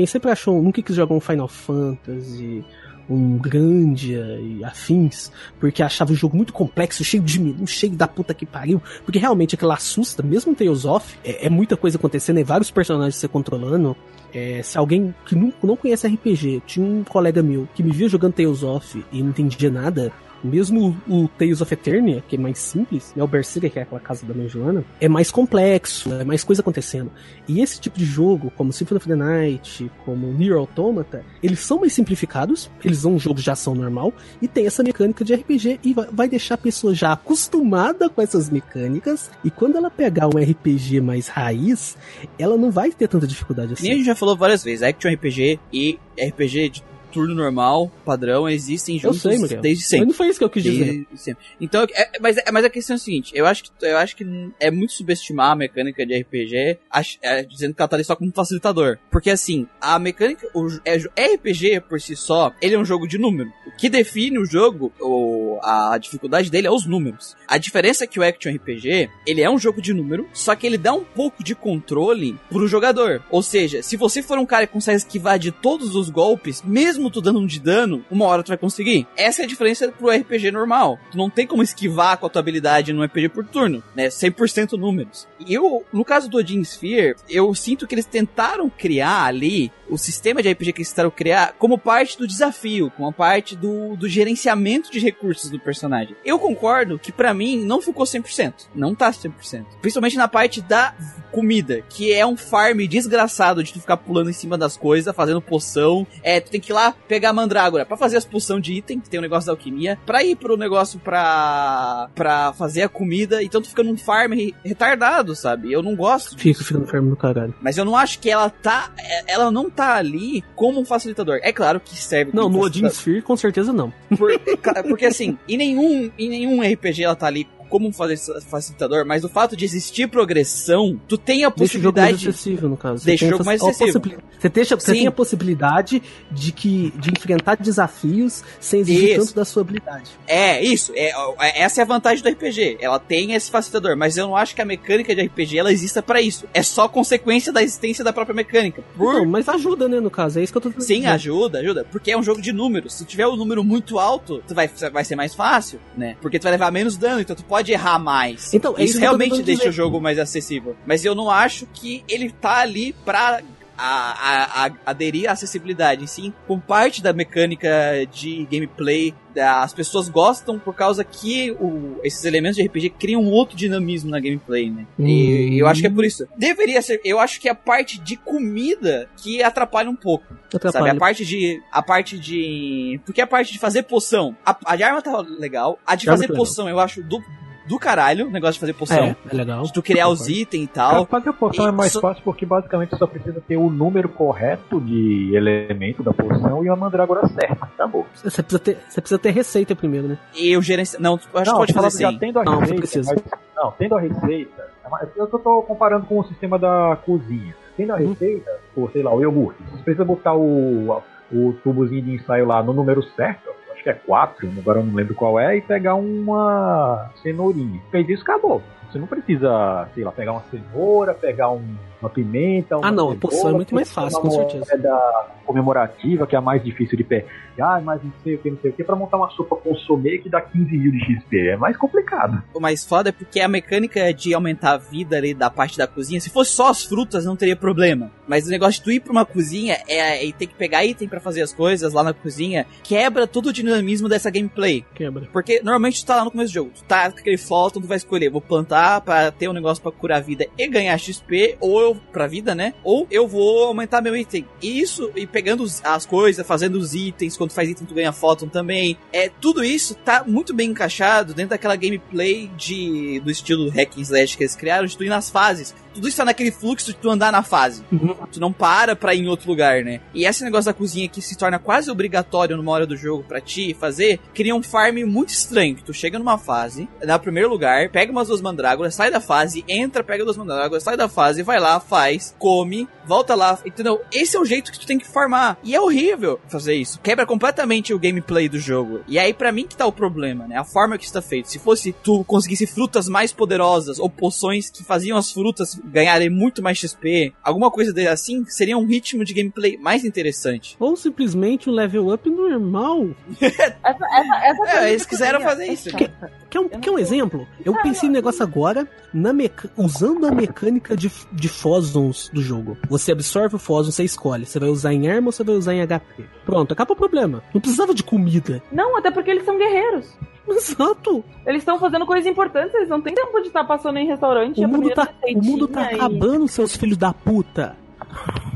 Quem sempre achou, nunca quis jogar um Final Fantasy, um Grandia e afins, porque achava o jogo muito complexo, cheio de menu, cheio da puta que pariu, porque realmente aquilo assusta, mesmo Tales of, é, é muita coisa acontecendo, é vários personagens você controlando. É, se alguém que não, não conhece RPG, tinha um colega meu que me via jogando Tales of e não entendia nada, Mesmo o, Tales of Eternia, que é mais simples, né, o Berserker, que é aquela casa da mãe Joana, é mais complexo, é mais coisa acontecendo. E esse tipo de jogo, como Symphony of the Night, como Nier Automata, eles são mais simplificados, eles são jogos de ação normal, e tem essa mecânica de RPG, e vai deixar a pessoa já acostumada com essas mecânicas, e quando ela pegar um RPG mais raiz, ela não vai ter tanta dificuldade assim. Nem a gente já falou várias vezes, Action RPG e RPG de turno normal, padrão, existem juntos eu sei, desde sempre. Mas não foi isso que eu quis dizer. Então, é, mas, é- mas a questão é a seguinte, eu acho que, eu acho que é muito subestimar a mecânica de RPG, ach- é, dizendo que ela tá ali só como facilitador. Porque assim, a mecânica, o é, RPG por si só, ele é um jogo de número. O que define o jogo, a dificuldade dele é os números. A diferença é que o Action RPG, ele é um jogo de número, só que ele dá um pouco de controle pro jogador. Ou seja, se você for um cara que consegue esquivar de todos os golpes, mesmo tu dando um de dano, uma hora tu vai conseguir. Essa é a diferença pro RPG normal. Tu não tem como esquivar com a tua habilidade no RPG por turno, né? 100% números. E eu, no caso do Odin Sphere, eu sinto que eles tentaram criar ali o sistema de RPG que eles tentaram criar como parte do desafio, como parte do, do gerenciamento de recursos do personagem. Eu concordo que pra mim não ficou 100%. Não tá 100%. Principalmente na parte da comida, que é um farm desgraçado de tu ficar pulando em cima das coisas, fazendo poção. É, tu tem que ir lá pegar a mandrágora pra fazer as poção de item, que tem o negócio da alquimia, pra ir pro negócio pra, pra fazer a comida, então tu fica num farm re- retardado, sabe? Eu não gosto. Fica, fica no fermo do caralho. Mas eu não acho que ela tá. é- Ela não tá ali como um facilitador. É claro que serve Não, no Odin. Sphere, com certeza não. Por- porque assim, em nenhum, em nenhum RPG ela tá ali como faci- facilitador, mas o fato de existir progressão, tu tem a Deixa o jogo mais possibilidade. acessível, no caso. Deixa o jogo mais acessível. Você, deixa, você Sim. tem a possibilidade de, que, de enfrentar desafios sem exigir Isso. tanto da sua habilidade. É, isso. É, é- essa é a vantagem do RPG. Ela tem esse facilitador, mas eu não acho que a mecânica de RPG ela exista pra isso. É só consequência da existência da própria mecânica. Por Não, mas ajuda, né, no caso. É isso que eu tô Sim, ajuda, ajuda. Porque é um jogo de números. Se tiver um número muito alto, tu vai, vai ser mais fácil, né? Porque tu vai levar menos dano, então tu pode errar mais. Então, é isso isso realmente deixa o jogo mais acessível. Mas eu não acho que ele tá ali pra a- a- a- aderir à acessibilidade, sim, com parte da mecânica de gameplay. da- As pessoas gostam por causa que o- esses elementos de RPG criam um outro dinamismo na gameplay, né? Hum. E eu acho que é por isso. Deveria ser. Eu acho que é a parte de comida que atrapalha um pouco. Atrapalha. Sabe, a parte de. A parte de. Porque a parte de fazer poção. A, a de arma tá legal. A de fazer tá legal. poção eu acho do, do caralho, o negócio de fazer poção. É, é legal. De tu criar os itens e tal. fazer a poção é mais Isso- fácil porque basicamente só precisa ter o número correto de elemento da poção e a mandrágora certa. Acabou. Você precisa, ter, você precisa ter receita primeiro, né? E eu gerencio. Não, acho não, que pode fazer já tendo a Não, receita, precisa. mas- não, tendo a receita, é eu tô, tô comparando com o sistema da cozinha. Tendo a Uhum. receita, por, sei lá, o iogurte, você precisa botar o, o tubozinho de ensaio lá no número certo, acho que é 4, agora eu não lembro qual é, e pegar uma cenourinha. Fez isso, acabou. Você não precisa, sei lá, pegar uma cenoura, pegar um- uma pimenta. Uma Ah, não, a cebola, poção é muito mais fácil, com certeza. moeda comemorativa, que é a mais difícil de pegar, mas não sei o que, não sei o que, pra montar uma sopa consomê que dá 15 mil de XP. É mais complicado. O mais foda é porque a mecânica de aumentar a vida ali da parte da cozinha, se fosse só as frutas, não teria problema. Mas o negócio de tu ir pra uma cozinha é, é ter que pegar item pra fazer as coisas lá na cozinha, quebra todo o dinamismo dessa gameplay. Quebra. Porque normalmente tu tá lá no começo do jogo, tu tá com aquele fóton, tu vai escolher, vou plantar pra ter um negócio pra curar a vida e ganhar XP, ou eu, pra vida, né? Ou eu vou aumentar meu item. E isso, e pegando as coisas, fazendo os itens, quando faz item tu ganha fóton também. É, tudo isso tá muito bem encaixado dentro daquela gameplay de, do estilo hack and slash que eles criaram, de tu ir nas fases. Tudo isso tá naquele fluxo de tu andar na fase. Uhum. Tu não para pra ir em outro lugar, né? E esse negócio da cozinha que se torna quase obrigatório numa hora do jogo pra ti fazer, cria um farm muito estranho. Que tu chega numa fase, dá primeiro lugar, pega umas duas mandrágoras, sai da fase, entra, pega duas mandrágoras, sai da fase, vai lá, faz, come, volta lá, entendeu? Esse é o jeito que tu tem que farmar. E é horrível fazer isso. Quebra completamente o gameplay do jogo. E aí, pra mim, que tá o problema, né? A forma que está feito. Se fosse tu conseguisse frutas mais poderosas ou poções que faziam as frutas ganharem muito mais XP, alguma coisa dele assim, seria um ritmo de gameplay mais interessante. Ou simplesmente um level up normal. Essa, essa, essa É, eles quiseram fazer isso. Quer um, quer um exemplo? Eu pensei no negócio agora, na meca... usando a mecânica de, de fósons do jogo. Você absorve o fóson, você escolhe. Você vai usar em arma ou você vai usar em HP. Pronto, acaba o problema. Não precisava de comida. Não, até porque eles são guerreiros. Exato. Eles estão fazendo coisas importantes, eles não têm tempo de estar passando em restaurante. O mundo, tá, o mundo tá e- acabando, seus filhos da puta.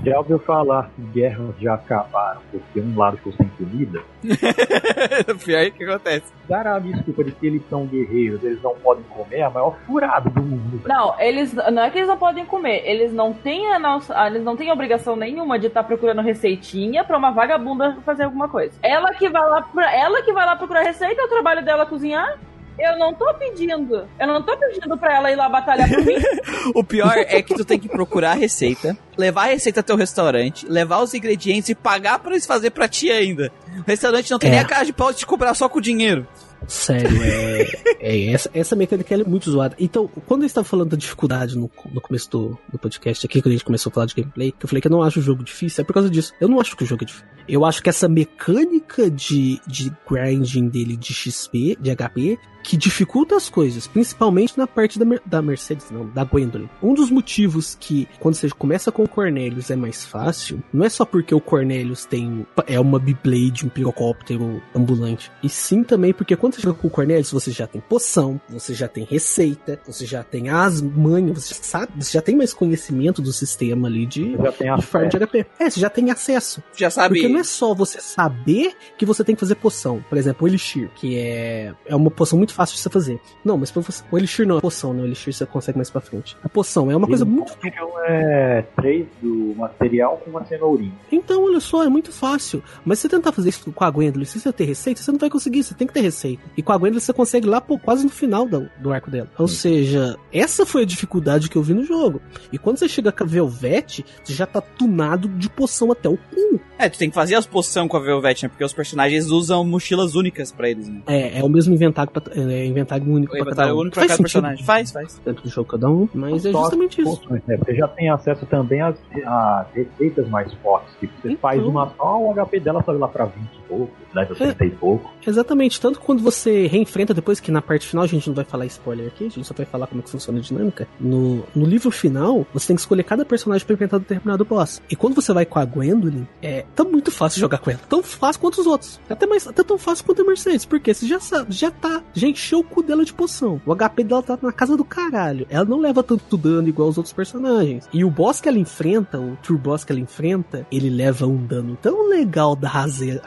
Já ouviu falar que guerras já acabaram porque um lado ficou sem comida? Pior é que acontece. Dar a desculpa de que eles são guerreiros, eles não podem comer, é a maior furada do mundo. Não, eles não é que eles não podem comer, eles não têm a nossa, eles não têm obrigação nenhuma de estar procurando receitinha pra uma vagabunda fazer alguma coisa. Ela que vai lá, pra, ela que vai lá procurar receita, é o trabalho dela cozinhar. Eu não tô pedindo. Eu não tô pedindo pra ela ir lá batalhar por mim. O pior é que tu tem que procurar a receita, levar a receita até o restaurante, levar os ingredientes e pagar pra eles fazer pra ti ainda. O restaurante não tem É. nem a cara de pau de te cobrar só com dinheiro. Sério, é, é essa, essa mecânica ela é muito zoada. Então, quando eu estava falando da dificuldade no, no começo do, do podcast aqui, quando a gente começou a falar de gameplay, que eu falei que eu não acho o jogo difícil, é por causa disso. Eu não acho que o jogo é difícil. Eu acho que essa mecânica de, de grinding dele de XP, de HP, que dificulta as coisas, principalmente na parte da, Mer- da Mercedes, não, da Gwendolyn. Um dos motivos que, quando você começa com o Cornelius, é mais fácil, não é só porque o Cornelius tem é uma Beyblade, um pirocóptero ambulante, e sim também porque quando você chega com o Cornelius, você já tem poção, você já tem receita, você já tem as manhas, você sabe, você já tem mais conhecimento do sistema ali de, Já tem de farm de acesso. HP. É, você já tem acesso. Já sabe. Porque não é só você saber que você tem que fazer poção. Por exemplo, o Elixir, que é, é uma poção muito fácil de você fazer. Não, mas pra você, o Elixir não é poção, né? O Elixir você consegue mais pra frente. A poção é uma coisa muito. Então é três do material com uma cenourinha. Então, olha só, é muito fácil. Mas se você tentar fazer isso com a Gwendolyn, se você ter receita, você não vai conseguir, você tem que ter receita. E com a Gwendolyn você consegue lá pô, quase no final do, do arco dela. Ou seja, essa foi a dificuldade que eu vi no jogo. E quando você chega com a Velvet, você já tá tunado de poção até o cu. É, tu tem que fazer as poções com a Velvet, né? Porque os personagens usam mochilas únicas pra eles, né? É, é o mesmo inventário, pra, é inventário único O pra cada inventário um. único pra Faz cada sentido personagem. Faz, faz. dentro do jogo cada um, mas é justamente isso. né? Você já tem acesso também às, às receitas mais fortes. Tipo, você Então. faz uma só, o HP dela sobe lá pra 20 e pouco, level É. 30 e pouco. Exatamente, tanto quando você reenfrenta depois, que na parte final a gente não vai falar spoiler aqui, a gente só vai falar como é que funciona a dinâmica. No, no livro final, você tem que escolher cada personagem pra enfrentar determinado boss. E quando você vai com a Gwendolyn, é tá muito fácil jogar com ela. Tão fácil quanto os outros. Até, mais, até tão fácil quanto a Mercedes. Porque você já sabe, já tá, já encheu o cu dela de poção. O HP dela tá na casa do caralho. Ela não leva tanto dano igual os outros personagens. E o boss que ela enfrenta, o True Boss que ela enfrenta, ele leva um dano tão legal da rase-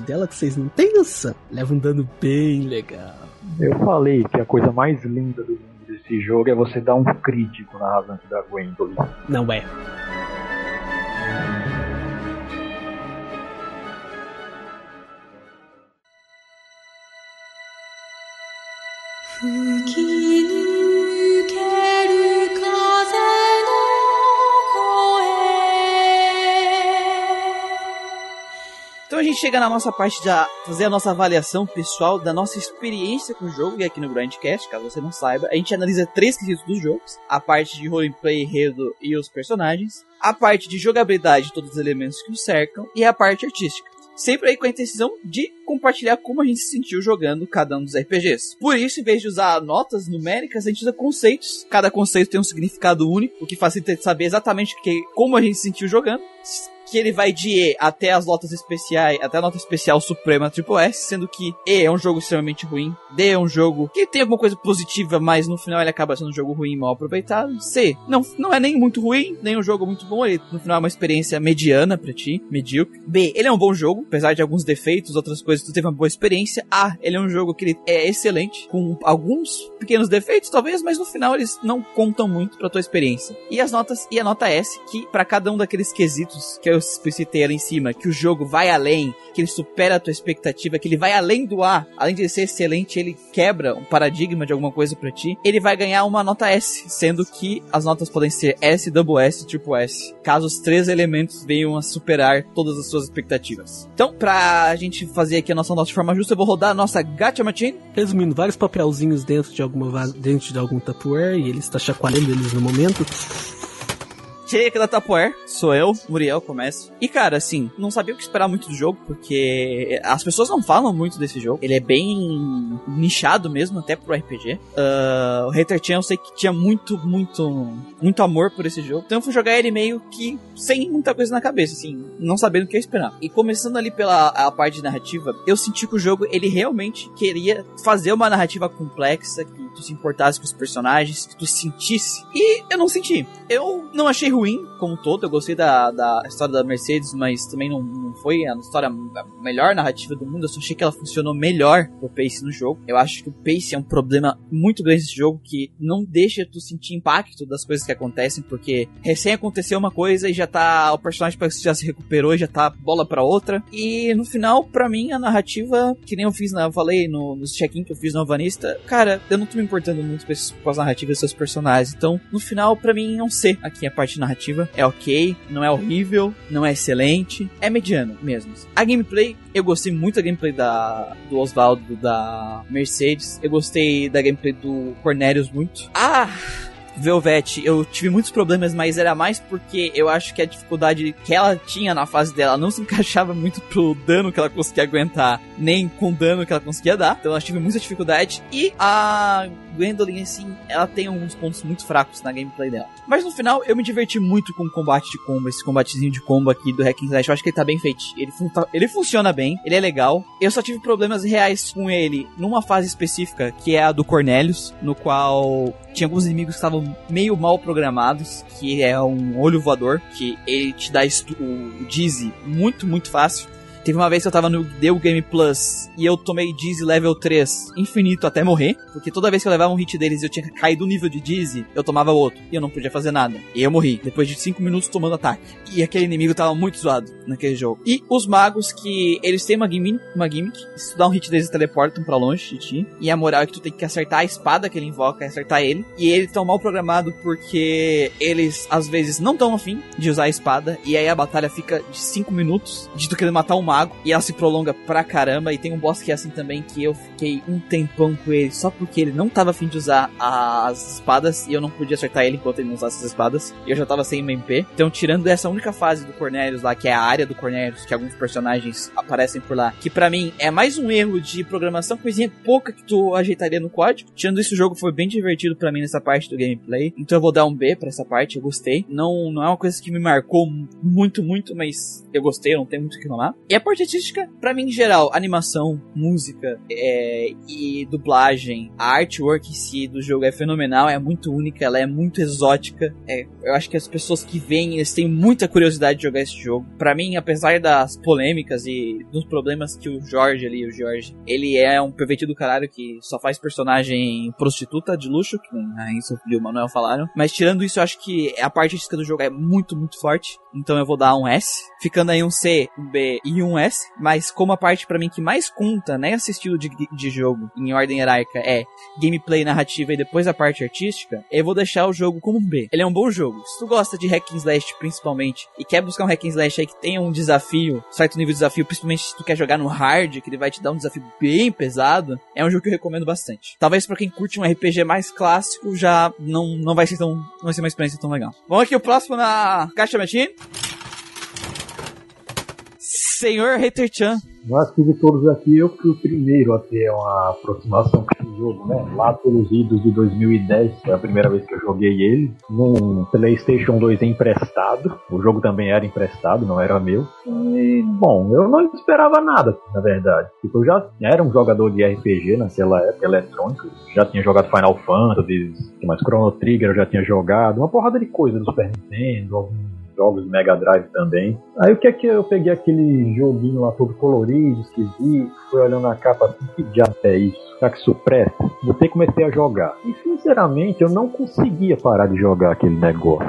dela que vocês não têm noção. Leva um dano bem legal. Eu falei que a coisa mais linda do mundo desse jogo é você dar um crítico na rasante da Gwendolyn. Não é. Então a gente chega na nossa parte de fazer a nossa avaliação pessoal da nossa experiência com o jogo, e aqui no Grandcast, caso você não saiba, a gente analisa três quesitos dos jogos: a parte de roleplay, enredo e os personagens, a parte de jogabilidade, todos os elementos que o cercam, e a parte artística. Sempre aí com a intenção de compartilhar como a gente se sentiu jogando cada um dos RPGs. Por isso, em vez de usar notas numéricas, a gente usa conceitos. Cada conceito tem um significado único, o que facilita saber exatamente que, como a gente se sentiu jogando que ele vai de E até as notas especiais, até a nota especial suprema Triple S, sendo que E é um jogo extremamente ruim, D é um jogo que tem alguma coisa positiva, mas no final ele acaba sendo um jogo ruim mal aproveitado. C não, não é nem muito ruim, nem um jogo muito bom, ele no final é uma experiência mediana pra ti, medíocre. B, ele é um bom jogo, apesar de alguns defeitos, outras coisas, tu teve uma boa experiência. A, ele é um jogo que ele é excelente, com alguns pequenos defeitos talvez, mas no final eles não contam muito pra tua experiência. E as notas, e a nota S, que para cada um daqueles quesitos que eu explicitei ali em cima, que o jogo vai além, que ele supera a tua expectativa, que ele vai além do A, além de ser excelente, ele quebra um paradigma de alguma coisa pra ti, ele vai ganhar uma nota S, sendo que as notas podem ser S, double S, triple S, caso os três elementos venham a superar todas as suas expectativas. Então, pra gente fazer aqui a nossa nota de forma justa, eu vou rodar a nossa Gacha Machine. Resumindo, vários papelzinhos dentro de alguma dentro de algum Tupperware e ele está chacoalhando eles no momento. Cheguei aqui da Tapoer, sou eu, Muriel, começo. E cara, assim, não sabia o que esperar muito do jogo, porque as pessoas não falam muito desse jogo. Ele é bem nichado mesmo, até pro RPG. Uh, o Hater Chan eu sei que tinha muito, muito, muito amor por esse jogo. Então eu fui jogar ele meio que sem muita coisa na cabeça, assim, não sabendo o que esperar. E começando ali pela a parte narrativa, eu senti que o jogo, ele realmente queria fazer uma narrativa complexa, que tu se importasse com os personagens, que tu sentisse. E eu não senti. Eu não achei ruim como todo, eu gostei da, da história da Mercedes, mas também não, não foi a história a melhor narrativa do mundo, eu só achei que ela funcionou melhor pro pace no jogo. Eu acho que o pace é um problema muito grande nesse jogo que não deixa tu sentir impacto das coisas que acontecem, porque recém aconteceu uma coisa e já tá. O personagem já se recuperou e já tá bola pra outra. E no final, para mim, a narrativa, que nem eu fiz, na, eu falei no, nos check-in que eu fiz no Vanista, cara, eu não tô me importando muito com as narrativas dos seus personagens. Então, no final, para mim, não sei aqui a parte. É ok, não é horrível, não é excelente, é mediano mesmo. A gameplay, eu gostei muito da gameplay da, do Oswaldo, da Mercedes. Eu gostei da gameplay do Cornelius muito. Ah! Velvet, eu tive muitos problemas, mas era mais porque eu acho que a dificuldade que ela tinha na fase dela não se encaixava muito pro dano que ela conseguia aguentar, nem com o dano que ela conseguia dar. Então eu tive muita dificuldade. E a Gwendolyn, assim, ela tem alguns pontos muito fracos na gameplay dela. Mas no final, eu me diverti muito com o combate de combo, esse combatezinho de combo aqui do Hack and Slash. Eu acho que ele tá bem feito. Ele, fun ele funciona bem, ele é legal. Eu só tive problemas reais com ele numa fase específica, que é a do Cornelius, no qual tinha alguns inimigos que estavam meio mal programados, que é um olho voador, que ele te dá o Dizzy muito, muito fácil. Teve uma vez que eu tava no Deu Game Plus e eu tomei Dizzy level 3 infinito até morrer, porque toda vez que eu levava um hit deles e eu tinha caído o nível de Dizzy, eu tomava outro e eu não podia fazer nada. E eu morri, depois de 5 minutos tomando ataque. E aquele inimigo tava muito zoado naquele jogo. E os magos que eles têm uma gimmick, uma gimmick se tu dá um hit deles, teleportam para longe de ti. E a moral é que tu tem que acertar a espada que ele invoca, acertar ele. E ele tão mal programado porque eles às vezes não tão afim de usar a espada. E aí a batalha fica de 5 minutos de tu querer matar um mago e ela se prolonga pra caramba. E tem um boss que é assim também que eu fiquei um tempão com ele só porque ele não tava afim de usar as espadas e eu não podia acertar ele enquanto ele não usasse as espadas. E eu já tava sem MP. Então, tirando essa única fase do Cornelius lá, que é a área do Cornelius, que alguns personagens aparecem por lá, que para mim é mais um erro de programação, coisinha pouca que tu ajeitaria no código. Tirando isso, o jogo foi bem divertido para mim nessa parte do gameplay. Então eu vou dar um B para essa parte, eu gostei. Não, não é uma coisa que me marcou muito, muito, mas eu gostei, não tenho muito o que falar. E a parte artística, para mim, em geral, animação, música é, e dublagem, a artwork em si do jogo é fenomenal, é muito única, ela é muito exótica. É, eu acho que as pessoas que vêm, eles têm muita curiosidade de jogar esse jogo. Para mim, apesar das polêmicas e dos problemas que o Jorge ali, o Jorge, ele é um pervertido do caralho que só faz personagem prostituta de luxo, que nem a Enzo e o Manuel falaram. Mas tirando isso, eu acho que a parte artística do jogo é muito, muito forte. Então eu vou dar um S. Ficando aí um C, um B e um S. Mas como a parte para mim que mais conta nesse estilo de, de jogo, em ordem hierárquica, é gameplay, narrativa e depois a parte artística, eu vou deixar o jogo como um B. Ele é um bom jogo. Se tu gosta de hack and slash principalmente, e quer buscar um hack and slash aí que tenha um desafio, certo nível de desafio, principalmente se tu quer jogar no hard, que ele vai te dar um desafio bem pesado, é um jogo que eu recomendo bastante. Talvez para quem curte um RPG mais clássico, já não, não vai ser tão, não vai ser uma experiência tão legal. Vamos aqui o próximo na caixa Metin. Senhor Hater Chan. Nós que todos aqui, eu fui o primeiro a ter uma aproximação com esse jogo, né? Lá pelos idos de 2010, foi a primeira vez que eu joguei ele, num PlayStation 2 emprestado. O jogo também era emprestado, não era meu. E, bom, eu não esperava nada, na verdade. Tipo, eu já era um jogador de RPG naquela época, eletrônico. Já tinha jogado Final Fantasy, mais Chrono Trigger eu já tinha jogado, uma porrada de coisa do Super Nintendo, algum jogos Mega Drive também. Aí o que é que eu peguei aquele joguinho lá todo colorido, esquisito, fui olhando a capa assim, que diabo é isso? Será que isso presta? Botei e comecei a jogar. E sinceramente eu não conseguia parar de jogar aquele negócio.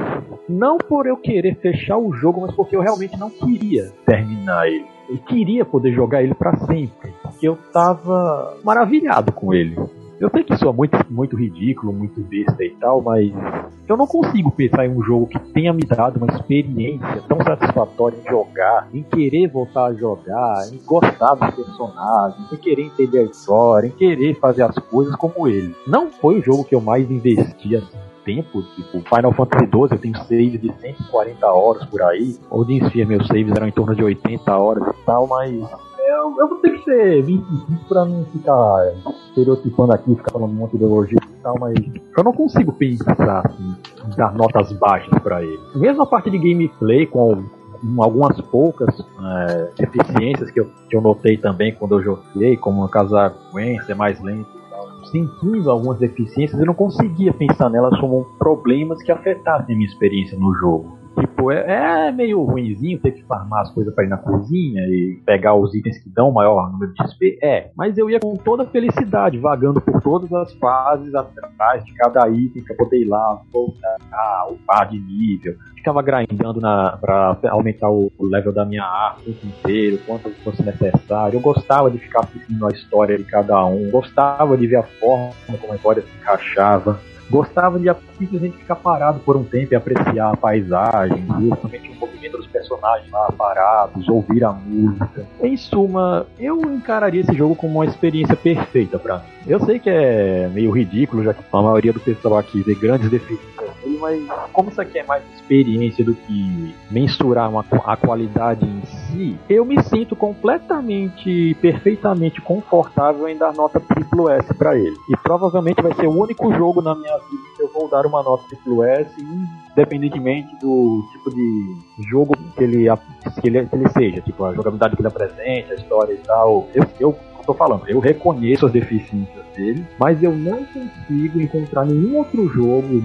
Não por eu querer fechar o jogo, mas porque eu realmente não queria terminar ele. Eu queria poder jogar ele para sempre, porque eu tava maravilhado com ele. Eu sei que isso é muito, muito ridículo, muito besta e tal, mas eu não consigo pensar em um jogo que tenha me dado uma experiência tão satisfatória em jogar, em querer voltar a jogar, em gostar dos personagens, em querer entender a história, em querer fazer as coisas como ele. Não foi o jogo que eu mais investi assim tempo. Tipo, Final Fantasy XII eu tenho save de 140 horas por aí. Odin Sphere meus saves eram em torno de 80 horas e tal, mas eu, eu vou ter que ser 25 pra não ficar estereotipando aqui, ficar falando um monte de elogio e tal, mas eu não consigo pensar assim, dar notas baixas pra ele. Mesmo a parte de gameplay, com algumas poucas é, deficiências que eu, que eu notei também quando eu joguei, como no caso da Gwen ser mais lento sentindo algumas deficiências, eu não conseguia pensar nelas como problemas que afetassem a minha experiência no jogo. Tipo, é, é, meio ruimzinho ter que farmar as coisas para ir na cozinha e pegar os itens que dão maior número de XP. É, mas eu ia com toda felicidade, vagando por todas as fases atrás de cada item pra poder ir lá, voltar, upar de nível. Ficava grindando na, pra aumentar o level da minha arma o tempo inteiro, quanto fosse necessário. Eu gostava de ficar assistindo a história de cada um, gostava de ver a forma como a história se encaixava gostava de simplesmente ficar parado por um tempo e apreciar a paisagem, justamente o movimento dos personagens lá parados, ouvir a música. Em suma, eu encararia esse jogo como uma experiência perfeita para mim. Eu sei que é meio ridículo, já que a maioria do pessoal aqui vê grandes defeitos mas como isso aqui é mais experiência do que mensurar uma, a qualidade em si, eu me sinto completamente, perfeitamente confortável em dar nota triplo S para ele. E provavelmente vai ser o único jogo na minha vida que eu vou dar uma nota triplo S, independentemente do tipo de jogo que ele, que ele, que ele seja, tipo a jogabilidade que ele apresenta, a história e tal. Eu, eu tô falando, eu reconheço as deficiências dele, mas eu não consigo encontrar nenhum outro jogo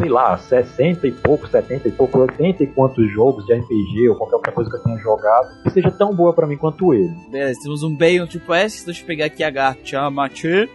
sei lá, 60 e pouco, 70 e pouco, 80 e quantos jogos de RPG ou qualquer outra coisa que eu tenha jogado que seja tão boa para mim quanto ele. Beleza, temos um Bayon tipo S, deixa eu pegar aqui a Gachamachi.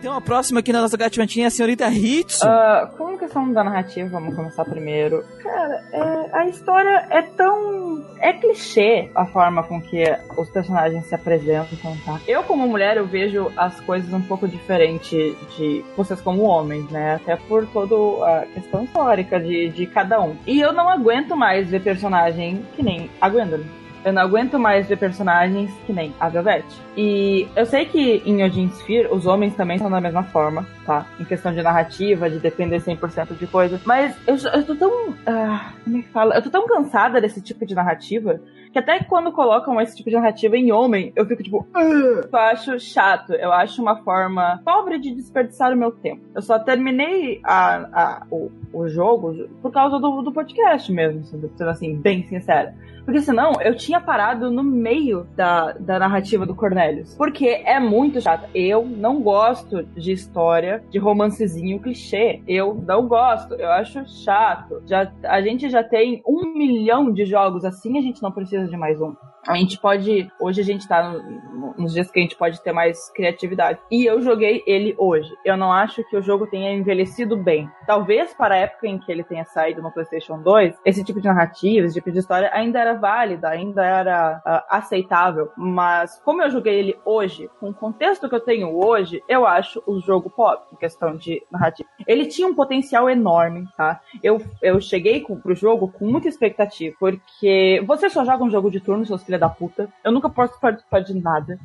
Tem uma próxima aqui na nossa gatimatinha, a senhorita Hitsu. Uh, como questão da narrativa, vamos começar primeiro. Cara, é, a história é tão. É clichê a forma com que os personagens se apresentam, tá? Eu, como mulher, eu vejo as coisas um pouco diferente de vocês como homens, né? Até por toda a questão histórica de, de cada um. E eu não aguento mais ver personagem que nem a Gwendolyn. Eu não aguento mais ver personagens que nem a Velvet. E eu sei que em Odin Sphere os homens também são da mesma forma, tá? Em questão de narrativa, de depender 100% de coisas. Mas eu, eu tô tão. Uh, como é que fala? Eu tô tão cansada desse tipo de narrativa que até quando colocam esse tipo de narrativa em homem, eu fico tipo. Eu acho chato. Eu acho uma forma pobre de desperdiçar o meu tempo. Eu só terminei a, a, o, o jogo por causa do, do podcast mesmo, sendo assim, bem sincera. Porque senão eu tinha parado no meio da, da narrativa do Cornelius. Porque é muito chato. Eu não gosto de história de romancezinho clichê. Eu não gosto. Eu acho chato. Já, a gente já tem um milhão de jogos assim, a gente não precisa de mais um. A gente pode. Hoje a gente tá no, nos dias que a gente pode ter mais criatividade. E eu joguei ele hoje. Eu não acho que o jogo tenha envelhecido bem. Talvez para a época em que ele tenha saído no PlayStation 2, esse tipo de narrativa, esse tipo de história ainda era válida, ainda era uh, aceitável. Mas como eu joguei ele hoje, com o contexto que eu tenho hoje, eu acho o jogo pop, em questão de narrativa. Ele tinha um potencial enorme, tá? Eu, eu cheguei com, pro jogo com muita expectativa, porque você só joga um jogo de turno, seus filha da puta. Eu nunca posso participar de nada.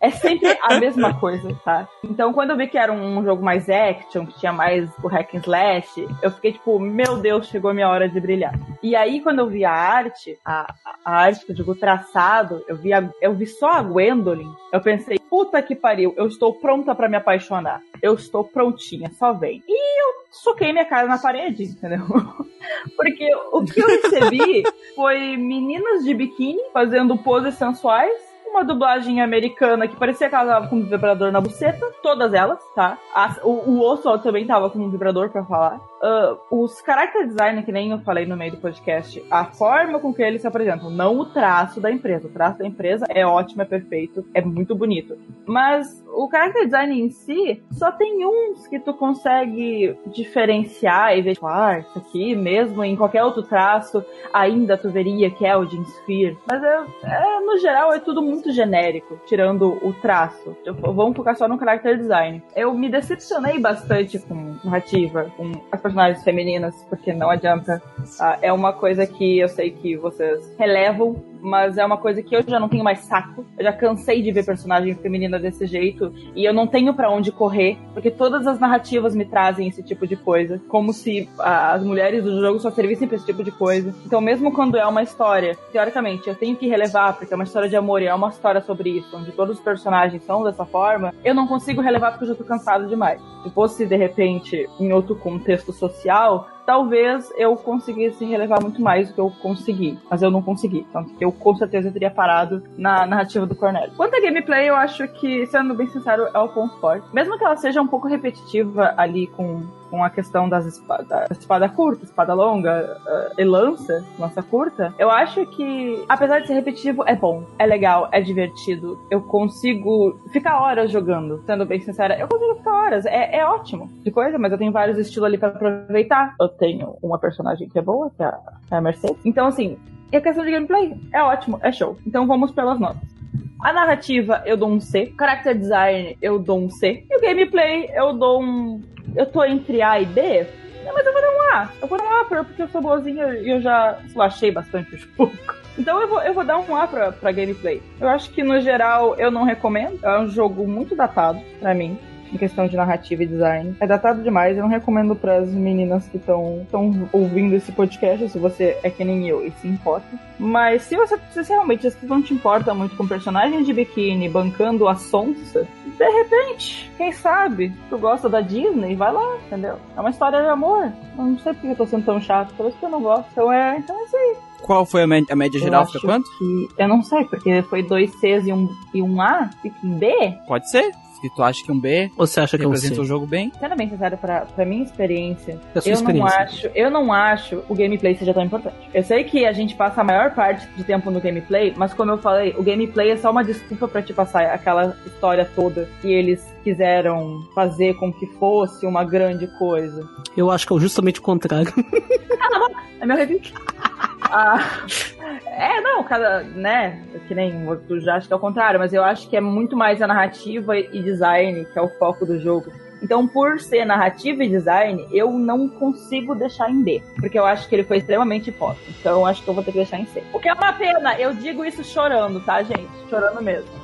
É sempre a mesma coisa, tá? Então, quando eu vi que era um jogo mais action, que tinha mais o hack and slash, eu fiquei tipo, meu Deus, chegou a minha hora de brilhar. E aí, quando eu vi a arte, a, a arte que eu digo traçado, eu vi, a, eu vi só a Gwendolyn, eu pensei, puta que pariu, eu estou pronta para me apaixonar. Eu estou prontinha, só vem. E eu soquei minha cara na parede, entendeu? Porque o que eu recebi foi meninas de biquíni fazendo poses sensuais uma dublagem americana que parecia que ela tava com um vibrador na buceta, todas elas, tá? As, o, o osso também tava com um vibrador para falar. Uh, os character design, que nem eu falei no meio do podcast, a forma com que eles se apresentam, não o traço da empresa. O traço da empresa é ótimo, é perfeito, é muito bonito. Mas o character design em si, só tem uns que tu consegue diferenciar e ver, tipo, ah, isso aqui mesmo em qualquer outro traço, ainda tu veria que é o Jim Sphere. Mas é, é, no geral é tudo muito genérico, tirando o traço. Tipo, vamos focar só no character design. Eu me decepcionei bastante com narrativa, com as personagens femininas, porque não adianta. Ah, é uma coisa que eu sei que vocês relevam mas é uma coisa que eu já não tenho mais saco. Eu já cansei de ver personagem feminina desse jeito e eu não tenho para onde correr, porque todas as narrativas me trazem esse tipo de coisa, como se as mulheres do jogo só servissem pra esse tipo de coisa. Então, mesmo quando é uma história, teoricamente, eu tenho que relevar, porque é uma história de amor e é uma história sobre isso, onde todos os personagens são dessa forma, eu não consigo relevar porque eu já tô cansado demais. Se fosse, de repente, em outro contexto social, talvez eu conseguisse relevar muito mais do que eu consegui. Mas eu não consegui. Que eu com certeza teria parado na narrativa do Cornélio. Quanto a gameplay, eu acho que, sendo bem sincero, é o ponto forte. Mesmo que ela seja um pouco repetitiva ali com com a questão das espadas, espada curta, espada longa uh, e lança, lança curta, eu acho que, apesar de ser repetitivo, é bom, é legal, é divertido. Eu consigo ficar horas jogando, sendo bem sincera. Eu consigo ficar horas, é, é ótimo de coisa, mas eu tenho vários estilos ali para aproveitar. Eu tenho uma personagem que é boa, que é a, é a Mercedes. Então, assim, e a questão de gameplay é ótimo, é show. Então vamos pelas notas. A narrativa eu dou um C. Character design eu dou um C. E o gameplay eu dou um. Eu tô entre A e B. Não, mas eu vou dar um A. Eu vou dar um A porque eu sou boazinha e eu já slashei bastante o jogo. Então eu vou, eu vou dar um A pra, pra gameplay. Eu acho que no geral eu não recomendo. É um jogo muito datado para mim em questão de narrativa e design. É datado demais, eu não recomendo para as meninas que estão ouvindo esse podcast, se você é que nem eu e se importa. Mas se você se realmente se não te importa muito com personagens de biquíni bancando a sonsa, de repente, quem sabe, tu gosta da Disney, vai lá, entendeu? É uma história de amor. Eu não sei porque eu tô sendo tão chato, por isso que eu não gosto. Então é, então é isso aí. Qual foi a média, a média geral? Fica quanto? Que, eu não sei, porque foi dois Cs e um, e um A, fica em B? Pode ser que tu acha que é um B? Ou você acha que é um o jogo bem? Sendo bem sincero, pra, pra minha experiência, eu experiência. não acho, eu não acho o gameplay seja tão importante. Eu sei que a gente passa a maior parte de tempo no gameplay, mas como eu falei, o gameplay é só uma desculpa para te passar aquela história toda que eles quiseram fazer com que fosse uma grande coisa. Eu acho que é justamente o contrário. é meu review. ah, é, não, cada, né, que nem tu já acha que é o contrário, mas eu acho que é muito mais a narrativa e design que é o foco do jogo. Então, por ser narrativa e design, eu não consigo deixar em B. Porque eu acho que ele foi extremamente pop. Então, eu acho que eu vou ter que deixar em C. O que é uma pena, eu digo isso chorando, tá, gente? Chorando mesmo.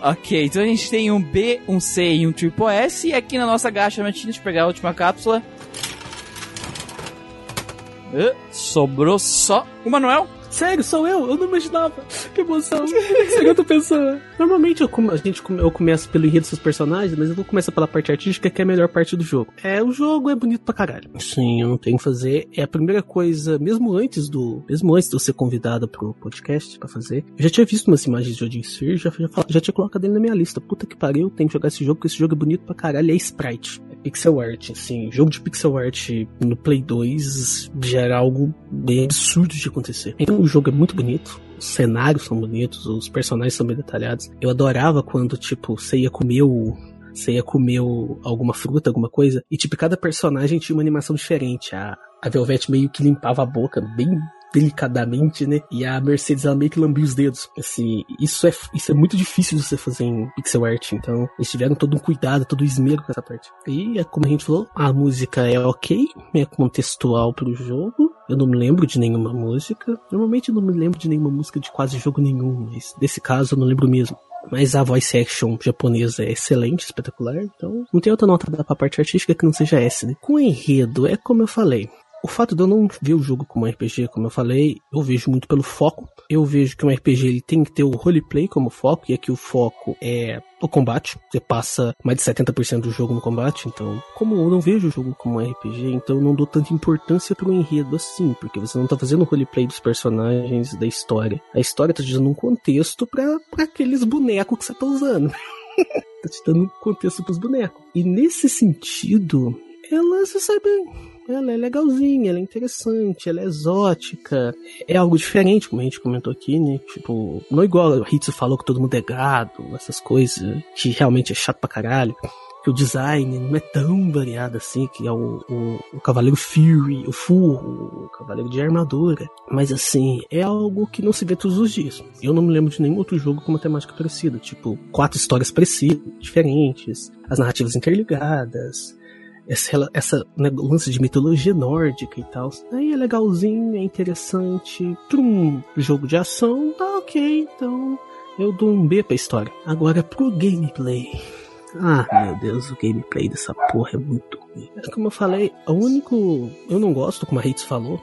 Ok, então a gente tem um B, um C e um Triple S. E aqui na nossa gacha, deixa eu pegar a última cápsula. Uh, sobrou só o Manuel. Sério, sou eu? Eu não imaginava. Que emoção. Eu tô pensando. Normalmente eu, a gente, eu começo pelo enredo dos personagens, mas eu vou começar pela parte artística, que é a melhor parte do jogo. É, o jogo é bonito pra caralho. Sim, eu não tenho que fazer. É a primeira coisa, mesmo antes do. Mesmo antes de eu ser convidado pro podcast pra fazer. Eu já tinha visto umas imagens de Odin Sphere, já, já, já tinha colocado ele na minha lista. Puta que pariu, tenho que jogar esse jogo, porque esse jogo é bonito pra caralho. É sprite. É pixel art, assim. Jogo de pixel art no Play 2 já era algo bem absurdo de acontecer. Então o jogo é muito bonito. Os cenários são bonitos, os personagens são bem detalhados. Eu adorava quando, tipo, você ia comer o, você ia comer alguma fruta, alguma coisa, e tipo, cada personagem tinha uma animação diferente. A, a Velvet meio que limpava a boca, bem delicadamente, né? E a Mercedes ela meio que lambia os dedos. Assim, isso é, isso é muito difícil de você fazer em pixel art. Então, eles tiveram todo um cuidado, todo um esmero com essa parte. E, é como a gente falou, a música é ok, é contextual pro jogo. Eu não me lembro de nenhuma música. Normalmente eu não me lembro de nenhuma música de quase jogo nenhum, mas desse caso eu não lembro mesmo. Mas a voice action japonesa é excelente, espetacular. Então, não tem outra nota pra parte artística que não seja essa, né? Com enredo, é como eu falei. O fato de eu não ver o jogo como RPG, como eu falei, eu vejo muito pelo foco. Eu vejo que um RPG ele tem que ter o roleplay como foco, e aqui o foco é o combate. Você passa mais de 70% do jogo no combate, então, como eu não vejo o jogo como um RPG, então eu não dou tanta importância pro enredo assim, porque você não tá fazendo o roleplay dos personagens, da história. A história tá te dando um contexto para aqueles bonecos que você tá usando. tá te dando um contexto pros bonecos. E nesse sentido, ela sai bem ela é legalzinha, ela é interessante, ela é exótica. É algo diferente, como a gente comentou aqui, né? Tipo, não igual o Hitsu falou que todo mundo é gado, essas coisas, que realmente é chato pra caralho que o design não é tão variado assim, que é o, o, o Cavaleiro Fury, o Furro, o Cavaleiro de Armadura. Mas assim, é algo que não se vê todos os dias. Eu não me lembro de nenhum outro jogo com uma temática parecida. Tipo, quatro histórias parecidas, diferentes, as narrativas interligadas, essa, essa né, lance de mitologia nórdica e tal. Aí é legalzinho, é interessante. Pra um jogo de ação, tá ok, então eu dou um B pra história. Agora pro gameplay. Ah, meu Deus, o gameplay dessa porra é muito ruim. É como eu falei, o único. Eu não gosto, como a Hitz falou.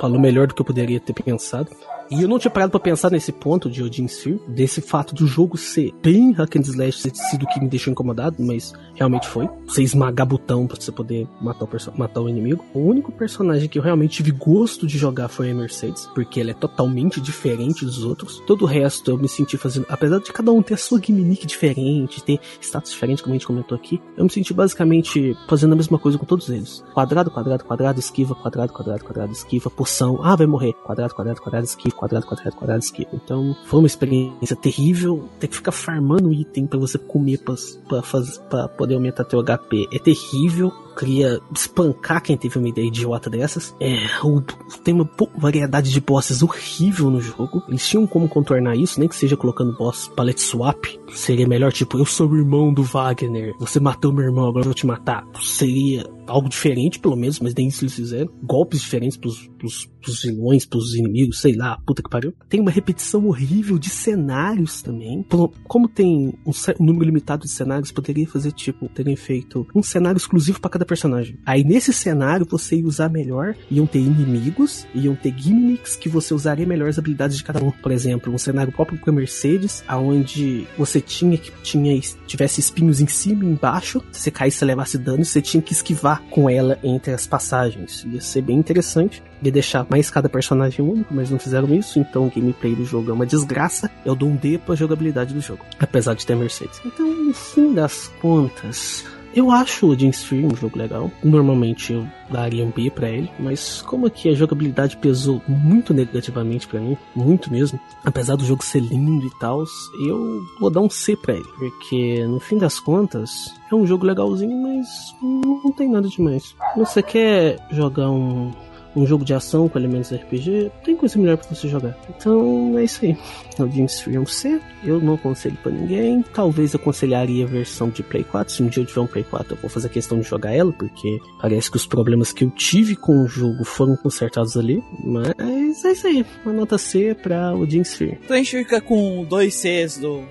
Falou melhor do que eu poderia ter pensado. E eu não tinha parado pra pensar nesse ponto de Odin Sphere, desse fato do jogo ser bem hack and slash ter sido o que me deixou incomodado, mas realmente foi. Você esmagar botão pra você poder matar o, matar o inimigo. O único personagem que eu realmente tive gosto de jogar foi a Mercedes, porque ela é totalmente diferente dos outros. Todo o resto eu me senti fazendo, apesar de cada um ter a sua gimmick diferente, ter status diferente, como a gente comentou aqui, eu me senti basicamente fazendo a mesma coisa com todos eles. Quadrado, quadrado, quadrado, esquiva, quadrado, quadrado, quadrado, esquiva, poção, ah, vai morrer. Quadrado, quadrado, quadrado, esquiva, quadrado, quadrado, quadrado, esquiva. Então, foi uma experiência terrível ter que ficar farmando item para você comer pra poder aumentar teu HP. É terrível queria espancar quem teve uma ideia idiota dessas. É, o, tem uma variedade de bosses horrível no jogo. Eles tinham como contornar isso, nem que seja colocando boss palette swap. Seria melhor, tipo, eu sou o irmão do Wagner, você matou meu irmão, agora eu vou te matar. Seria algo diferente, pelo menos, mas nem isso eles fizeram. Golpes diferentes pros, pros, pros vilões, pros inimigos, sei lá, puta que pariu. Tem uma repetição horrível de cenários também. Como tem um, um número limitado de cenários, poderia fazer, tipo, terem feito um cenário exclusivo para cada personagem. Aí nesse cenário você ia usar melhor, iam ter inimigos, iam ter gimmicks que você usaria melhor as habilidades de cada um. Por exemplo, um cenário próprio com a Mercedes, aonde você tinha que tinha tivesse espinhos em cima e embaixo, se você caísse, você levasse dano, você tinha que esquivar com ela entre as passagens. Ia ser bem interessante. Ia deixar mais cada personagem único, mas não fizeram isso, então o gameplay do jogo é uma desgraça. Eu dou um D pra jogabilidade do jogo, apesar de ter Mercedes. Então, no fim das contas, eu acho o Odin Sphere um jogo legal. Normalmente eu daria um B para ele, mas como aqui a jogabilidade pesou muito negativamente para mim, muito mesmo, apesar do jogo ser lindo e tal, eu vou dar um C para ele, porque no fim das contas é um jogo legalzinho, mas não tem nada demais. Você quer jogar um um jogo de ação com elementos RPG, tem coisa melhor para você jogar. Então é isso aí. O James Free é um C, eu não aconselho para ninguém. Talvez aconselharia a versão de Play 4. Se um dia eu tiver um Play 4, eu vou fazer questão de jogar ela, porque parece que os problemas que eu tive com o jogo foram consertados ali. Mas é isso aí. Uma nota C para o James Free. Então a gente fica com dois Cs do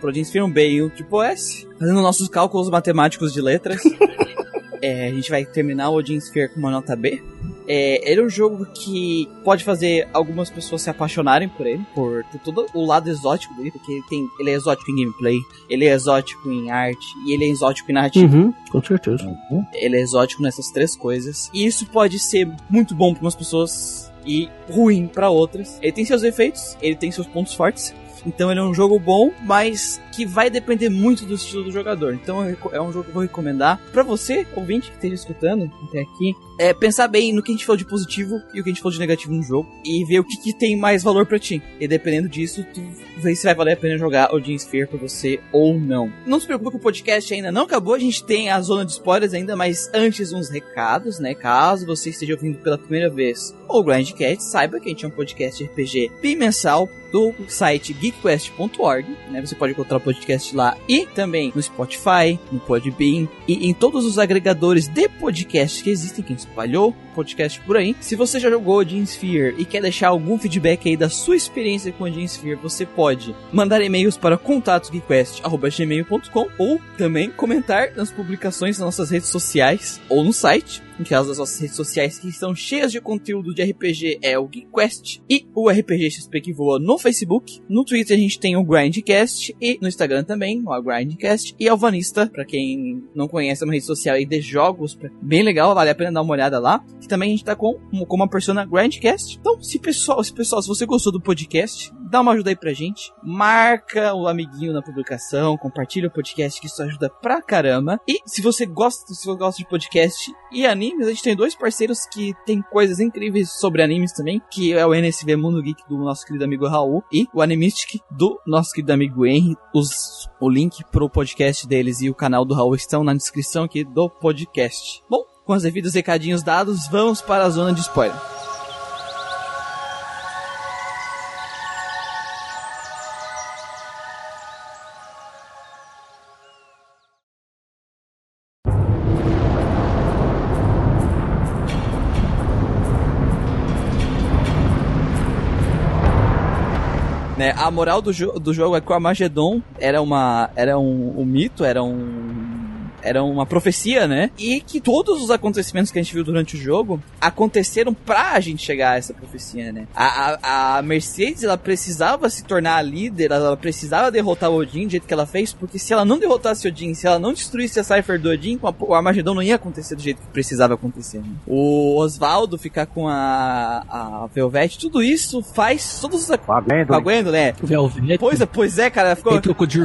Pro James Free, um B e um tipo S, fazendo nossos cálculos matemáticos de letras. é, a gente vai terminar o Odin Sphere com uma nota B. É, ele é um jogo que pode fazer algumas pessoas se apaixonarem por ele, por, todo o lado exótico dele, porque ele, tem, ele é exótico em gameplay, ele é exótico em arte e ele é exótico em narrativa. Uhum, com certeza. Uhum. Ele é exótico nessas três coisas. E isso pode ser muito bom para umas pessoas e ruim para outras. Ele tem seus efeitos, ele tem seus pontos fortes. Então ele é um jogo bom, mas que vai depender muito do estilo do jogador. Então é um jogo que eu vou recomendar para você, ouvinte que esteja escutando até aqui, é pensar bem no que a gente falou de positivo e o que a gente falou de negativo no jogo e ver o que, que tem mais valor para ti. E dependendo disso, tu vê se vai valer a pena jogar Odin Sphere pra você ou não. Não se preocupe o podcast ainda não acabou, a gente tem a zona de spoilers ainda, mas antes uns recados, né? Caso você esteja ouvindo pela primeira vez o Grindcast, saiba que a gente é um podcast RPG bimensal do site geekquest.org, né? Você pode encontrar o podcast lá e também no Spotify, no Podbean e em todos os agregadores de podcast que existem, que espalhou podcast por aí. Se você já jogou Odin Sphere e quer deixar algum feedback aí da sua experiência com Odin Sphere, você pode mandar e-mails para contatosgeekquest.gmail.com ou também comentar nas publicações das nossas redes sociais ou no site em caso das nossas redes sociais que estão cheias de conteúdo de RPG é o GeekQuest e o RPG XP que voa no Facebook. No Twitter a gente tem o Grindcast e no Instagram também, o Grindcast e Alvanista, para quem não conhece é uma rede social aí de jogos, bem legal, vale a pena dar uma olhada lá. Que também a gente tá com, com uma persona Grindcast. Então, se pessoal, se pessoal, se você gostou do podcast, dá uma ajuda aí pra gente. Marca o amiguinho na publicação, compartilha o podcast que isso ajuda pra caramba. E se você gosta, se você gosta de podcast e anime animes, a gente tem dois parceiros que tem coisas incríveis sobre animes também, que é o NSV Mundo Geek do nosso querido amigo Raul e o Animistic do nosso querido amigo Henry. Os, o link pro podcast deles e o canal do Raul estão na descrição aqui do podcast. Bom, com os devidos recadinhos dados, vamos para a zona de spoiler. Né, a moral do, jo do jogo é que o Armagedon era, uma, era um, um mito, era um era uma profecia, né? E que todos os acontecimentos que a gente viu durante o jogo aconteceram pra gente chegar a essa profecia, né? A, a, a Mercedes, ela precisava se tornar a líder, ela precisava derrotar o Odin do jeito que ela fez, porque se ela não derrotasse o Odin, se ela não destruísse a Cypher do Odin, o Armagedon não ia acontecer do jeito que precisava acontecer. Né? O Osvaldo ficar com a, a Velvet, tudo isso faz todos os... Com a Gwendolyn. Com a Gwendolyn, é. Velvet. Pois é, pois é, cara, ela ficou, ela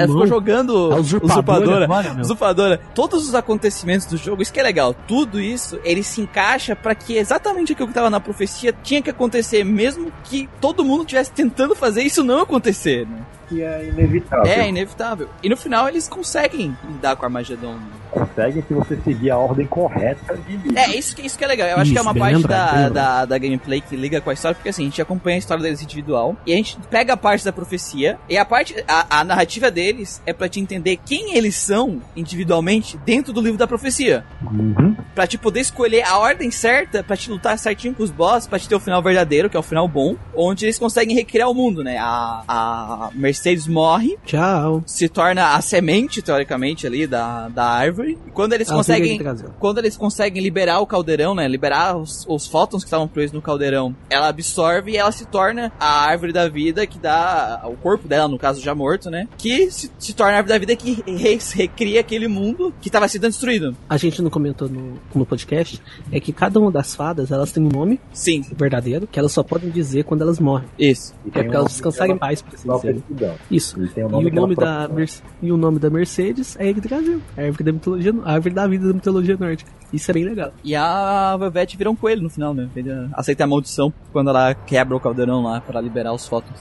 ficou jogando A usurpadora, usurpadora, olha, meu. usurpadora. Todos os acontecimentos do jogo, isso que é legal. Tudo isso, ele se encaixa pra que exatamente aquilo que tava na profecia tinha que acontecer, mesmo que todo mundo estivesse tentando fazer isso não acontecer, né? Que é inevitável. É inevitável. E no final eles conseguem lidar com o Armagedon. né? Consegue se você seguir a ordem correta de livro. É, isso que, isso que é legal. Eu acho Isso, que é uma parte lembrado, da, da, da gameplay que liga com a história, porque assim, a gente acompanha a história deles individual e a gente pega a parte da profecia e a parte, a, a narrativa deles é pra te entender quem eles são individualmente dentro do livro da profecia. Uhum. Pra te poder escolher a ordem certa, pra te lutar certinho com os boss, pra te ter o final verdadeiro, que é o final bom, onde eles conseguem recriar o mundo, né? A, a Mercedes morre, Tchau. se torna a semente, teoricamente, ali, da, da árvore. E quando eles Ah, conseguem. Quando eles conseguem liberar o caldeirão, né? Liberar os, os fótons que estavam presos no caldeirão, ela absorve e ela se torna a árvore da vida que dá. O corpo dela, no caso, já morto, né? Que se, se torna a árvore da vida que re- recria aquele mundo que estava sendo destruído. A gente não comentou no, no podcast, é que cada uma das fadas, elas têm um nome Sim, verdadeiro, que elas só podem dizer quando elas morrem. isso. E É porque o elas descansarem em dela paz, por assim dizer. Isso. E tem E o nome o nome, da Merce- e o nome da Mercedes é Yggdrasil, a árvore da mitologia, a árvore da vida da mitologia nórdica. Isso é bem legal. E a Velvet vira um coelho no final, né? Ele aceita a maldição quando ela quebra o caldeirão lá para liberar os fótons.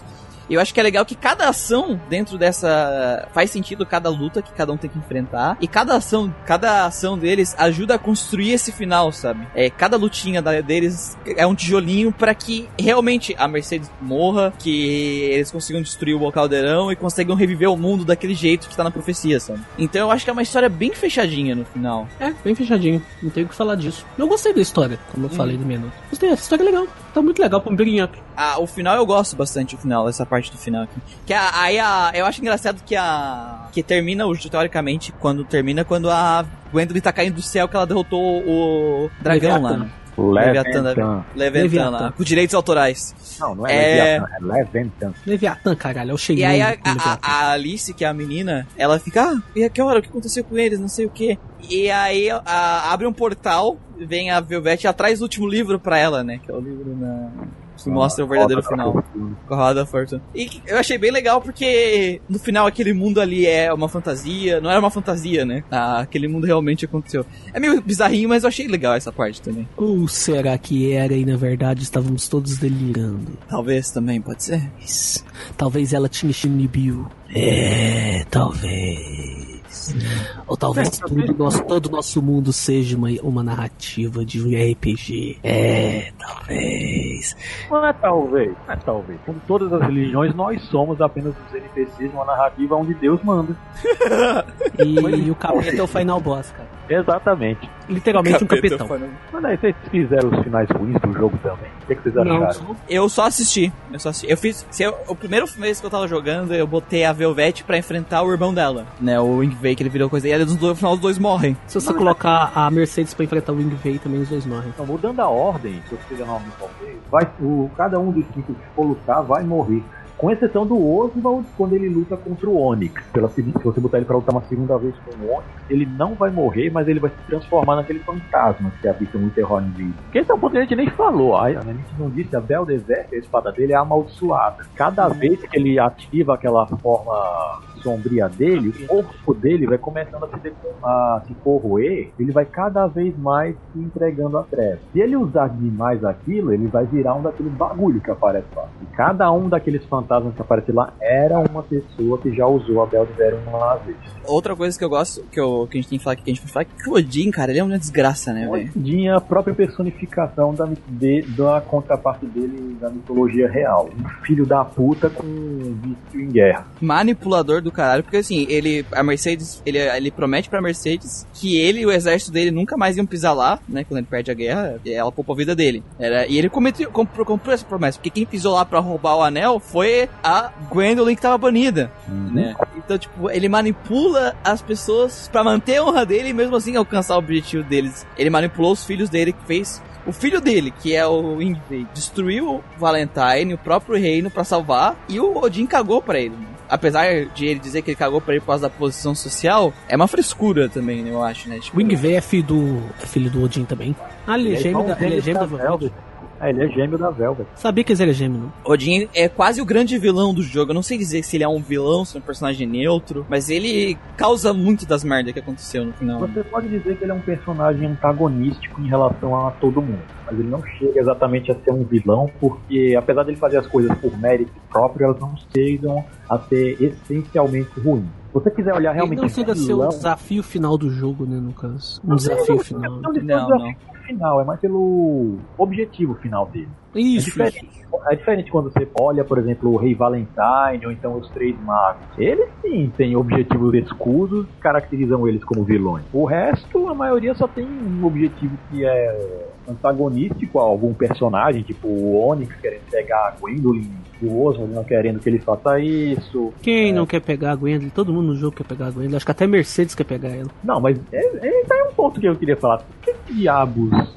E eu acho que é legal que cada ação dentro dessa. faz sentido cada luta que cada um tem que enfrentar. E cada ação, cada ação deles ajuda a construir esse final, sabe? É, cada lutinha deles é um tijolinho para que realmente a Mercedes morra, que eles consigam destruir o caldeirão e consigam reviver o mundo daquele jeito que tá na profecia, sabe? Então eu acho que é uma história bem fechadinha no final. É, bem fechadinho. Não tenho o que falar disso. Eu gostei da história, como eu Hum. falei no menu. Gostei, essa história é legal. Tá muito legal pra um bring up. Ah, o final eu gosto bastante do final, essa parte do final aqui. Que a- aí a, eu acho engraçado que a. que termina, o- teoricamente, quando termina, quando a Gwendolyn tá caindo do céu que ela derrotou o dragão lá, né? Leviatã, Leviatã. Leviatã Leviatã. lá, com direitos autorais. Não, não é, É- Leviatã, é Leviatã. Leviatã, caralho, é o Shenmue E aí a, a, a Alice, que é a menina, ela fica, ah, e a que hora? O que aconteceu com eles? Não sei o que. E aí a- abre um portal, vem a Velvet e traz o último livro pra ela, né? Que é o livro na. Que mostra o verdadeiro final. Com a Roda da Fortuna. E eu achei bem legal porque no final aquele mundo ali é uma fantasia, não era uma fantasia, né? Ah, aquele mundo realmente aconteceu. É meio bizarrinho, mas eu achei legal essa parte também. Ou será que era e na verdade estávamos todos delirando? Talvez também, pode ser. Talvez, talvez ela tinha Shinibiu. É, talvez. Ou talvez tudo nosso, todo o nosso mundo seja uma, uma narrativa de um RPG. É, talvez. Não é talvez, não é talvez. Como todas as religiões, nós somos apenas os NPCs de uma narrativa onde Deus manda. E, o capeta é o final boss, cara. Exatamente. Literalmente um capetão. Mas aí vocês fizeram os finais ruins do jogo também. Que, que vocês acharam? Não, Eu só assisti. Eu só assisti. Eu fiz. Se eu, o primeiro mês que eu tava jogando, eu botei a Velvet pra enfrentar o irmão dela. Né? O Ingvei, que ele virou coisa. E aí, no final, os dois morrem. se você colocar a Mercedes pra enfrentar o Wingvei, também os dois morrem. Então, mudando a ordem, se eu fizer a ordem talvez, vai, o, cada um dos cinco que for lutar vai morrer. Com exceção do Oswald, quando ele luta contra o Onyx. Pela, se você botar ele pra lutar uma segunda vez com o Onyx, ele não vai morrer, mas ele vai se transformar naquele fantasma que habita no Interrone Vida. Porque esse é um ponto que a gente nem falou. A, a gente não disse, a Bel Desert, a espada dele é amaldiçoada. Cada vez que ele ativa aquela forma sombria dele, o corpo dele vai começando a se, decom- a se corroer, ele vai cada vez mais se entregando à treva. Se ele usar demais aquilo, ele vai virar um daqueles bagulho que aparece lá. E cada um daqueles fantasmas que aparece lá era uma pessoa que já usou a Bel de Zero uma vez. Outra coisa que eu gosto, que, eu, que a gente tem que falar, que a gente vai falar, é que o Odin, cara, ele é uma desgraça, né, velho? Odin é a própria personificação da, de- da contraparte dele da mitologia real. Um filho da puta com um vício em guerra. Manipulador do caralho, porque assim, ele, a Mercedes, ele, ele promete pra Mercedes que ele e o exército dele nunca mais iam pisar lá, né? Quando ele perde a guerra, ela poupa a vida dele. Era, e ele cometeu, comprou, comprou essa promessa, porque quem pisou lá pra roubar o anel foi a Gwendolyn que tava banida, Uhum. né? Então, tipo, ele manipula as pessoas pra manter a honra dele e mesmo assim alcançar o objetivo deles. Ele manipulou os filhos dele, que fez o filho dele, que é o Ingrid, destruiu o Valentine, o próprio reino pra salvar, e o Odin cagou pra ele. Apesar de ele dizer que ele cagou pra ele por causa da posição social, é uma frescura também, né, eu acho, né? Tipo, Wing V é filho do, é filho do Odin também. Ah, ele é gêmeo da, ele é gêmeo da Velvet. É, ele é gêmeo da Velvet. Sabia que ele é gêmeo, não? Odin é quase o grande vilão do jogo. Eu não sei dizer se ele é um vilão, se é um personagem neutro, mas ele causa muito das merdas que aconteceu no final. Você pode dizer que ele é um personagem antagonístico em relação a todo mundo, mas ele não chega exatamente a ser um vilão, porque apesar dele fazer as coisas por mérito próprio, elas não chegam a ser essencialmente ruins. Se você quiser olhar Ele realmente não chega a ser o vilão, desafio final do jogo, né, no caso. Um desafio final. não, não. Final, é mais pelo objetivo final dele. É Isso, diferente, é diferente quando você olha, por exemplo, o Rei Valentine ou então os Três Magos. Eles sim têm objetivos escusos caracterizam eles como vilões. O resto, a maioria só tem um objetivo que é antagonístico a algum personagem, tipo o Onyx querendo pegar a Gwendolyn, o Oswald não querendo que ele faça isso. Quem não quer pegar a Gwendolyn? Todo mundo no jogo quer pegar a Gwendolyn. Acho que até Mercedes quer pegar ela. Não, mas é, é, tá aí um ponto que eu queria falar. Por que diabos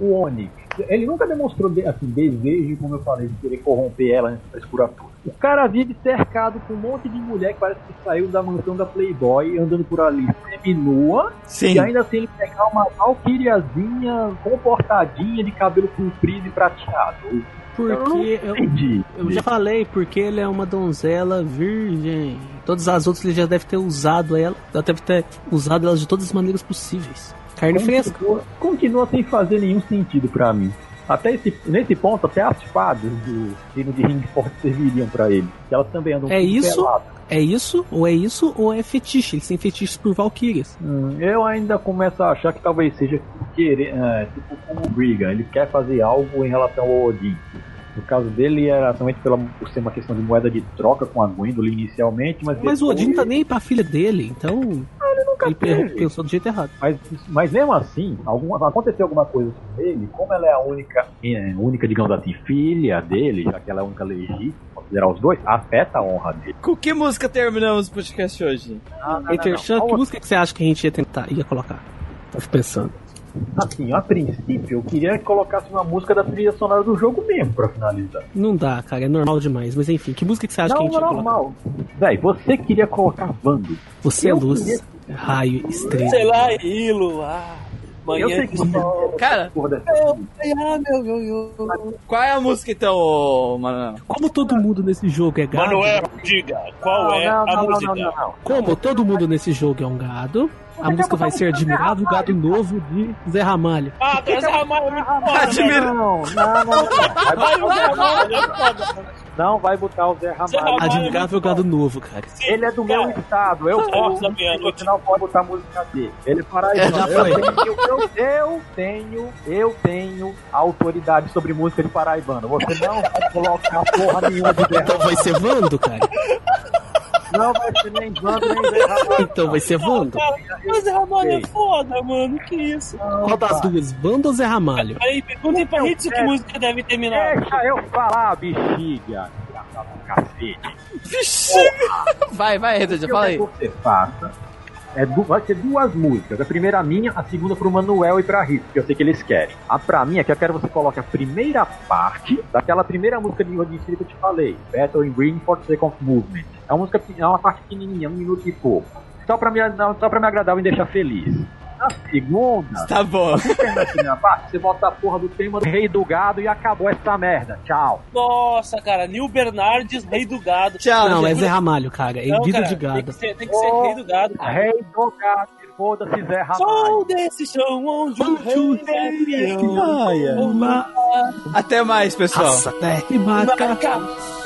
o Onyx? Ele nunca demonstrou de- assim, desejo, como eu falei, de querer corromper ela antes da escura toda. O cara vive cercado com um monte de mulher que parece que saiu da mansão da Playboy, andando por ali seminua, Sim. e ainda assim ele pegar uma valquiriazinha comportadinha de cabelo comprido e prateado. Porque eu, Entendi. eu já falei, porque ele é uma donzela virgem. Todas as outras ele já deve ter usado ela. Já deve ter usado elas de todas as maneiras possíveis. Carne fresca. Continua, continua sem fazer nenhum sentido pra mim. Até esse, nesse ponto, até as fadas do reino de Ringford serviriam pra ele. Elas também andam É isso? peladas. É isso, ou é isso, ou é fetiche. Eles têm fetiches por Valkyrias. Hum, eu ainda começo a achar que talvez seja querer, é, tipo como o Briga, ele quer fazer algo em relação ao Odin. No caso dele era somente pela, por ser uma questão de moeda de troca com a Gwendolyn inicialmente, mas Mas o depois- Odin não tá nem pra filha dele, então. Ele nunca perrou- teve. pensou do jeito errado. Mas, mas mesmo assim, alguma, aconteceu alguma coisa com ele, como ela é a única, é, única, digamos assim, filha dele, já que ela é a única legítima, considerar os dois, afeta a honra dele. Com que música terminamos o podcast hoje? Ah, não, Hater não, Chan, não. que música que você acha que a gente ia tentar, ia colocar? Tô pensando. Assim, a princípio, eu queria que colocasse uma música da trilha sonora do jogo mesmo, pra finalizar. Não dá, cara, é normal demais. Mas enfim, que música que você acha que a Não, gente ia não, colocar? normal. Véi, você queria colocar Vando. Você é Eu luz, queria- raio, estrela. Sei lá, Ilo, ah, manhã Eu sei que você Cara, porra dessa Ah, meu, meu, meu. qual é a música então, mano? Como todo mundo nesse jogo é gado. Manuel, diga, qual é não, a não, música? não, não, não. Como todo mundo nesse jogo é um gado, a música vai ser Admirável Gado Novo de Zé Ramalho. Ah, Zé Ramalho é muito foda, Admira- velho. Não, não, não, não. Zé Zé é foda. Não vai botar o Zé Ramalho. Admirável Gado Novo, cara. Ele é do meu Cara, estado. Eu posso. Você não pode botar a música dele. Ele é paraibano. Eu tenho, eu, eu tenho, eu tenho autoridade sobre música de paraibano. Você não vai colocar porra nenhuma de Zé Então vai ser Vando, cara. Não vai ser nem Vando, nem Zé Ramalho. Então vai ser Vando. Cara, mas Zé Ramalho é foda, mano, que isso? Qual das duas, Vando ou Zé Ramalho? Aí, perguntem pra gente que música deve terminar. Deixa eu falar, bexiga. Cacete. Vai, vai, Redan, já fala aí. O que você faça é du- vai ser duas músicas. A primeira minha, a segunda pro Manuel e pra Rita, que eu sei que eles querem. A pra mim é que eu quero que você coloque a primeira parte daquela primeira música de Rodin que eu te falei, Battle in Green for the Second Movement. É uma música é uma parte pequenininha, um minuto e pouco. Só pra me, só pra me agradar e me deixar feliz. Na segunda, Tá bom. você termina a primeira parte, você bota a porra do tema do Rei do Gado e acabou essa merda. Tchau. Nossa, cara, Nil Bernardes, rei do gado. Tchau. Não, é. Zé Ramalho, cara. É cara, de Tem gado. que ser, tem que ser Oh. rei do gado, cara. Rei do Gado, foda-se Zé Ramalho. Sou desse chão onde o rei é Até mais, pessoal. raça até que marca. Marca.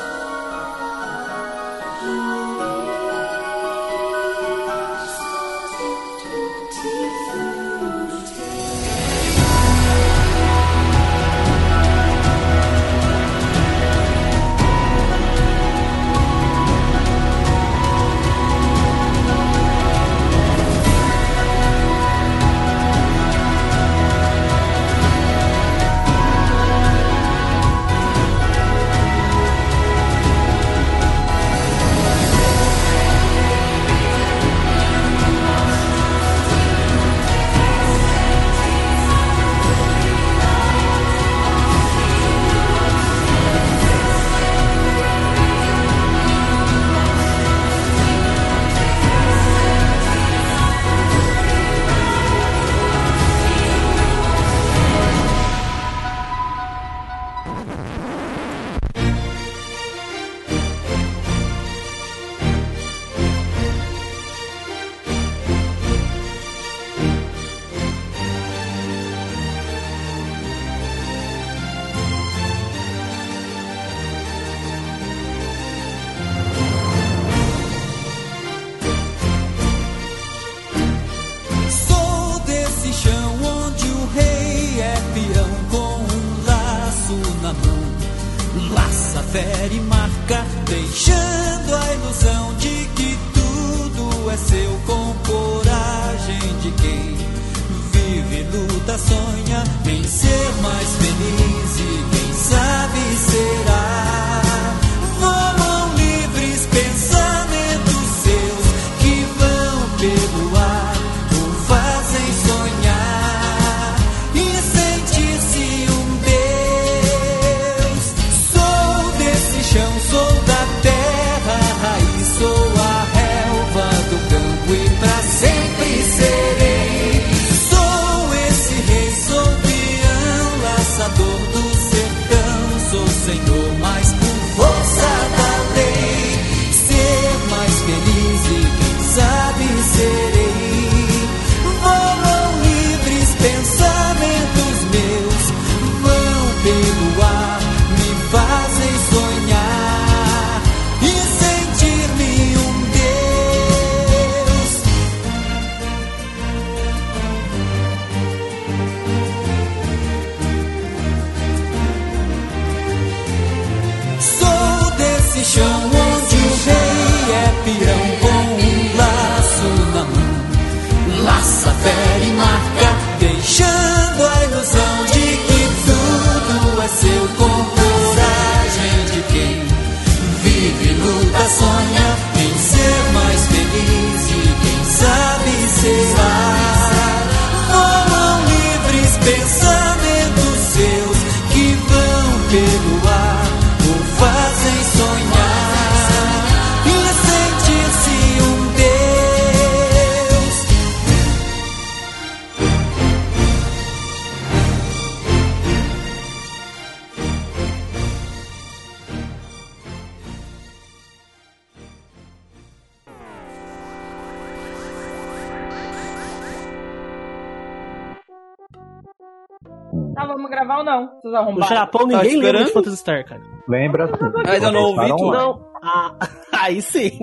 Tá, ou não? Vocês No arrombaram. Japão Tá ninguém lembra esperando? de Phantasy Star, cara. Lembra sim. Mas eu não ouvi tudo. Não, ah, aí sim.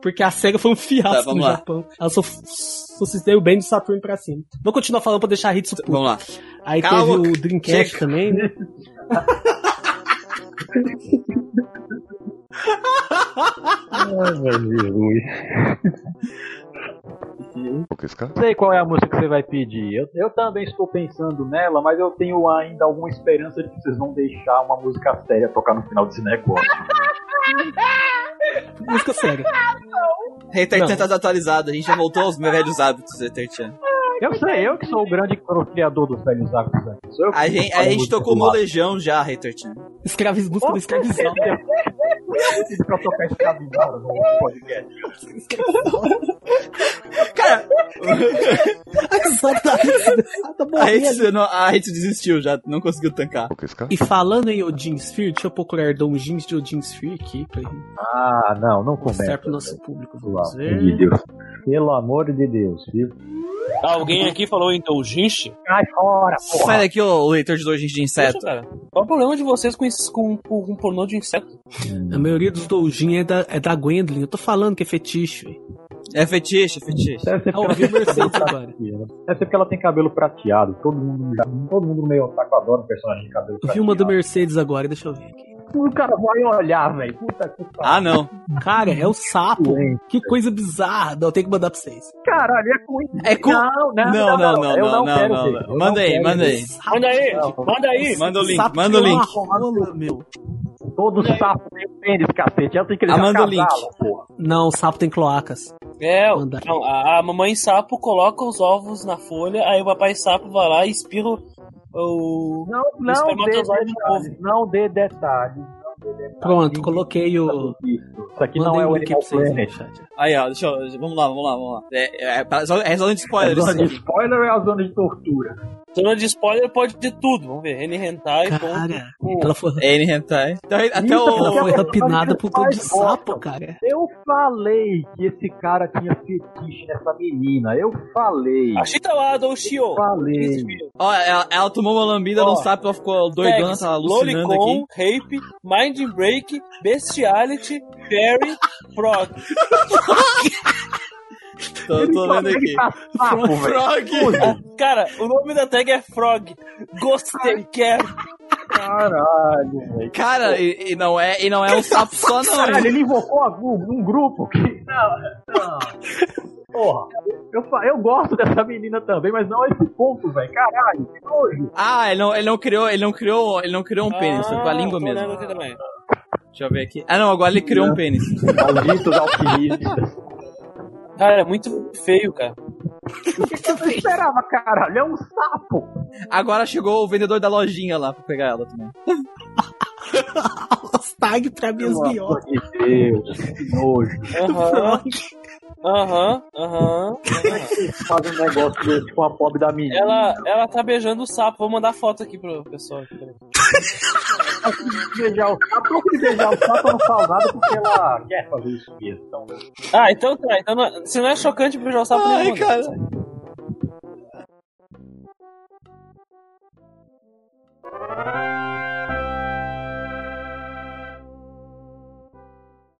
Porque a SEGA foi um fiasco Tá, no lá. Japão. Ela só, só se deu bem do Saturn pra cima. Vou continuar falando pra deixar a hit puto. Vamos lá. Aí Calma, teve o Dreamcast chega. também, né? Ai, meu Jesus. Não sei qual é a música que você vai pedir. Eu, eu também estou pensando nela, mas eu tenho ainda alguma esperança de que vocês vão deixar uma música séria tocar no final desse negócio. Música séria. Hater Não. Chan tá desatualizado, a gente já voltou aos meus velhos hábitos, Hater Chan. Eu sei, eu que sou o grande criador dos eu que A gente, a gente tocou lado. molejão já, Chan. Escraviz, música do escravizão. Pra tocar escravizada no podcast. Cara, Exatamente. A. Hater, não, a Hater desistiu já, não conseguiu tancar. Pouquesca? E falando em Odin Sphere, deixa eu procurar donjins de Odin Sphere aqui pra Ah, não, não mostrar começa. pro nosso público. Pelo Vamos amor de ver. Deus. Pelo amor de Deus, viu? Alguém aqui falou indulgente? Cai fora, porra! Sai daqui, ô leitor de dojins de inseto. Poxa, cara. Qual o problema de vocês com, esse- com, com, com pornô de inseto? A maioria dos doujin é da, é da Gwendolyn. Eu tô falando que é fetiche. É fetiche, é fetiche. Deve ser o Mercedes agora. Deve ser porque ela tem cabelo prateado. Todo mundo, todo mundo meio otaku adora um personagem de cabelo Eu vi prateado. uma do Mercedes agora, deixa eu ver aqui. O cara vai olhar, velho. Puta que Ah, não. Cara, é o sapo. pariu. Que coisa bizarra. Não, eu tenho que mandar pra vocês. Caralho, é com É cu... Não, não, Não, não, não, eu não, não. Eu Manda aí, manda aí. Manda aí, manda aí. Manda o link, Sapo manda o link. meu. Todo sapo tem pênis, cacete. Ela tem que Ah, manda o link. Não, o sapo tem cloacas. É, não, a, a mamãe sapo coloca os ovos na folha, aí o papai sapo vai lá e espirra o. Não, não dê espermatozoide detalhes. Não dê detalhes. Não dê detalhes. Pronto, coloquei o. Isso aqui Mandei não é o Animal pra vocês aí Planet. Aí, ó, deixa eu. Vamos lá, vamos lá, vamos lá. É, é, é, só- é zona de É spoiler isso zona de spoiler ou é a zona de tortura? Zona de spoiler pode ter tudo. Vamos ver. N Hentai. Cara, ponto- ela foi, É N Hentai. Então, até Isso, ela o. foi rapinada por conta de sapo, cara. Eu falei que esse cara tinha fetiche nessa menina. Eu falei. A Chitawada ou Shio. Falei. Ó, ela, ela tomou uma lambida, Ó, não sabe, ela ficou doidona, tá alucinando Lolicon, aqui. Rape, Mind Break, Bestiality, Fairy, Frog. Tô, tô vendo aqui. Frog! Cara, o nome da tag é Frog. Gostei, quero. Caralho, velho. Cara, e, e não é, e não é um sapo só, não. Caralho, ele invocou um, um grupo que. Não, não. Porra, eu, fa- eu gosto dessa menina também, mas não a esse ponto, velho. Caralho, que nojo. Ah, ele não, ele não criou, ele não criou, ele não criou um pênis, foi com a língua mesmo. Deixa eu ver aqui. Ah, não, agora ele criou um pênis. Malditos alquimistas. Cara, é muito feio, cara. O que, que você esperava, caralho? É um sapo. Agora chegou o vendedor da lojinha lá pra pegar ela também. Os tag pra minhas Pelo amor violas. de Deus, que nojo. Aham. Aham, aham. Faz um negócio desse com a pobre da menina. Ela, ela tá beijando o sapo. Vou mandar foto aqui pro pessoal. a beijar o sapo, eu beijar o sapo, no salgado porque ela quer fazer isso mesmo. Ah, então tá. Então não, se não é chocante beijar o sapo, Ai, nenhum, cara. Né?